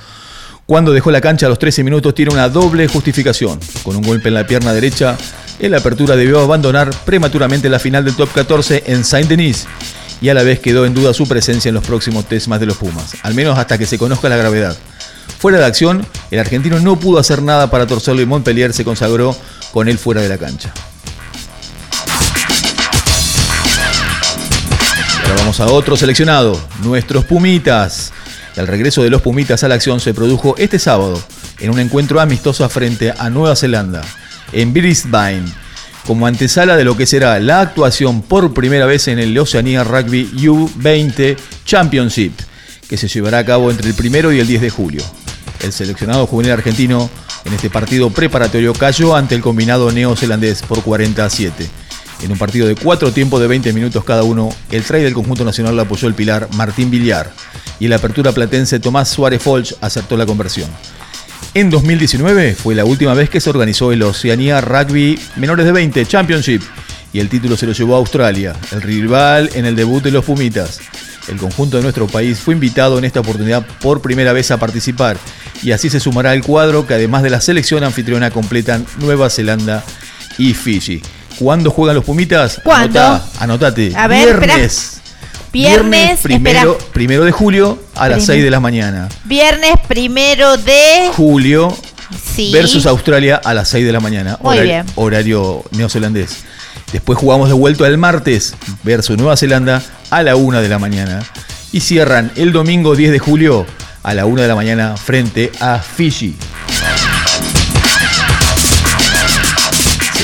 cuando dejó la cancha a los 13 minutos tiene una doble justificación. Con un golpe en la pierna derecha, en la apertura debió abandonar prematuramente la final del top 14 en Saint-Denis y a la vez quedó en duda su presencia en los próximos test más de los Pumas, al menos hasta que se conozca la gravedad. Fuera de acción, el argentino no pudo hacer nada para torcerlo y Montpellier se consagró con él fuera de la cancha. A otro seleccionado, nuestros Pumitas. El regreso de los Pumitas a la acción se produjo este sábado en un encuentro amistoso frente a Nueva Zelanda, en Brisbane, como antesala de lo que será la actuación por primera vez en el Oceanía Rugby U20 Championship, que se llevará a cabo entre el primero y el 10 de julio. El seleccionado juvenil argentino en este partido preparatorio cayó ante el combinado neozelandés por 40 a 7. En un partido de cuatro tiempos de 20 minutos cada uno, el try del conjunto nacional apoyó el pilar Martín Villar y en la apertura platense Tomás Suárez Folch acertó la conversión. En 2019 fue la última vez que se organizó el Oceanía Rugby Menores de 20 Championship y el título se lo llevó a Australia, el rival en el debut de los Pumitas. El conjunto de nuestro país fue invitado en esta oportunidad por primera vez a participar y así se sumará al cuadro que además de la selección anfitriona completan Nueva Zelanda y Fiji. ¿Cuándo juegan los Pumitas? ¿Cuándo? Anotá, anotate. A ver, espera. Viernes. Viernes, primero, primero de julio a las Primer- 6 de la mañana. Viernes primero de. Julio Sí. versus Australia a las 6 de la mañana. Muy horario, bien. horario neozelandés. Después jugamos de vuelta el martes versus Nueva Zelanda a la 1 de la mañana. Y cierran el domingo 10 de julio a la 1 de la mañana frente a Fiji.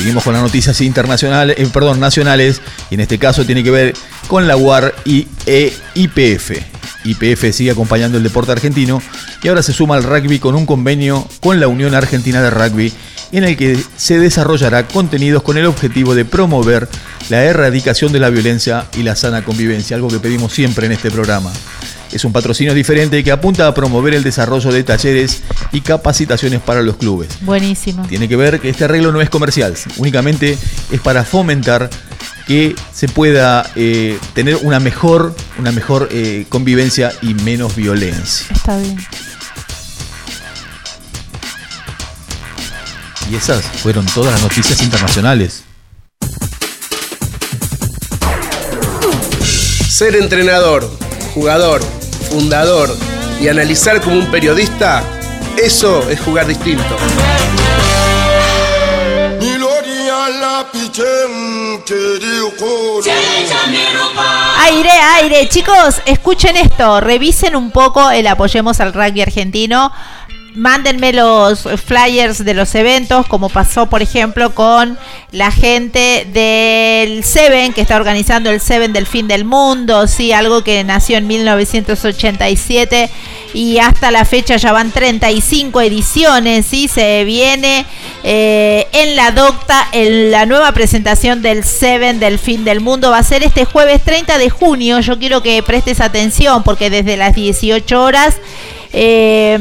Seguimos con las noticias internacionales, eh, perdón, nacionales, y en este caso tiene que ver con la UAR y e IPF. IPF sigue acompañando el deporte argentino y ahora se suma al rugby con un convenio con la Unión Argentina de Rugby en el que se desarrollará contenidos con el objetivo de promover la erradicación de la violencia y la sana convivencia, algo que pedimos siempre en este programa. Es un patrocinio diferente que apunta a promover el desarrollo de talleres y capacitaciones para los clubes. Buenísimo. Tiene que ver que este arreglo no es comercial, únicamente es para fomentar que se pueda eh, tener una mejor, una mejor eh, convivencia y menos violencia. Está bien. Y esas fueron todas las noticias internacionales. Ser entrenador, jugador, fundador y analizar como un periodista, eso es jugar distinto. Aire, aire, chicos, escuchen esto, revisen un poco el apoyemos al rugby argentino. Mándenme los flyers de los eventos, como pasó, por ejemplo, con la gente del Seven, que está organizando el Seven del fin del mundo, sí, algo que nació en 1987 y hasta la fecha ya van 35 ediciones, sí, se viene eh, en la docta en la nueva presentación del Seven del fin del mundo, va a ser este jueves 30 de junio, yo quiero que prestes atención porque desde las 18 horas eh,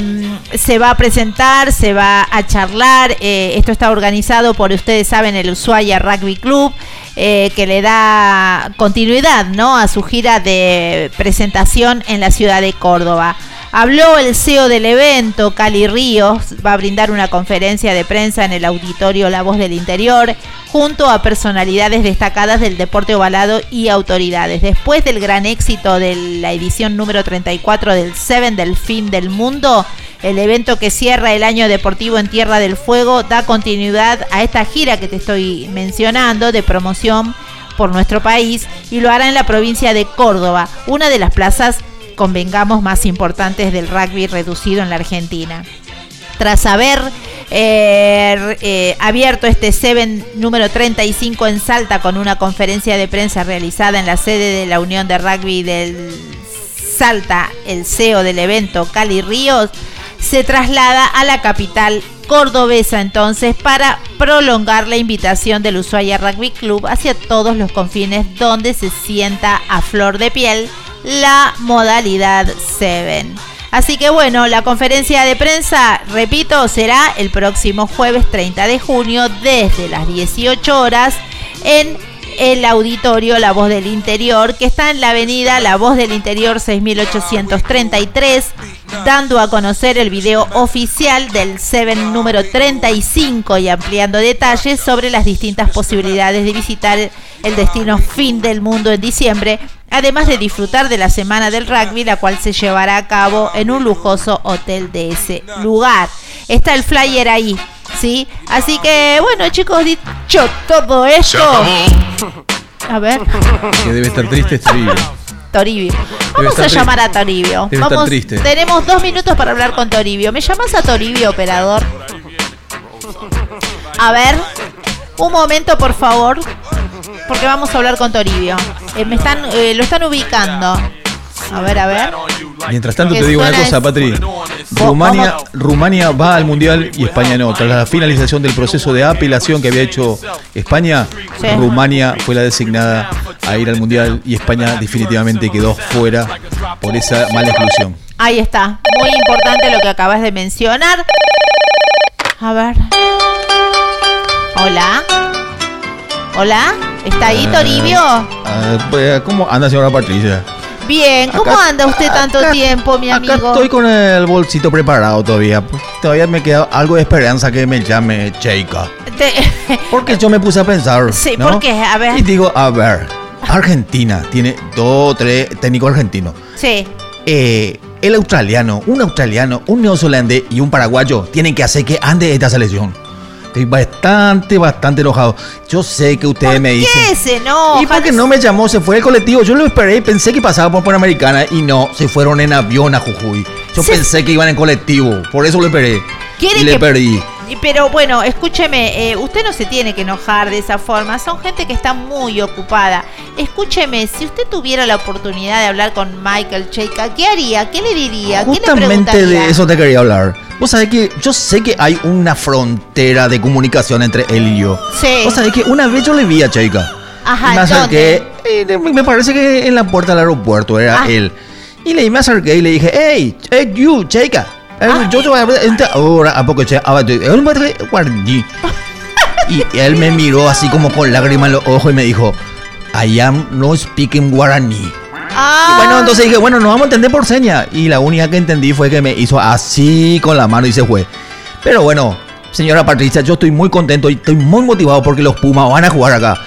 se va a presentar, se va a charlar. eh, esto está organizado por, ustedes saben, el Ushuaia Rugby Club, eh, que le da continuidad ¿no? a su gira de presentación en la ciudad de Córdoba. Habló el CEO del evento, Cali Ríos, va a brindar una conferencia de prensa en el auditorio La Voz del Interior, junto a personalidades destacadas del deporte ovalado y autoridades. Después del gran éxito de la edición número 34 del Seven del Fin del Mundo, el evento que cierra el año deportivo en Tierra del Fuego da continuidad a esta gira que te estoy mencionando de promoción por nuestro país y lo hará en la provincia de Córdoba, una de las plazas convengamos más importantes del rugby reducido en la Argentina. Tras haber eh, eh, abierto este Seven número 35 en Salta con una conferencia de prensa realizada en la sede de la Unión de Rugby del Salta, el CEO del evento, Cali Ríos, se traslada a la capital cordobesa entonces para prolongar la invitación del Ushuaia Rugby Club hacia todos los confines donde se sienta a flor de piel la modalidad 7. Así que bueno, la conferencia de prensa, repito, será el próximo jueves 30 de junio desde las 18 horas en el auditorio La Voz del Interior, que está en la avenida La Voz del Interior 6833, dando a conocer el video oficial del Seven número 35 y ampliando detalles sobre las distintas posibilidades de visitar el destino fin del mundo en diciembre, además de disfrutar de la semana del rugby, la cual se llevará a cabo en un lujoso hotel de ese lugar. Está el flyer ahí, ¿sí? Así que, bueno, chicos, dicho todo esto. A ver, Que debe estar triste este Toribio. Toribio. Vamos estar a llamar a Toribio. Debe estar Vamos, triste. tenemos dos minutos para hablar con Toribio. ¿Me llamas a Toribio, operador? A ver, un momento, por favor, porque vamos a hablar con Toribio. Eh, me están, eh, lo están ubicando. A ver, a ver. Mientras tanto te digo una cosa, es- Patri. Rumania, Rumania va al Mundial y España no. Tras la finalización del proceso de apelación que había hecho España, Sí. Rumania fue la designada a ir al Mundial y España definitivamente quedó fuera por esa mala exclusión. Ahí está. Muy importante lo que acabas de mencionar. A ver. Hola. Hola. ¿Está ahí, Toribio? Ah, pues, ¿Cómo anda, señora Patricia? Bien. ¿Cómo Acá- anda usted tanto tiempo, mi amigo? Estoy con el bolsito preparado todavía. Todavía me queda algo de esperanza que me llame Cheika. Te- Porque yo me puse a pensar. Sí, ¿no? ¿por qué? A ver. Y digo, a ver, Argentina tiene dos o tres técnicos argentinos. Sí. Eh, el australiano, un australiano, un neozelandés y un paraguayo tienen que hacer que ande esta selección. Estoy bastante, bastante enojado. Yo sé que ustedes me dicen. ¿Qué se enoja? ¿Y por qué no me llamó? Se fue el colectivo. Yo lo esperé y pensé que pasaba por Panamericana y no, se fueron en avión a Jujuy. Yo Se- pensé que iban en colectivo, por eso lo esperé. ¿Quiere y le que- perdí. Y- pero bueno, escúcheme, eh, usted no se tiene que enojar de esa forma, son gente que está muy ocupada. Escúcheme, si usted tuviera la oportunidad de hablar con Michael Cheika, ¿qué haría? ¿Qué le diría? ¿Qué le Justamente de eso te quería hablar. Vos sabés que yo sé que hay una frontera de comunicación entre él y yo. Sí. Vos sabés que una vez yo le vi a Cheika. Ajá, me acerqué, ¿dónde? eh, de- me parece que en la puerta del aeropuerto era Ah. él. Y le, me acerqué y le dije, hey, hey, you, Cheika. Ah. Yo te voy a hablar ahora, ¿a poco guardi". Y él me miró así como con lágrimas en los ojos y me dijo, I am no speaking Guarani. Ah. Bueno, entonces dije, bueno, nos vamos a entender por seña. Y la única que entendí fue que me hizo así con la mano y se fue. Pero bueno, señora Patricia, yo estoy muy contento y estoy muy motivado porque los Pumas van a jugar acá.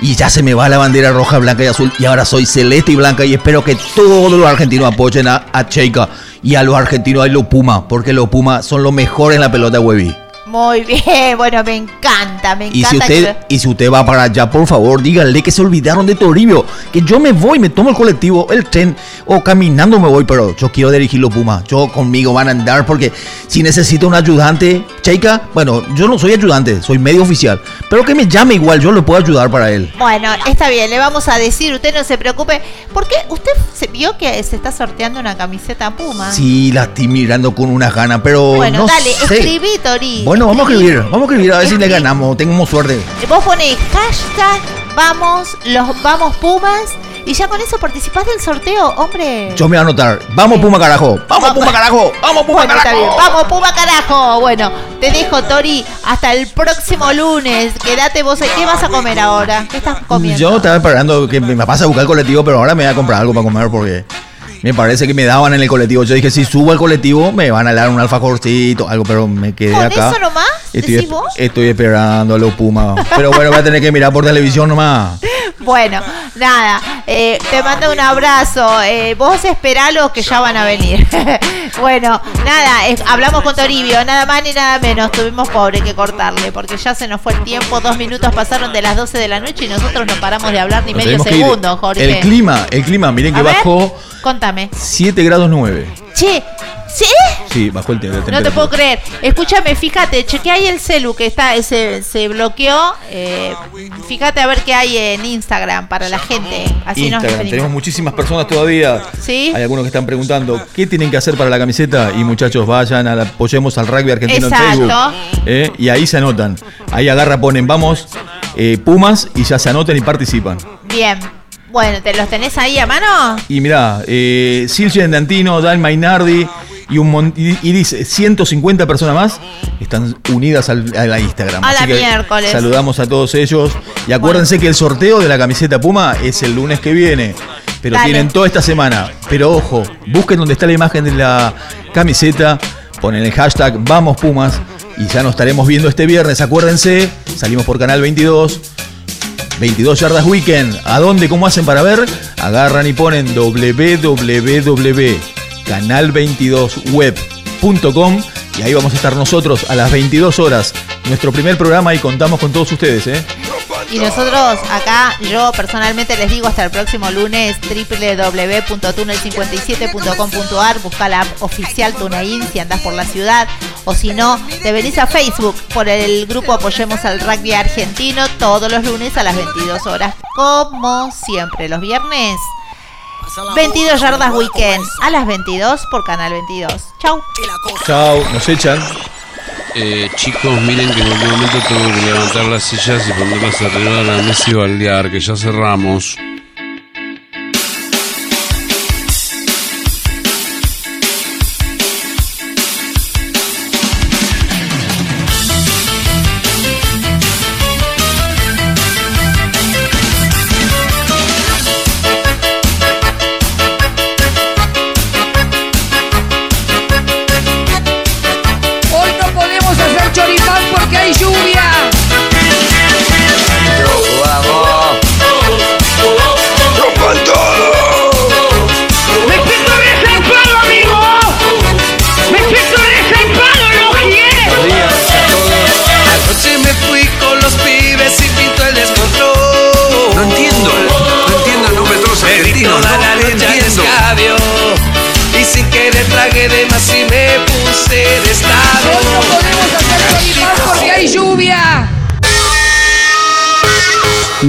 Y ya se me va la bandera roja, blanca y azul. Y ahora soy celeste y blanca. Y espero que todos los argentinos apoyen a, a Cheika y a los argentinos a los Pumas. Porque los Pumas son los mejores en la pelota Webby. Muy bien, bueno, me encanta, me encanta. Y si usted, y si usted va para allá, por favor, dígale que se olvidaron de Toribio. Que yo me voy, me tomo el colectivo, el tren, o caminando me voy, pero yo quiero dirigir los Pumas. Yo conmigo van a andar porque si necesito un ayudante, Cheika, bueno, yo no soy ayudante, soy medio oficial. Pero que me llame igual, yo le puedo ayudar para él. Bueno, está bien, le vamos a decir, usted no se preocupe, porque usted se vio que se está sorteando una camiseta Puma. Sí, la estoy mirando con una gana, pero Bueno, no dale, sé. escribí, Tori. Bueno, vamos a escribir, vamos a escribir a ver si le ganamos, tengamos suerte. Vos ponés hashtag vamos, los vamos Pumas y ya con eso participás del sorteo, hombre. Yo me voy a anotar. Vamos Puma carajo, vamos Puma carajo, vamos Puma Bueno, está bien. carajo. Vamos, Puma carajo. Bueno, te dejo, Tori, hasta el próximo lunes. Quédate vos ahí. ¿Qué vas a comer ahora? ¿Qué estás comiendo? Yo estaba esperando que me pase a buscar el colectivo, pero ahora me voy a comprar algo para comer porque me parece que me daban en el colectivo. Yo dije, si subo al colectivo, me van a dar un alfajorcito, algo, pero me quedé ¿Con acá. eso nomás? Estoy, ¿Decís vos? estoy esperando a los Pumas. Pero bueno, voy a tener que mirar por televisión nomás. Bueno, nada, eh, te mando un abrazo. Eh, vos esperalos que ya van a venir. bueno, nada, hablamos con Toribio, nada más ni nada menos. Tuvimos pobre que cortarle porque ya se nos fue el tiempo. Dos minutos pasaron de las 12 de la noche y nosotros no paramos de hablar ni Nos medio segundo, Jorge. El clima, el clima, miren que A ver. Contame. 7 grados 9. Che, ¿sí? Sí, bajó el la No te puedo creer. Escúchame, fíjate, chequea ahí el celu que está, se, se bloqueó. eh, fíjate a ver qué hay en Instagram para la gente. Así Instagram, tenemos muchísimas personas todavía. Sí. Hay algunos que están preguntando qué tienen que hacer para la camiseta y muchachos vayan, a la- apoyemos al rugby argentino Exacto. en Facebook. ¿eh? Y ahí se anotan. Ahí agarra, ponen vamos eh, Pumas y ya se anotan y participan. Bien. Bueno, ¿te los tenés ahí a mano? Y mirá, eh, Silvia Dantino, Dan Mainardi y, un y, y dice 150 personas más están unidas al, a la Instagram. A la que miércoles. Saludamos a todos ellos. Y acuérdense que el sorteo de la camiseta Puma es el lunes que viene. Pero Dale. tienen toda esta semana. Pero ojo, busquen donde está la imagen de la camiseta, ponen el hashtag Vamos Pumas y ya nos estaremos viendo este viernes. Acuérdense, salimos por Canal 22. 22 Yardas Weekend. ¿A dónde? ¿Cómo hacen para ver? Agarran y ponen www.canal22web.com y ahí vamos a estar nosotros a las 22 horas. Nuestro primer programa y contamos con todos ustedes, ¿eh? Y nosotros acá, yo personalmente les digo hasta el próximo lunes, www.tunel57.com.ar, busca la app oficial TuneIn si andás por la ciudad, o si no, te venís a Facebook por el grupo Apoyemos al Rugby Argentino todos los lunes a las 22 horas, como siempre, los viernes. 22 yardas weekend a las 22 por Canal 22. Chau. Chao, nos echan. Eh, chicos, miren que en algún momento tengo que levantar las sillas y ponerlas arriba de la mesa y baldear, que ya cerramos.